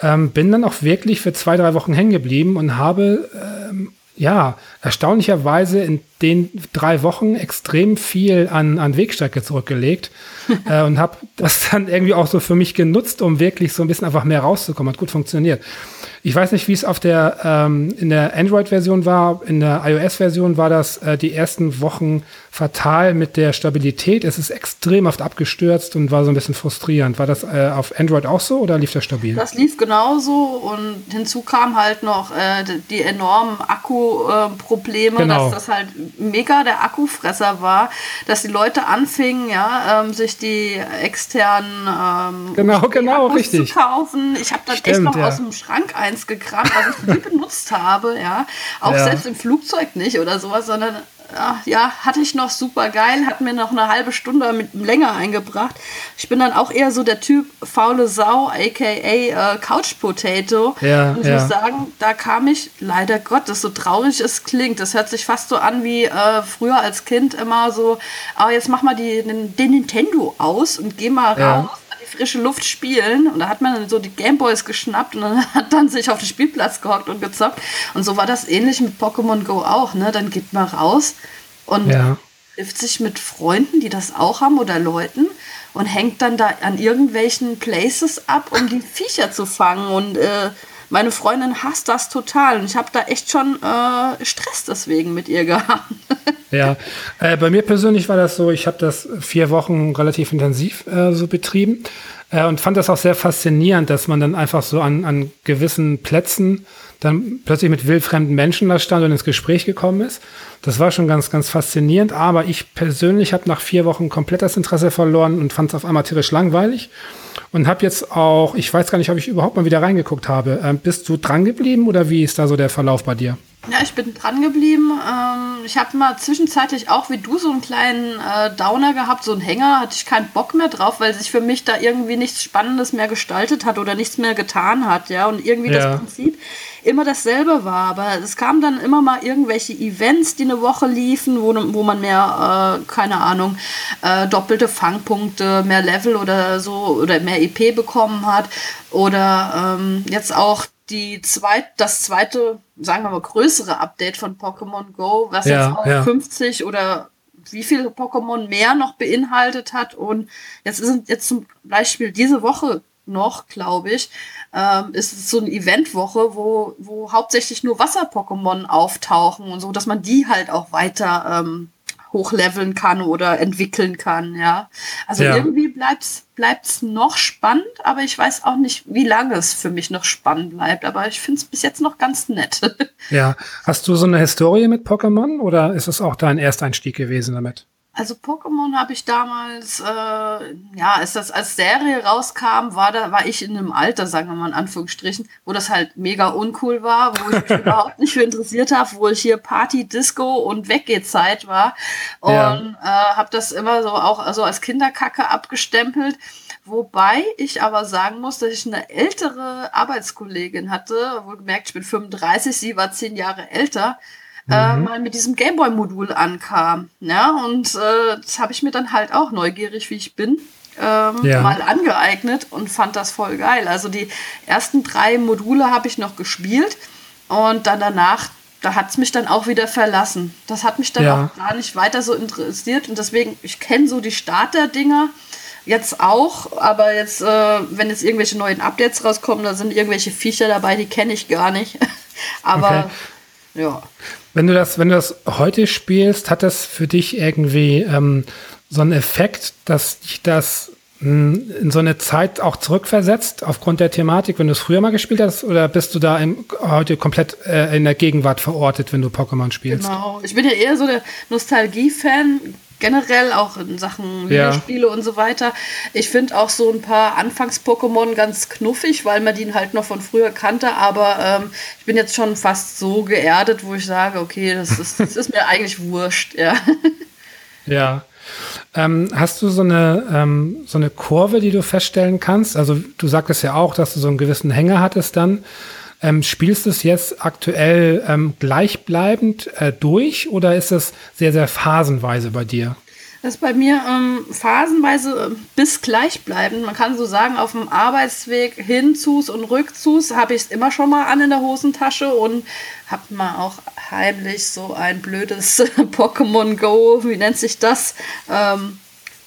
ähm, bin dann auch wirklich für zwei, drei Wochen hängen geblieben und habe, ähm, ja, erstaunlicherweise in den drei Wochen extrem viel an, an Wegstrecke zurückgelegt äh, und habe das dann irgendwie auch so für mich genutzt, um wirklich so ein bisschen einfach mehr rauszukommen. Hat gut funktioniert. Ich weiß nicht, wie es auf der ähm, in der Android-Version war. In der iOS-Version war das äh, die ersten Wochen fatal mit der Stabilität. Es ist extrem oft abgestürzt und war so ein bisschen frustrierend. War das äh, auf Android auch so oder lief das stabil? Das lief genauso und hinzu kam halt noch äh, die enormen Akku-Probleme, genau. dass das halt mega der Akkufresser war, dass die Leute anfingen, ja, ähm, sich die externen ähm, genau, genau, Akkus richtig. zu kaufen. Ich habe dann Stimmt, echt noch ja. aus dem Schrank ein eins gekramt, was ich nie benutzt habe, ja. Auch ja. selbst im Flugzeug nicht oder sowas, sondern ja, hatte ich noch super geil, hat mir noch eine halbe Stunde mit länger eingebracht. Ich bin dann auch eher so der Typ faule Sau, aka äh, Couch Potato. Ja, und ich ja. muss sagen, da kam ich, leider Gottes, so traurig es klingt, das hört sich fast so an wie äh, früher als Kind immer so, ah, jetzt mach mal die, den, den Nintendo aus und geh mal ja. raus frische Luft spielen. Und da hat man so die Gameboys geschnappt und dann hat dann sich auf den Spielplatz gehockt und gezockt. Und so war das ähnlich mit Pokémon Go auch. Ne? Dann geht man raus und ja. trifft sich mit Freunden, die das auch haben oder Leuten und hängt dann da an irgendwelchen Places ab, um die Viecher zu fangen. Und äh, meine Freundin hasst das total und ich habe da echt schon äh, Stress deswegen mit ihr gehabt. ja, äh, bei mir persönlich war das so, ich habe das vier Wochen relativ intensiv äh, so betrieben äh, und fand das auch sehr faszinierend, dass man dann einfach so an, an gewissen Plätzen dann plötzlich mit wildfremden Menschen da stand und ins Gespräch gekommen ist. Das war schon ganz, ganz faszinierend, aber ich persönlich habe nach vier Wochen komplett das Interesse verloren und fand es auf einmal tierisch langweilig und habe jetzt auch, ich weiß gar nicht, ob ich überhaupt mal wieder reingeguckt habe. Ähm, bist du dran geblieben oder wie ist da so der Verlauf bei dir? Ja, ich bin dran geblieben. Ähm, ich habe mal zwischenzeitlich auch wie du so einen kleinen äh, Downer gehabt, so einen Hänger, hatte ich keinen Bock mehr drauf, weil sich für mich da irgendwie nichts Spannendes mehr gestaltet hat oder nichts mehr getan hat, ja. Und irgendwie ja. das Prinzip immer dasselbe war. Aber es kamen dann immer mal irgendwelche Events, die eine Woche liefen, wo, wo man mehr, äh, keine Ahnung, äh, doppelte Fangpunkte, mehr Level oder so oder mehr IP bekommen hat. Oder ähm, jetzt auch die zweit, das zweite, sagen wir mal, größere Update von Pokémon Go, was ja, jetzt auch ja. 50 oder wie viele Pokémon mehr noch beinhaltet hat. Und jetzt sind jetzt zum Beispiel diese Woche noch, glaube ich, ähm, ist so eine Eventwoche, wo, wo hauptsächlich nur Wasser-Pokémon auftauchen und so, dass man die halt auch weiter ähm, hochleveln kann oder entwickeln kann, ja. Also ja. irgendwie bleibt's, bleibt's noch spannend, aber ich weiß auch nicht, wie lange es für mich noch spannend bleibt, aber ich finde es bis jetzt noch ganz nett. Ja. Hast du so eine Historie mit Pokémon oder ist es auch dein Ersteinstieg gewesen damit? Also Pokémon habe ich damals, äh, ja, als das als Serie rauskam, war da war ich in einem Alter, sagen wir mal in Anführungsstrichen, wo das halt mega uncool war, wo ich mich überhaupt nicht für interessiert habe, wo ich hier Party, Disco und Weggehzeit war und ja. äh, habe das immer so auch also als Kinderkacke abgestempelt. Wobei ich aber sagen muss, dass ich eine ältere Arbeitskollegin hatte, wohl gemerkt, ich bin 35, sie war zehn Jahre älter äh, mhm. mal mit diesem Gameboy-Modul ankam. Ja, und äh, das habe ich mir dann halt auch neugierig, wie ich bin, ähm, ja. mal angeeignet und fand das voll geil. Also die ersten drei Module habe ich noch gespielt und dann danach, da hat es mich dann auch wieder verlassen. Das hat mich dann ja. auch gar nicht weiter so interessiert und deswegen, ich kenne so die Starter-Dinger jetzt auch, aber jetzt, äh, wenn jetzt irgendwelche neuen Updates rauskommen, da sind irgendwelche Viecher dabei, die kenne ich gar nicht. aber okay. Ja. Wenn du das, wenn du das heute spielst, hat das für dich irgendwie ähm, so einen Effekt, dass dich das in so eine Zeit auch zurückversetzt aufgrund der Thematik, wenn du es früher mal gespielt hast, oder bist du da im, heute komplett äh, in der Gegenwart verortet, wenn du Pokémon spielst? Genau. Ich bin ja eher so der Nostalgie-Fan generell auch in Sachen Videospiele ja. und so weiter. Ich finde auch so ein paar Anfangs-Pokémon ganz knuffig, weil man die halt noch von früher kannte, aber ähm, ich bin jetzt schon fast so geerdet, wo ich sage, okay, das ist, das ist mir eigentlich wurscht, ja. Ja. Ähm, hast du so eine, ähm, so eine Kurve, die du feststellen kannst? Also du sagtest ja auch, dass du so einen gewissen Hänger hattest dann. Ähm, spielst du es jetzt aktuell ähm, gleichbleibend äh, durch oder ist es sehr, sehr phasenweise bei dir? Das ist bei mir ähm, phasenweise äh, bis gleichbleibend. Man kann so sagen, auf dem Arbeitsweg hinzus und rückzus habe ich es immer schon mal an in der Hosentasche und habe mal auch heimlich so ein blödes Pokémon Go, wie nennt sich das? Ähm,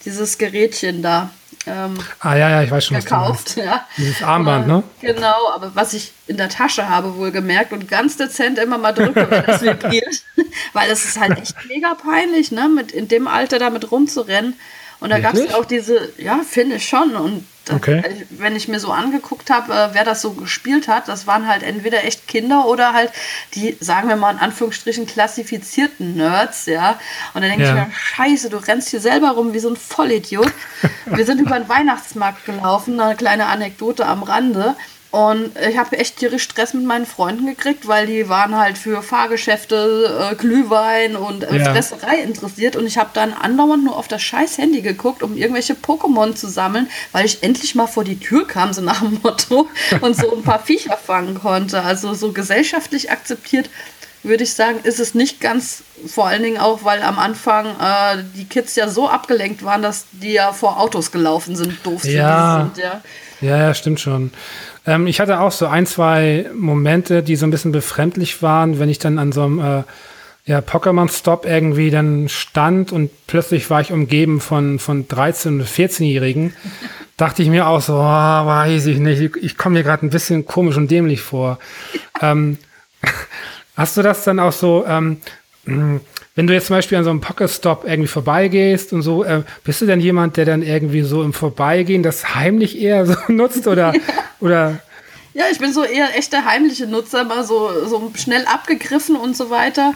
dieses Gerätchen da ähm, ah ja, ja, ich weiß schon, gekauft. Ja. Dieses Armband, ne? Genau, aber was ich in der Tasche habe wohl gemerkt und ganz dezent immer mal drücke, wenn das vibriert, weil es ist halt echt mega peinlich, ne, mit in dem Alter damit rumzurennen. Und da gab es auch diese, ja, finde ich schon. Und okay. wenn ich mir so angeguckt habe, äh, wer das so gespielt hat, das waren halt entweder echt Kinder oder halt die, sagen wir mal in Anführungsstrichen, klassifizierten Nerds, ja. Und dann denke ja. ich mir, scheiße, du rennst hier selber rum wie so ein Vollidiot. wir sind über den Weihnachtsmarkt gelaufen, eine kleine Anekdote am Rande. Und ich habe echt tierisch Stress mit meinen Freunden gekriegt, weil die waren halt für Fahrgeschäfte, äh, Glühwein und äh, ja. Fresserei interessiert. Und ich habe dann andauernd nur auf das scheiß Handy geguckt, um irgendwelche Pokémon zu sammeln, weil ich endlich mal vor die Tür kam, so nach dem Motto, und so ein paar Viecher fangen konnte. Also so gesellschaftlich akzeptiert würde ich sagen, ist es nicht ganz, vor allen Dingen auch, weil am Anfang äh, die Kids ja so abgelenkt waren, dass die ja vor Autos gelaufen sind, doof ja. sind, ja. Ja, ja, stimmt schon. Ähm, ich hatte auch so ein, zwei Momente, die so ein bisschen befremdlich waren, wenn ich dann an so einem äh, ja, Pokémon-Stop irgendwie dann stand und plötzlich war ich umgeben von, von 13- und 14-Jährigen. Dachte ich mir auch so, oh, weiß ich nicht, ich, komme mir gerade ein bisschen komisch und dämlich vor. ähm, hast du das dann auch so, ähm, wenn du jetzt zum Beispiel an so einem Pocket-Stop irgendwie vorbeigehst und so, äh, bist du denn jemand, der dann irgendwie so im Vorbeigehen das heimlich eher so nutzt oder, ja. oder? Ja, ich bin so eher echter heimliche Nutzer, mal so, so schnell abgegriffen und so weiter.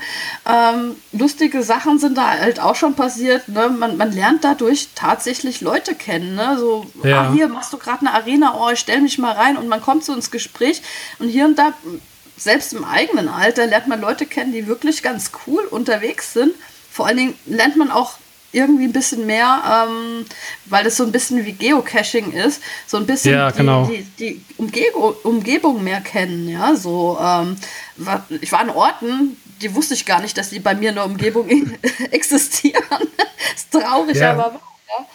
Ähm, lustige Sachen sind da halt auch schon passiert. Ne? Man, man lernt dadurch tatsächlich Leute kennen. Ne? So, ja. ah, hier machst du gerade eine Arena, oh, ich stell mich mal rein und man kommt so ins Gespräch und hier und da selbst im eigenen Alter lernt man Leute kennen, die wirklich ganz cool unterwegs sind. Vor allen Dingen lernt man auch irgendwie ein bisschen mehr, ähm, weil das so ein bisschen wie Geocaching ist, so ein bisschen ja, genau. die, die, die Umge Umgebung mehr kennen. Ja, so ähm, ich war an Orten, die wusste ich gar nicht, dass die bei mir in der Umgebung existieren. ist traurig, ja. aber ja.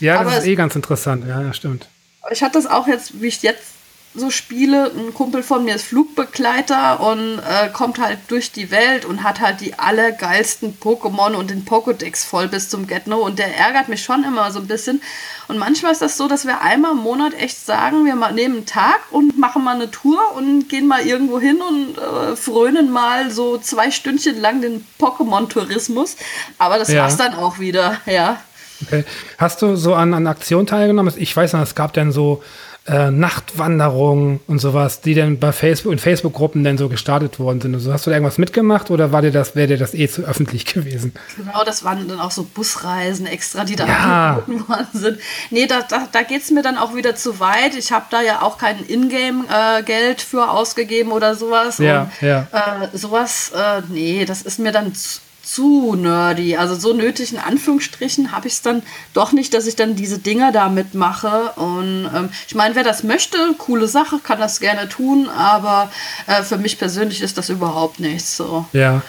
Ja, das aber ist eh ganz interessant. Ja, ja, stimmt. Ich hatte das auch jetzt, wie ich jetzt so Spiele. Ein Kumpel von mir ist Flugbegleiter und äh, kommt halt durch die Welt und hat halt die allergeilsten Pokémon und den Pokédex voll bis zum Get-No und der ärgert mich schon immer so ein bisschen. Und manchmal ist das so, dass wir einmal im Monat echt sagen, wir nehmen einen Tag und machen mal eine Tour und gehen mal irgendwo hin und äh, frönen mal so zwei Stündchen lang den Pokémon-Tourismus. Aber das ja. war's dann auch wieder, ja. Okay. Hast du so an, an Aktionen teilgenommen? Ich weiß noch, es gab dann so äh, Nachtwanderungen und sowas, die dann bei Facebook und Facebook-Gruppen dann so gestartet worden sind. Also hast du da irgendwas mitgemacht oder war dir das, wäre dir das eh zu öffentlich gewesen? Genau, das waren dann auch so Busreisen extra, die da ja. angeboten worden sind. Nee, da, da, da geht es mir dann auch wieder zu weit. Ich habe da ja auch kein Ingame-Geld äh, für ausgegeben oder sowas. Ja, und, ja. Äh, sowas, äh, nee, das ist mir dann zu zu nerdy. Also so nötig in Anführungsstrichen habe ich es dann doch nicht, dass ich dann diese Dinger da mitmache. Und ähm, ich meine, wer das möchte, coole Sache, kann das gerne tun, aber äh, für mich persönlich ist das überhaupt nichts so. Ja.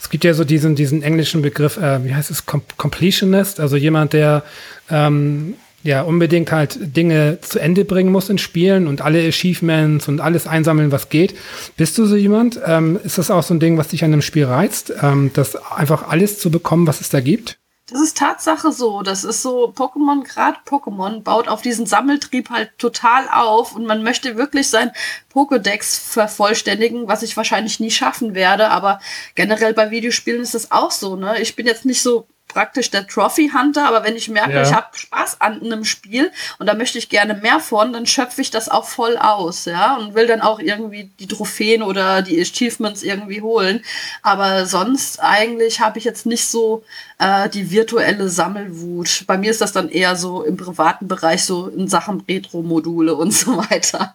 Es gibt ja so diesen, diesen englischen Begriff, äh, wie heißt es, Com Completionist, also jemand, der ähm, ja unbedingt halt Dinge zu Ende bringen muss in Spielen und alle Achievements und alles einsammeln, was geht. Bist du so jemand? Ähm, ist das auch so ein Ding, was dich an einem Spiel reizt, ähm, das einfach alles zu bekommen, was es da gibt? Das ist Tatsache so. Das ist so, Pokémon, gerade Pokémon, baut auf diesen Sammeltrieb halt total auf und man möchte wirklich sein Pokédex vervollständigen, was ich wahrscheinlich nie schaffen werde. Aber generell bei Videospielen ist das auch so, ne? Ich bin jetzt nicht so praktisch der Trophy Hunter, aber wenn ich merke, ja. ich habe Spaß an einem Spiel und da möchte ich gerne mehr von, dann schöpfe ich das auch voll aus, ja, und will dann auch irgendwie die Trophäen oder die Achievements irgendwie holen. Aber sonst eigentlich habe ich jetzt nicht so äh, die virtuelle Sammelwut. Bei mir ist das dann eher so im privaten Bereich, so in Sachen Retro-Module und so weiter.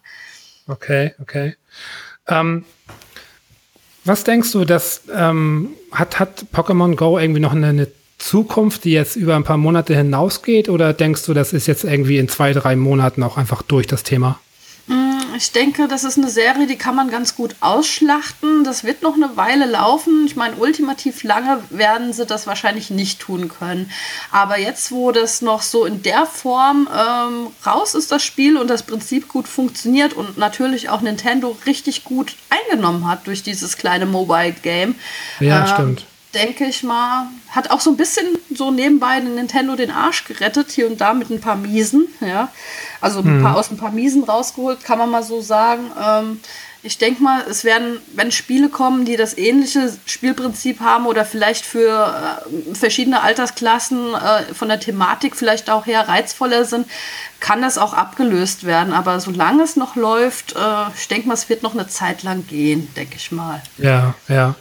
Okay, okay. Ähm, was denkst du, dass ähm, hat, hat Pokémon Go irgendwie noch eine, eine Zukunft, die jetzt über ein paar Monate hinausgeht? Oder denkst du, das ist jetzt irgendwie in zwei, drei Monaten auch einfach durch das Thema? Mm, Ich denke, das ist eine Serie, die kann man ganz gut ausschlachten. Das wird noch eine Weile laufen. Ich meine, ultimativ lange werden sie das wahrscheinlich nicht tun können. Aber jetzt, wo das noch so in der Form ähm, raus ist, das Spiel und das Prinzip gut funktioniert und natürlich auch Nintendo richtig gut eingenommen hat durch dieses kleine Mobile Game. Ja, äh, stimmt denke ich mal, hat auch so ein bisschen so nebenbei Nintendo den Arsch gerettet, hier und da mit ein paar Miesen, ja. Also ein hm. paar, aus ein paar Miesen rausgeholt, kann man mal so sagen. Ähm, ich denke mal, es werden, wenn Spiele kommen, die das ähnliche Spielprinzip haben oder vielleicht für äh, verschiedene Altersklassen äh, von der Thematik vielleicht auch her reizvoller sind, kann das auch abgelöst werden. Aber solange es noch läuft, äh, ich denke mal, es wird noch eine Zeit lang gehen, denke ich mal. Ja, ja.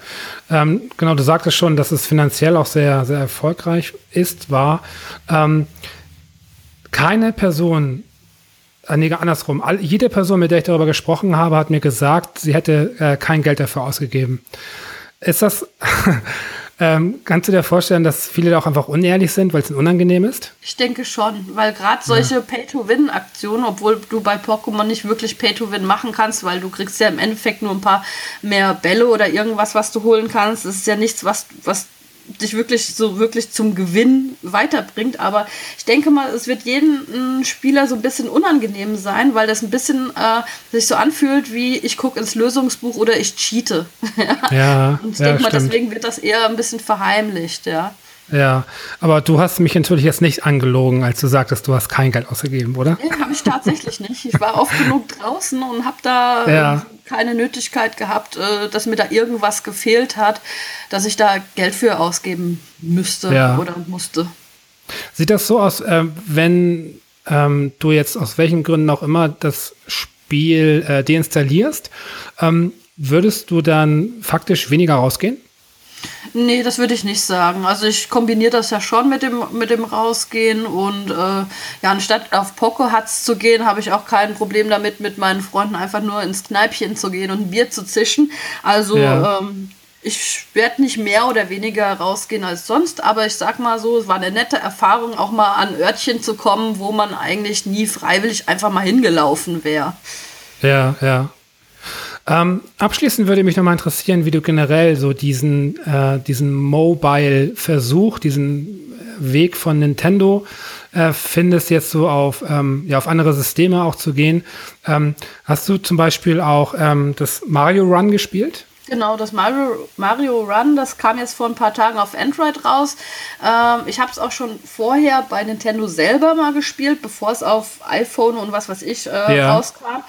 Ähm, genau, du sagtest schon, dass es finanziell auch sehr, sehr erfolgreich ist, war. Ähm, keine Person nee, andersrum. All, jede Person, mit der ich darüber gesprochen habe, hat mir gesagt, sie hätte äh, kein Geld dafür ausgegeben. Ist das, ähm, kannst du dir vorstellen, dass viele da auch einfach unehrlich sind, weil es unangenehm ist? Ich denke schon, weil gerade solche ja. Pay-to-Win-Aktionen, obwohl du bei Pokémon nicht wirklich Pay-to-Win machen kannst, weil du kriegst ja im Endeffekt nur ein paar mehr Bälle oder irgendwas, was du holen kannst. Das ist ja nichts, was, was dich wirklich so wirklich zum Gewinn weiterbringt. Aber ich denke mal, es wird jedem Spieler so ein bisschen unangenehm sein, weil das ein bisschen äh, sich so anfühlt, wie ich gucke ins Lösungsbuch oder ich cheate. ja. Und ich ja, denke mal, deswegen wird das eher ein bisschen verheimlicht, ja. Ja, aber du hast mich natürlich jetzt nicht angelogen, als du sagtest, du hast kein Geld ausgegeben, oder? Nee, habe ich tatsächlich nicht. Ich war oft genug draußen und habe da ja. äh, keine Nötigkeit gehabt, äh, dass mir da irgendwas gefehlt hat, dass ich da Geld für ausgeben müsste ja. oder musste. Sieht das so aus, äh, wenn ähm, du jetzt aus welchen Gründen auch immer das Spiel deinstallierst, ähm, würdest du dann faktisch weniger rausgehen? Nee, das würde ich nicht sagen. Also ich kombiniere das ja schon mit dem, mit dem Rausgehen und äh, ja, anstatt auf Poco Hutz zu gehen, habe ich auch kein Problem damit, mit meinen Freunden einfach nur ins Kneipchen zu gehen und ein Bier zu zischen. Also ja. ähm, ich werde nicht mehr oder weniger rausgehen als sonst, aber ich sag mal so, es war eine nette Erfahrung, auch mal an Örtchen zu kommen, wo man eigentlich nie freiwillig einfach mal hingelaufen wäre. Ja, ja. Ähm, abschließend würde mich nochmal interessieren, wie du generell so diesen, äh, diesen Mobile-Versuch, diesen Weg von Nintendo äh, findest, jetzt so auf, ähm, ja, auf andere Systeme auch zu gehen. Ähm, hast du zum Beispiel auch ähm, das Mario Run gespielt? Genau, das Mario, Mario Run, das kam jetzt vor ein paar Tagen auf Android raus. Ähm, ich habe es auch schon vorher bei Nintendo selber mal gespielt, bevor es auf iPhone und was weiß ich äh, ja. rauskam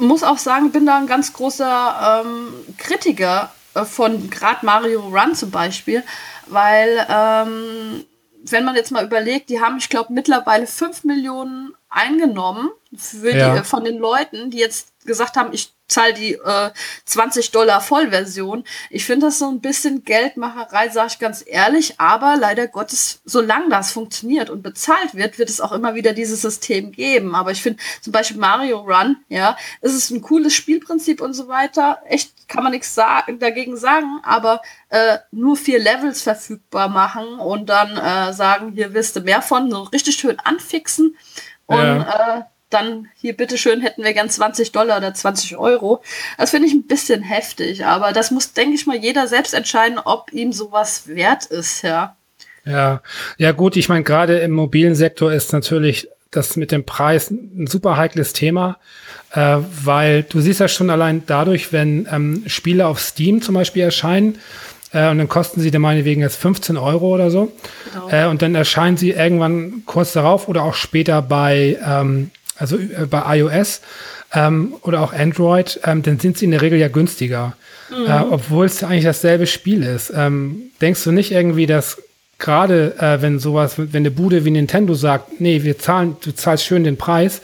muss auch sagen, bin da ein ganz großer ähm, Kritiker äh, von gerade Mario Run zum Beispiel, weil ähm, wenn man jetzt mal überlegt, die haben, ich glaube, mittlerweile 5 Millionen eingenommen für ja. die, von den Leuten, die jetzt gesagt haben, ich zahle die äh, 20 Dollar Vollversion. Ich finde das so ein bisschen Geldmacherei, sage ich ganz ehrlich, aber leider Gottes, solange das funktioniert und bezahlt wird, wird es auch immer wieder dieses System geben. Aber ich finde zum Beispiel Mario Run, ja, es ist ein cooles Spielprinzip und so weiter. Echt kann man nichts sagen, dagegen sagen, aber äh, nur vier Levels verfügbar machen und dann äh, sagen, hier wirst du mehr von, so richtig schön anfixen und ja. äh, dann hier bitteschön hätten wir gern 20 Dollar oder 20 Euro. Das finde ich ein bisschen heftig, aber das muss, denke ich mal, jeder selbst entscheiden, ob ihm sowas wert ist, ja. Ja, ja gut, ich meine, gerade im mobilen Sektor ist natürlich das mit dem Preis ein super heikles Thema, äh, weil du siehst ja schon allein dadurch, wenn ähm, Spiele auf Steam zum Beispiel erscheinen, äh, und dann kosten sie dann meinetwegen jetzt 15 Euro oder so. Genau. Äh, und dann erscheinen sie irgendwann kurz darauf oder auch später bei ähm, also äh, bei iOS ähm, oder auch Android, ähm, dann sind sie in der Regel ja günstiger, mhm. äh, obwohl es eigentlich dasselbe Spiel ist. Ähm, denkst du nicht irgendwie, dass gerade äh, wenn sowas, wenn eine Bude wie Nintendo sagt, nee, wir zahlen, du zahlst schön den Preis,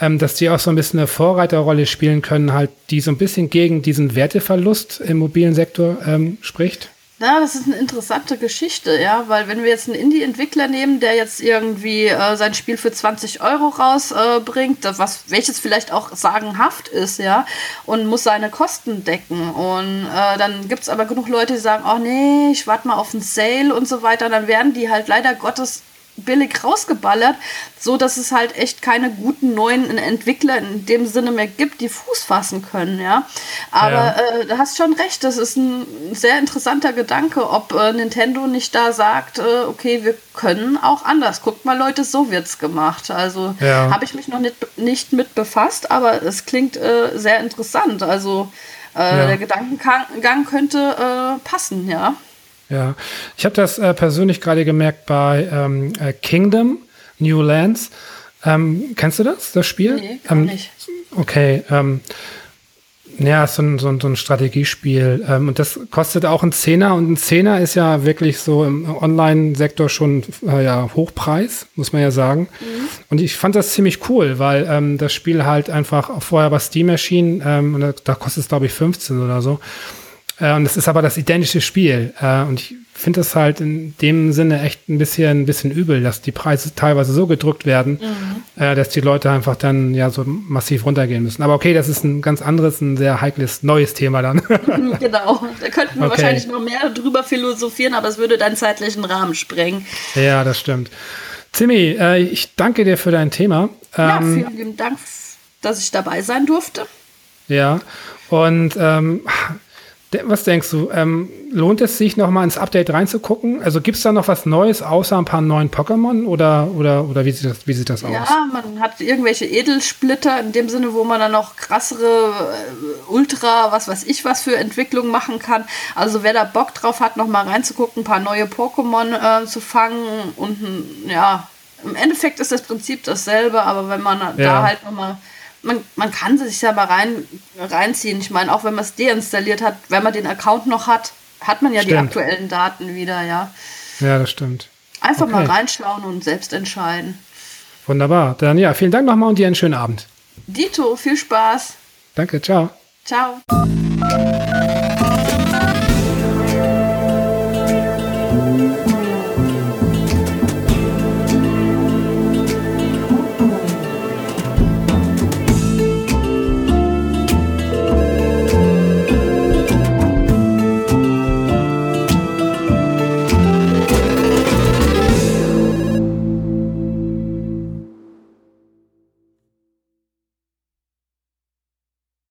ähm, dass die auch so ein bisschen eine Vorreiterrolle spielen können, halt, die so ein bisschen gegen diesen Werteverlust im mobilen Sektor ähm, spricht? Ja, das ist eine interessante Geschichte, ja, weil wenn wir jetzt einen Indie-Entwickler nehmen, der jetzt irgendwie äh, sein Spiel für 20 Euro rausbringt, äh, was welches vielleicht auch sagenhaft ist, ja, und muss seine Kosten decken. Und äh, dann gibt es aber genug Leute, die sagen, oh nee, ich warte mal auf einen Sale und so weiter, dann werden die halt leider Gottes billig rausgeballert, so dass es halt echt keine guten neuen Entwickler in dem Sinne mehr gibt, die Fuß fassen können, ja. Aber ja. Äh, du hast schon recht, das ist ein sehr interessanter Gedanke, ob äh, Nintendo nicht da sagt, äh, okay, wir können auch anders. Guckt mal, Leute, so wird's gemacht. Also ja. habe ich mich noch nicht, nicht mit befasst, aber es klingt äh, sehr interessant. Also äh, ja. der Gedankengang könnte äh, passen, ja. Ja, ich habe das äh, persönlich gerade gemerkt bei ähm, äh, Kingdom New Lands. Ähm, kennst du das, das Spiel? Nee, gar ähm, nicht. Okay, ähm, ja, so ein, so ein, so ein Strategiespiel. Ähm, und das kostet auch ein Zehner. Und ein Zehner ist ja wirklich so im Online-Sektor schon äh, ja, Hochpreis, muss man ja sagen. Mhm. Und ich fand das ziemlich cool, weil ähm, das Spiel halt einfach vorher bei Steam erschien. Ähm, und da, da kostet es, glaube ich, 15 oder so. Äh, und es ist aber das identische Spiel. Äh, und ich finde es halt in dem Sinne echt ein bisschen, ein bisschen übel, dass die Preise teilweise so gedrückt werden, mhm. äh, dass die Leute einfach dann ja so massiv runtergehen müssen. Aber okay, das ist ein ganz anderes, ein sehr heikles, neues Thema dann. genau. Da könnten wir okay. wahrscheinlich noch mehr drüber philosophieren, aber es würde deinen zeitlichen Rahmen sprengen. Ja, das stimmt. Äh, ich danke dir für dein Thema. ja, ähm, vielen lieben Dank, dass ich dabei sein durfte. Ja, und ähm, was denkst du, ähm, lohnt es sich noch mal ins Update reinzugucken? Also gibt es da noch was Neues außer ein paar neuen Pokémon oder, oder, oder wie, sieht das, wie sieht das aus? Ja, man hat irgendwelche Edelsplitter in dem Sinne, wo man dann noch krassere äh, Ultra, was weiß ich, was für Entwicklungen machen kann. Also wer da Bock drauf hat, noch mal reinzugucken, ein paar neue Pokémon äh, zu fangen und ja, im Endeffekt ist das Prinzip dasselbe, aber wenn man ja. da halt noch mal man, man kann sich ja mal rein, reinziehen. Ich meine, auch wenn man es deinstalliert hat, wenn man den Account noch hat, hat man ja stimmt. die aktuellen Daten wieder, ja. Ja, das stimmt. Einfach okay. mal reinschauen und selbst entscheiden. Wunderbar. Dann ja, vielen Dank nochmal und dir einen schönen Abend. Dito, viel Spaß. Danke, ciao. Ciao.